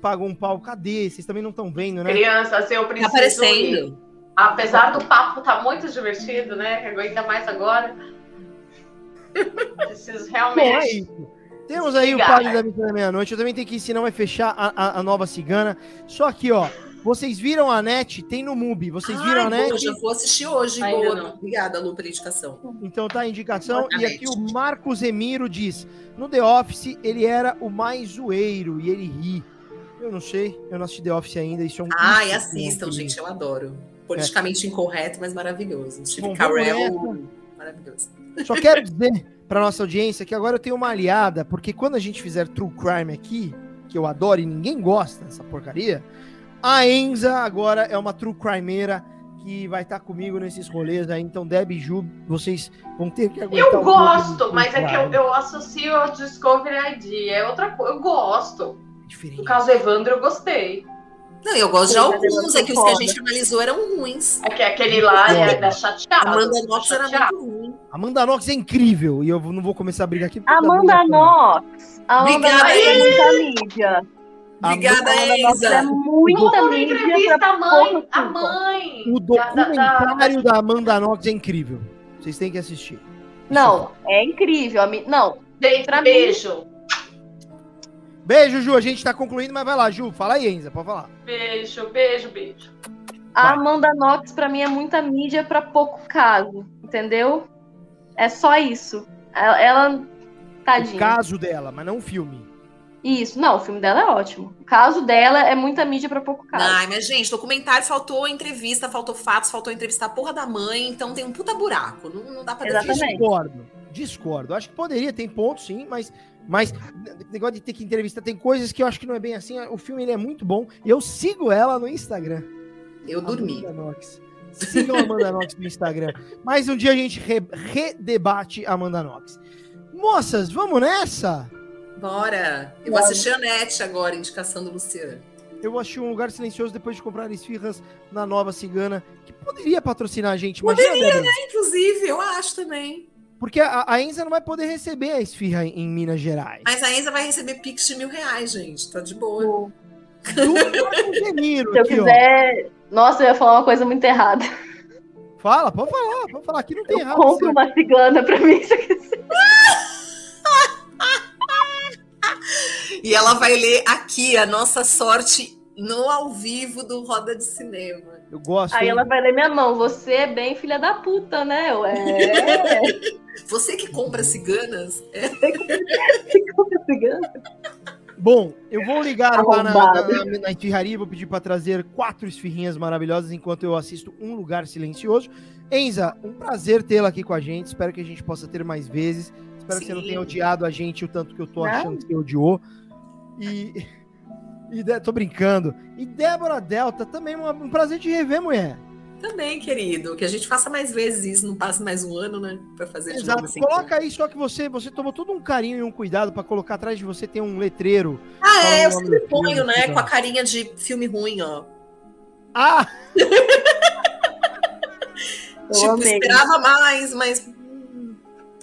pagou um pau. Cadê? Vocês também não estão vendo, né? Crianças, eu Tá preciso. ir. Apesar do papo tá muito divertido, né? Que aguenta mais agora. Preciso Bom, realmente. é isso. Temos aí o padre da missa da meia-noite. Eu também tenho que ir, senão vai fechar a, a- a nova cigana. Só que, ó, vocês viram a net? Tem no MUBI. Vocês viram a net? boa, já vou assistir hoje. Ainda boa. não. Obrigada, Lu, pela indicação. Então tá a indicação. Boa E aqui o Marcos Emiro diz: no The Office ele era o mais zoeiro e ele ri. Eu não sei, eu não assisti The Office ainda. Isso é um. Ai, custo, assistam, gente, eu adoro. Politicamente incorreto, mas maravilhoso. Steve Bom, Carell, maravilhoso. Só quero dizer para nossa audiência que agora eu tenho uma aliada, porque quando a gente fizer True Crime aqui, que eu adoro e ninguém gosta dessa porcaria, a Enza agora é uma True Crimeira que vai estar comigo nesses rolês aí. Então, Deb e Ju, vocês vão ter que aguentar Eu um gosto, mas é que eu, eu associo ao Discovery ID. É outra coisa. Eu gosto. Diferente. No caso Evandro, eu gostei. Não, eu gosto de alguns, é que os que a gente analisou eram ruins. É que aquele lá é, é chateado. Amanda Knox era chateado. muito ruim. Amanda Knox é incrível e eu não vou começar a brigar aqui. Amanda. Knox. Obrigada, mídia. Obrigada, Knox é Enza. muita mídia. entrevista pra a mãe, a mãe. O da- da- da- documentário da Amanda Knox é incrível. Vocês têm que assistir. Não, é incrível. Não, Gente, Pra mim- beijo. Beijo, Ju. A gente tá concluindo, mas vai lá, Ju. Fala aí, Enza, pode falar. Beijo, beijo, beijo. a. Amanda Knox pra mim é muita mídia pra pouco caso, entendeu? É só isso. Ela, ela O tadinha. caso dela, mas não o filme. Isso, não, o filme dela é ótimo. O caso dela é muita mídia pra pouco caso. Ai, mas, gente, documentário faltou entrevista, faltou fatos, faltou entrevistar a porra da mãe, então tem um puta buraco. Não, não dá pra. Exatamente. Discordo. Discordo. Acho que poderia, tem pontos sim, mas, mas negócio de ter que entrevistar, tem coisas que eu acho que não é bem assim. O filme ele é muito bom. Eu sigo ela no Instagram. Eu dormi. Amanda Knox. Sigam a Amanda Knox no Instagram. Mas um dia a gente re- redebate a Amanda Knox. Moças, vamos nessa? Bora. Eu vou assistir a net agora, indicação do Luciano. Eu assistir um lugar silencioso depois de comprar esfirras na Nova Cigana, que poderia patrocinar a gente. Imagina, Débora. Inclusive, eu acho também. Porque a, a Enza não vai poder receber a esfirra em, em Minas Gerais. Mas a Enza vai receber pix de mil reais, gente. Tá de boa. Se eu aqui, ó. quiser. Nossa, eu ia falar uma coisa muito errada. Fala, pode falar, pode falar. Aqui não tem Eu errado. compro uma cigana pra mim. se eu quiser. E ela vai ler aqui a nossa sorte no ao vivo do Roda de Cinema. Eu gosto. Aí hein? ela vai ler minha mão. Você é bem filha da puta, né? Eu, é. Você que compra ciganas, é Compra cigana. Bom, eu vou ligar lá na, Arrombado. na, na esfirraria, vou pedir para trazer quatro esfirrinhas maravilhosas enquanto eu assisto Um Lugar Silencioso. Enza, um prazer tê-la aqui com a gente. Espero que a gente possa ter mais vezes. Espero que você não Sim. tenha odiado a gente o tanto que eu tô Não. achando que você odiou. E, e de- tô brincando. E Débora Delta, também um, um prazer te rever, mulher. Também, querido. Que a gente faça mais vezes isso, não passe mais um ano, né? Pra fazer de Exato. novo esse Coloca aí, só que você, você tomou todo um carinho e um cuidado pra colocar atrás de você tem um letreiro. Ah, é, eu sempre do filme, ponho, né? exato. Com a carinha de filme ruim, ó. Ah! Eu tipo, amei. esperava mais, mas. hum,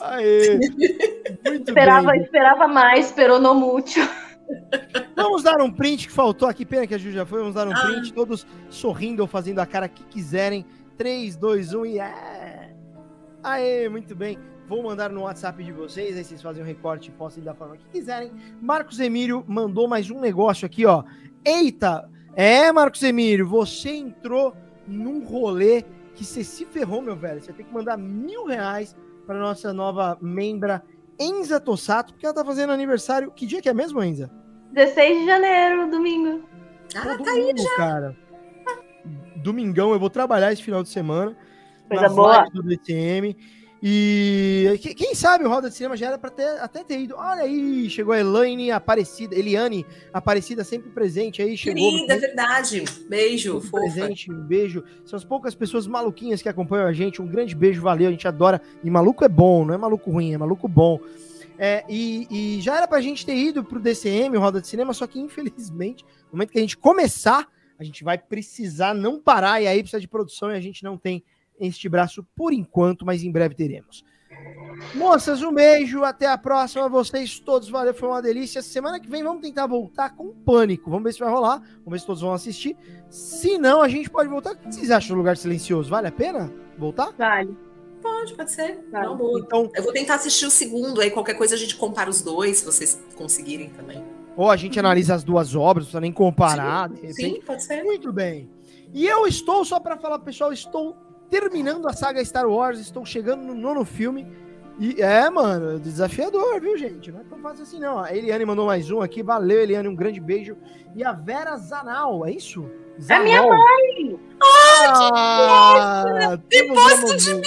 Aê! Muito Esperava, bem. esperava mais, esperou no mútil. Vamos dar um print que faltou aqui. Pena que a Ju já foi. Vamos dar um Ah. print, todos sorrindo ou fazendo a cara que quiserem. 3, 2, 1 e é! Aê, muito bem. Vou mandar no WhatsApp de vocês, aí vocês fazem um recorte e postem da forma que quiserem. Marcos Emílio mandou mais um negócio aqui, ó. Eita! É, Marcos Emílio, você entrou num rolê que você se ferrou, meu velho. Você tem que mandar mil reais para nossa nova membra Enza Tossato, porque ela tá fazendo aniversário. Que dia que é mesmo, Enza? 16 de janeiro, domingo. Ah, tá aí. mundo, cara. Domingão, eu vou trabalhar esse final de semana. Coisa nas boa. lives do DTM. E que- quem sabe o Roda de Cinema já era pra ter, até ter ido. Olha aí, chegou a Elaine Aparecida, Eliane Aparecida sempre presente aí, chegou. Querida, é verdade. Beijo, fofa. presente, um beijo. São as poucas pessoas maluquinhas que acompanham a gente. Um grande beijo, valeu, a gente adora. E maluco é bom, não é maluco ruim, é maluco bom. É, e, e já era pra gente ter ido pro DCM, o Roda de Cinema, só que infelizmente, no momento que a gente começar, a gente vai precisar não parar, e aí precisa de produção e a gente não tem este braço por enquanto, mas em breve teremos. Moças, um beijo, até a próxima, vocês todos, valeu, foi uma delícia. Semana que vem vamos tentar voltar com pânico, vamos ver se vai rolar, vamos ver se todos vão assistir. Se não, a gente pode voltar. O que vocês acham do Lugar Silencioso? Vale a pena voltar? Vale. Pode, pode ser. Tá. Não, boa. Então, Eu vou tentar assistir o segundo, aí qualquer coisa a gente compara os dois, se vocês conseguirem também. ou a gente analisa as duas obras, não precisa nem comparar, repente. Sim, pode ser. Muito bem. E eu estou, só para falar, pessoal, estou terminando a saga Star Wars, estou chegando no nono filme. E é, mano, desafiador, viu, gente? Não é tão fácil assim, não. A Eliane mandou mais um aqui. Valeu, Eliane, um grande beijo. E a Vera Zanal, é isso? É minha mãe! Ah, temos Depósito de mãe.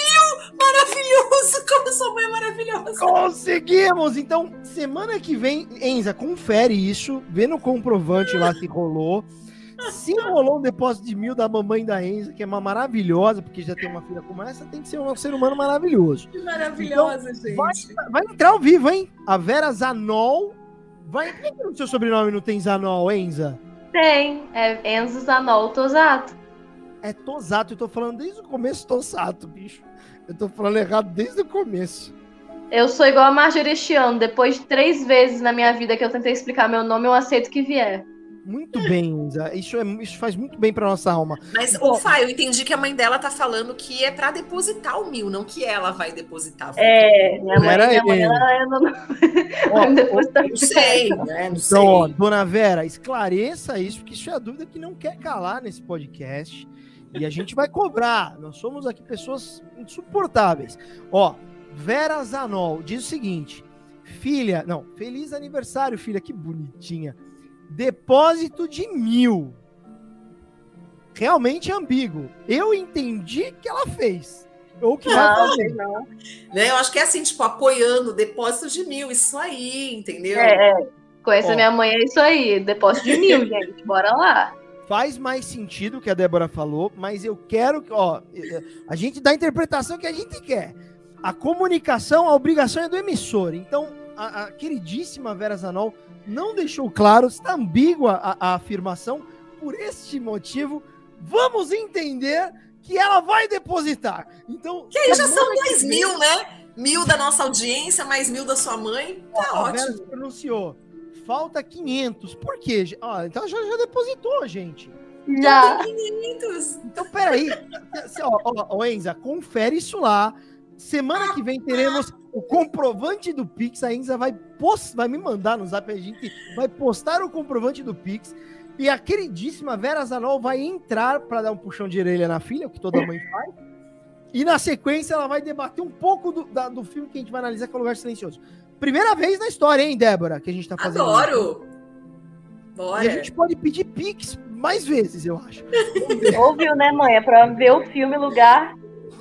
Maravilhoso! Como sua mãe é maravilhosa! Conseguimos! Então, semana que vem, Enza, confere isso, vê no comprovante lá se rolou. Se rolou um depósito de mil da mamãe da Enza, que é uma maravilhosa, porque já tem uma filha como essa, tem que ser um ser humano maravilhoso. Que maravilhosa, gente. Vai entrar ao vivo, hein? A Vera Zanol vai. Por que que no seu sobrenome não tem Zanol, Enza? Tem. É Enzo Zanol Tosato. É Tosato, eu tô falando desde o começo Tosato, bicho. Eu tô falando errado desde o começo. Eu sou igual a Marjorie este ano. Depois de três vezes na minha vida que eu tentei explicar meu nome, eu aceito o que vier. Muito bem, Enza. Isso, é, isso faz muito bem pra nossa alma. Mas, ô, Fá, eu entendi que a mãe dela tá falando que é pra depositar o mil, não que ela vai depositar. É, minha mãe, Era minha mãe ele. ela é no- Ó, Não sei, né? Não sei. Então, ó, dona Vera, esclareça isso, porque isso é a dúvida que não quer calar nesse podcast. E a gente vai cobrar. Nós somos aqui pessoas insuportáveis. Ó, Vera Zanol diz o seguinte: filha, não, feliz aniversário, filha, que bonitinha. Depósito de mil. Realmente ambíguo. Eu entendi que ela fez. Ou que vai Não, fazer. não. Né? Eu acho que é assim, tipo, apoiando depósito de mil, isso aí, entendeu? É, é. Conhecer Ó. minha mãe é isso aí. Depósito de mil, gente. Bora lá. faz mais sentido o que a Débora falou, mas eu quero que, ó, a gente dá a interpretação que a gente quer. A comunicação, a obrigação é do emissor. Então, a, a queridíssima Vera Zanol não deixou claro, está ambígua a, a afirmação. Por este motivo, vamos entender que ela vai depositar. Então, Que aí já são dois vem- mil, né? Mil da nossa audiência, mais mil da sua mãe. Tá a Vera ótimo. se pronunciou. Falta 500. Por quê? Ó, então já, já depositou, gente. Já. Quinhentos. Então, peraí. Ó, ó, ó, Enza, confere isso lá. Semana que vem teremos o comprovante do Pix. A Enza vai, post, vai me mandar no zap. A gente vai postar o comprovante do Pix. E a queridíssima Vera Zanol vai entrar para dar um puxão de orelha na filha, o que toda mãe faz. E na sequência ela vai debater um pouco do, da- do filme que a gente vai analisar, que é o Lugar Silencioso. Primeira vez na história, hein, Débora, que a gente tá fazendo. Adoro. E Bora. a gente pode pedir Pix mais vezes, eu acho. Ouviu, né, mãe? É pra ver o filme Lugar.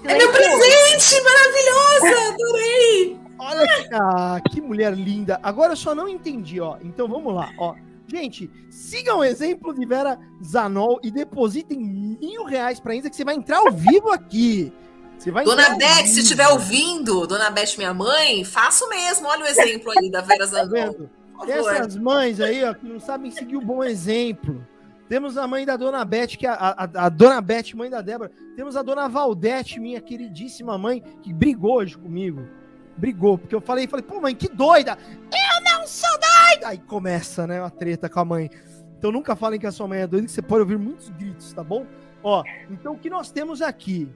É meu presente! Maravilhosa! Adorei! Olha que, ah, que mulher linda. Agora eu só não entendi, ó. Então vamos lá, ó. Gente, sigam o exemplo de Vera Zanol e depositem mil reais pra Inza que você vai entrar ao vivo aqui. Você vai Dona Beth, se estiver ouvindo, Dona Beth, minha mãe, faça o mesmo. Olha o exemplo aí da Vera Tá Zanol. vendo? Favor. essas mães aí, ó, que não sabem seguir o bom exemplo. Temos a mãe da Dona Beth, que é a, a, a Dona Beth, mãe da Débora. Temos a Dona Valdete, minha queridíssima mãe, que brigou hoje comigo. Brigou, porque eu falei, falei, pô, mãe, que doida! Eu não sou doida! Aí começa, né, uma treta com a mãe. Então nunca falem que a sua mãe é doida, que você pode ouvir muitos gritos, tá bom? Ó, então o que nós temos aqui?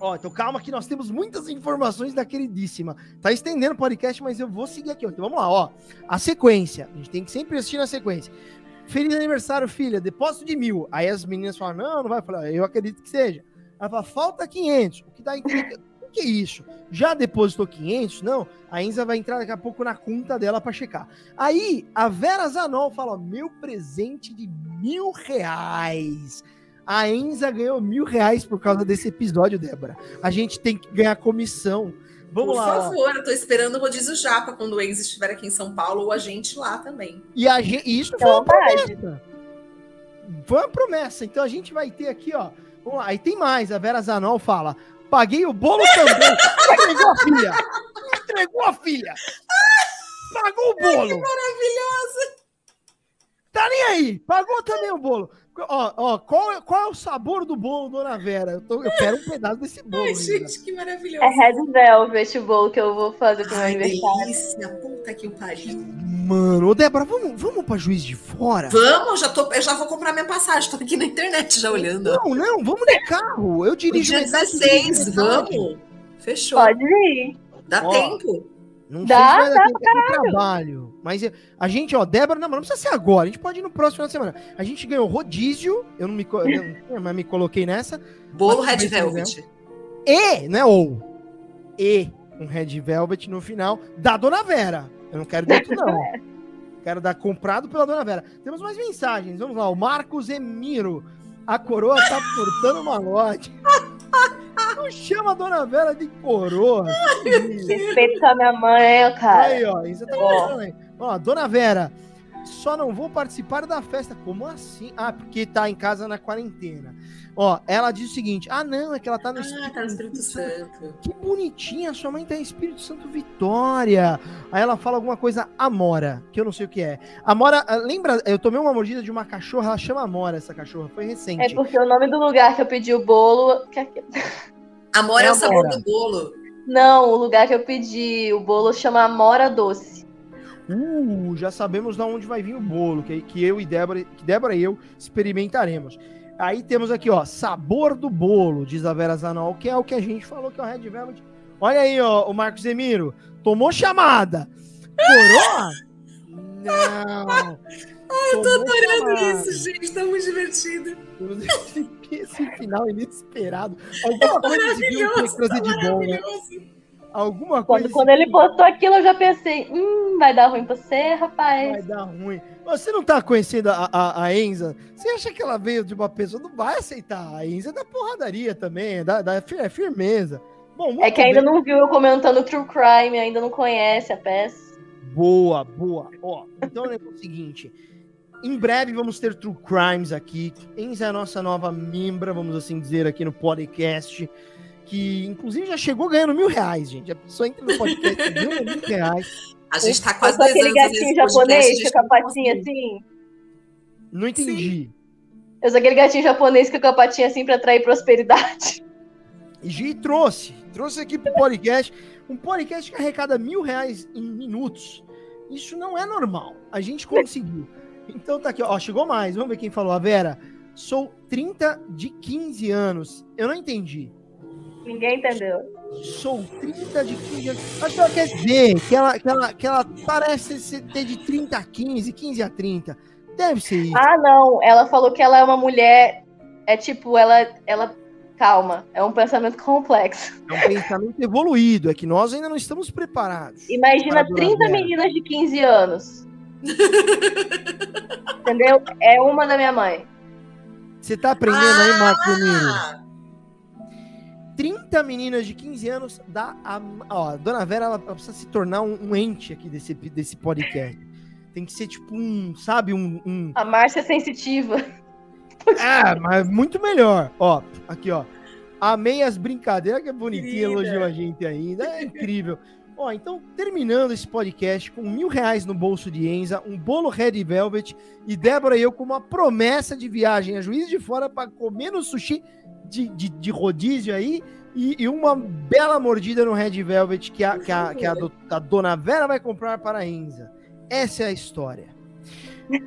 Ó, então calma que nós temos muitas informações da queridíssima. Tá estendendo o podcast, mas eu vou seguir aqui. Então vamos lá, ó. A sequência. A gente tem que sempre assistir na sequência. Feliz aniversário, filha. Depósito de mil. Aí as meninas falam, não, não vai. Eu acredito que seja. Ela fala, falta 500. O que dá que... O que é isso? Já depositou 500? Não. A Enza vai entrar daqui a pouco na conta dela pra checar. Aí, a Vera Zanol fala, meu presente de mil reais. A Enza ganhou mil reais por causa desse episódio, Débora. A gente tem que ganhar comissão. Vamos Por lá. ó. favor, eu tô esperando o rodízio Japa quando o Enzo estiver aqui em São Paulo ou a gente lá também. E a gente, e isso foi Então, uma promessa. Foi uma promessa. Então a gente vai ter aqui, ó. Vamos lá. Aí tem mais. A Vera Zanol fala: paguei o bolo também. Entregou a filha. Entregou a filha. Pagou o bolo. Maravilhosa! Tá nem aí. Pagou também o bolo. Ó, ó, qual, é- qual é o sabor do bolo, dona Vera? Eu, tô- eu quero um pedaço desse bolo. Ai, ainda. gente, que maravilhoso. É Red Velvet o bolo que eu vou fazer pro meu aniversário. delícia. Puta que o pariu. Mano, ô Débora, vamos, vamos pra Juiz de Fora? Vamos, já tô, eu já vou comprar minha passagem. Tô aqui na internet já olhando. Não, não, vamos de carro. Eu dirijo. dia metade, você 16, dirige metade. vamos. Fechou. Pode ir. Dá Ó. tempo. Não Dá, sei se vai dar tempo é trabalho. Mas eu- a gente, ó, Débora, não, não precisa ser agora. A gente pode ir no próximo final de semana. A gente ganhou rodízio. Eu não me, eu não- mas me coloquei nessa. Bolo Mas Red Velvet. E, não é ou. E um Red Velvet no final da Dona Vera. Eu não quero de outro, não. quero dar comprado pela Dona Vera. Temos mais mensagens. Vamos lá. O Marcos Emiro. A coroa tá cortando malote. Não chama a Dona Vera de coroa. Respeito com a minha mãe, cara. Aí, ó, isso tá começando aí. Ó, Dona Vera, só não vou participar da festa. Como assim? Ah, porque tá em casa na quarentena. Ó, ela diz o seguinte: ah, não, é que ela tá no Ah, tá no Espírito Santo. Que bonitinha, sua mãe tá em Espírito Santo Vitória. Aí ela fala alguma coisa Amora, que eu não sei o que é. Amora, ah, lembra, eu tomei uma mordida de uma cachorra, ela chama Amora essa cachorra, foi É recente. porque o nome do lugar que eu pedi o bolo. é- Amor é, É o sabor Amora. do bolo. Não, o lugar que eu pedi o bolo chama Amora Doce. Uh, já sabemos de onde vai vir o bolo, que, que eu e Débora, que Débora e eu experimentaremos. Aí temos aqui, ó, sabor do bolo, diz a Vera Zanol, que é o que a gente falou que é o Red Velvet. Olha aí, ó, o Marcos Emiro, tomou chamada. Coroa? Não. Eu tô Adorando isso, gente. Tá muito divertido. Esse final inesperado. Alguma coisa esse filme tinha que trazer de bom, né? Alguma coisa. Quando, quando ele postou aquilo, eu já pensei, hum, vai dar ruim pra você, rapaz. Vai dar ruim. Você não tá conhecendo a, a, a Enza? Você acha que ela veio de uma pessoa? Não vai aceitar. A Enza é da porradaria também, é da, da é firmeza. Bom, É que ainda bem. não viu eu comentando True Crime, ainda não conhece a peça. Boa, boa. Ó, então é o seguinte. Em breve vamos ter True Crimes aqui. Enza é a nossa nova membra, vamos assim dizer, aqui no podcast. Que inclusive já chegou ganhando mil reais, gente. A pessoa entra no podcast e ganha mil reais. A gente tá Eu quase dois aquele gatinho japonês com a não patinha assim. Não entendi. Eu sou aquele gatinho japonês com a patinha assim pra atrair prosperidade. E trouxe, trouxe aqui pro podcast, um podcast que arrecada mil reais em minutos. Isso não é normal. A gente conseguiu. Então tá aqui, ó, chegou mais. Vamos ver quem falou. A Vera, sou 30 de 15 anos. Eu não entendi. Ninguém entendeu. Sou 30 de 15 anos. Acho que ela quer dizer que ela, que ela, que ela parece ser- ter de 30 a 15, 15 a 30. Deve ser isso. Ah, não. Ela falou que ela é uma mulher. É tipo, ela. ela calma. É um pensamento complexo. É um pensamento evoluído. É que nós ainda não estamos preparados. Imagina Para a dona 30 Vera. meninas de 15 anos. Entendeu? É uma da minha mãe. Você tá aprendendo aí, Marcos Emílio? Ah, 30 meninas de 15 anos dá a. Ó, a Dona Vera ela, ela precisa se tornar um, um ente aqui desse, desse podcast. Tem que ser tipo um, sabe, um. um... A Márcia é sensitiva. É, mas muito melhor. Ó, aqui, ó. Amei as brincadeiras, que é bonitinho, Querida. elogiou a gente ainda. É incrível. Ó, então, terminando esse podcast com mil reais no bolso de Enza, um bolo Red Velvet e Débora e eu com uma promessa de viagem a Juiz de Fora para comer no sushi de, de, de rodízio aí e, e uma bela mordida no Red Velvet que a, que a, que a, do- a dona Vera vai comprar para a Enza. Essa é a história.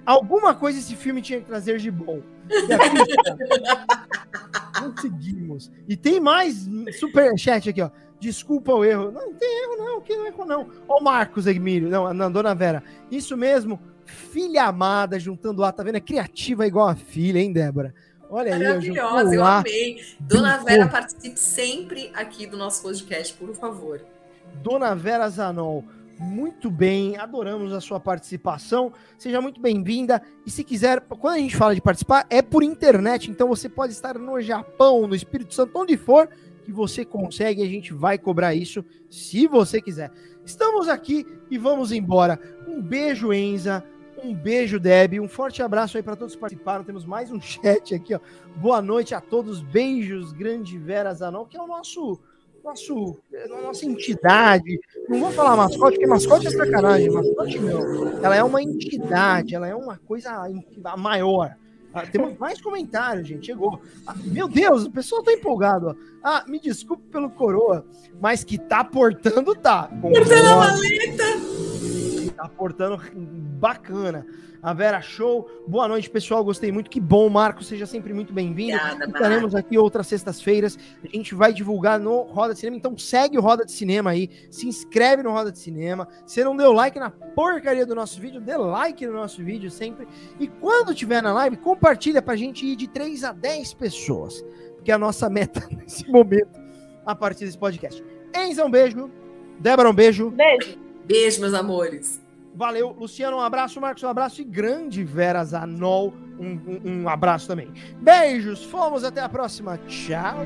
Alguma coisa esse filme tinha que trazer de bom. Conseguimos. E tem mais super chat aqui, ó. Desculpa o erro. Não, não tem erro, não. Que não é erro, não. Ó, o Marcos Egmílio. Não, não, dona Vera. Isso mesmo. Filha amada, juntando lá. Tá vendo? É criativa igual a filha, hein, Débora? Olha aí, Maravilhosa, eu lá. amei. Dona. Vera, participe sempre aqui do nosso podcast, por favor. Dona Vera Zanol, muito bem, adoramos a sua participação. Seja muito bem-vinda. E se quiser, quando a gente fala de participar, é por internet, então você pode estar no Japão, no Espírito Santo, onde for, que você consegue, a gente vai cobrar isso se você quiser. Estamos aqui e vamos embora. Um beijo, Enza. Um beijo, Deb. Um forte abraço aí para todos que participaram. Temos mais um chat aqui, ó. Boa noite a todos. Beijos, grande Vera Zanol, que é o nosso nosso, a nossa entidade. Não vou falar mascote, porque mascote é sacanagem. Mascote não. Ela é uma entidade, ela é uma coisa maior. Ah, temos mais comentários, gente. Chegou. Ah, meu Deus, o pessoal tá empolgado. ó. Ah, me desculpe pelo coroa, mas que tá portando, tá. Portando a Concordo. Tá portando bacana. A Vera Show. Boa noite, pessoal. Gostei muito. Que bom, Marcos. Seja sempre muito bem-vindo. Estaremos aqui outras sextas-feiras. A gente vai divulgar no Roda de Cinema. Então segue o Roda de Cinema aí. Se inscreve no Roda de Cinema. Se não deu like na porcaria do nosso vídeo, dê like no nosso vídeo sempre. E quando tiver na live, compartilha pra gente ir de 3 a 10 pessoas. Porque é a nossa meta nesse momento, a partir desse podcast. Enza, um beijo. Débora, um beijo. Beijo. Beijo, meus amores. Valeu, Luciano, um abraço, Marcos, um abraço e grande Vera Zanol, um, um, um abraço também. Beijos, fomos, até a próxima, tchau.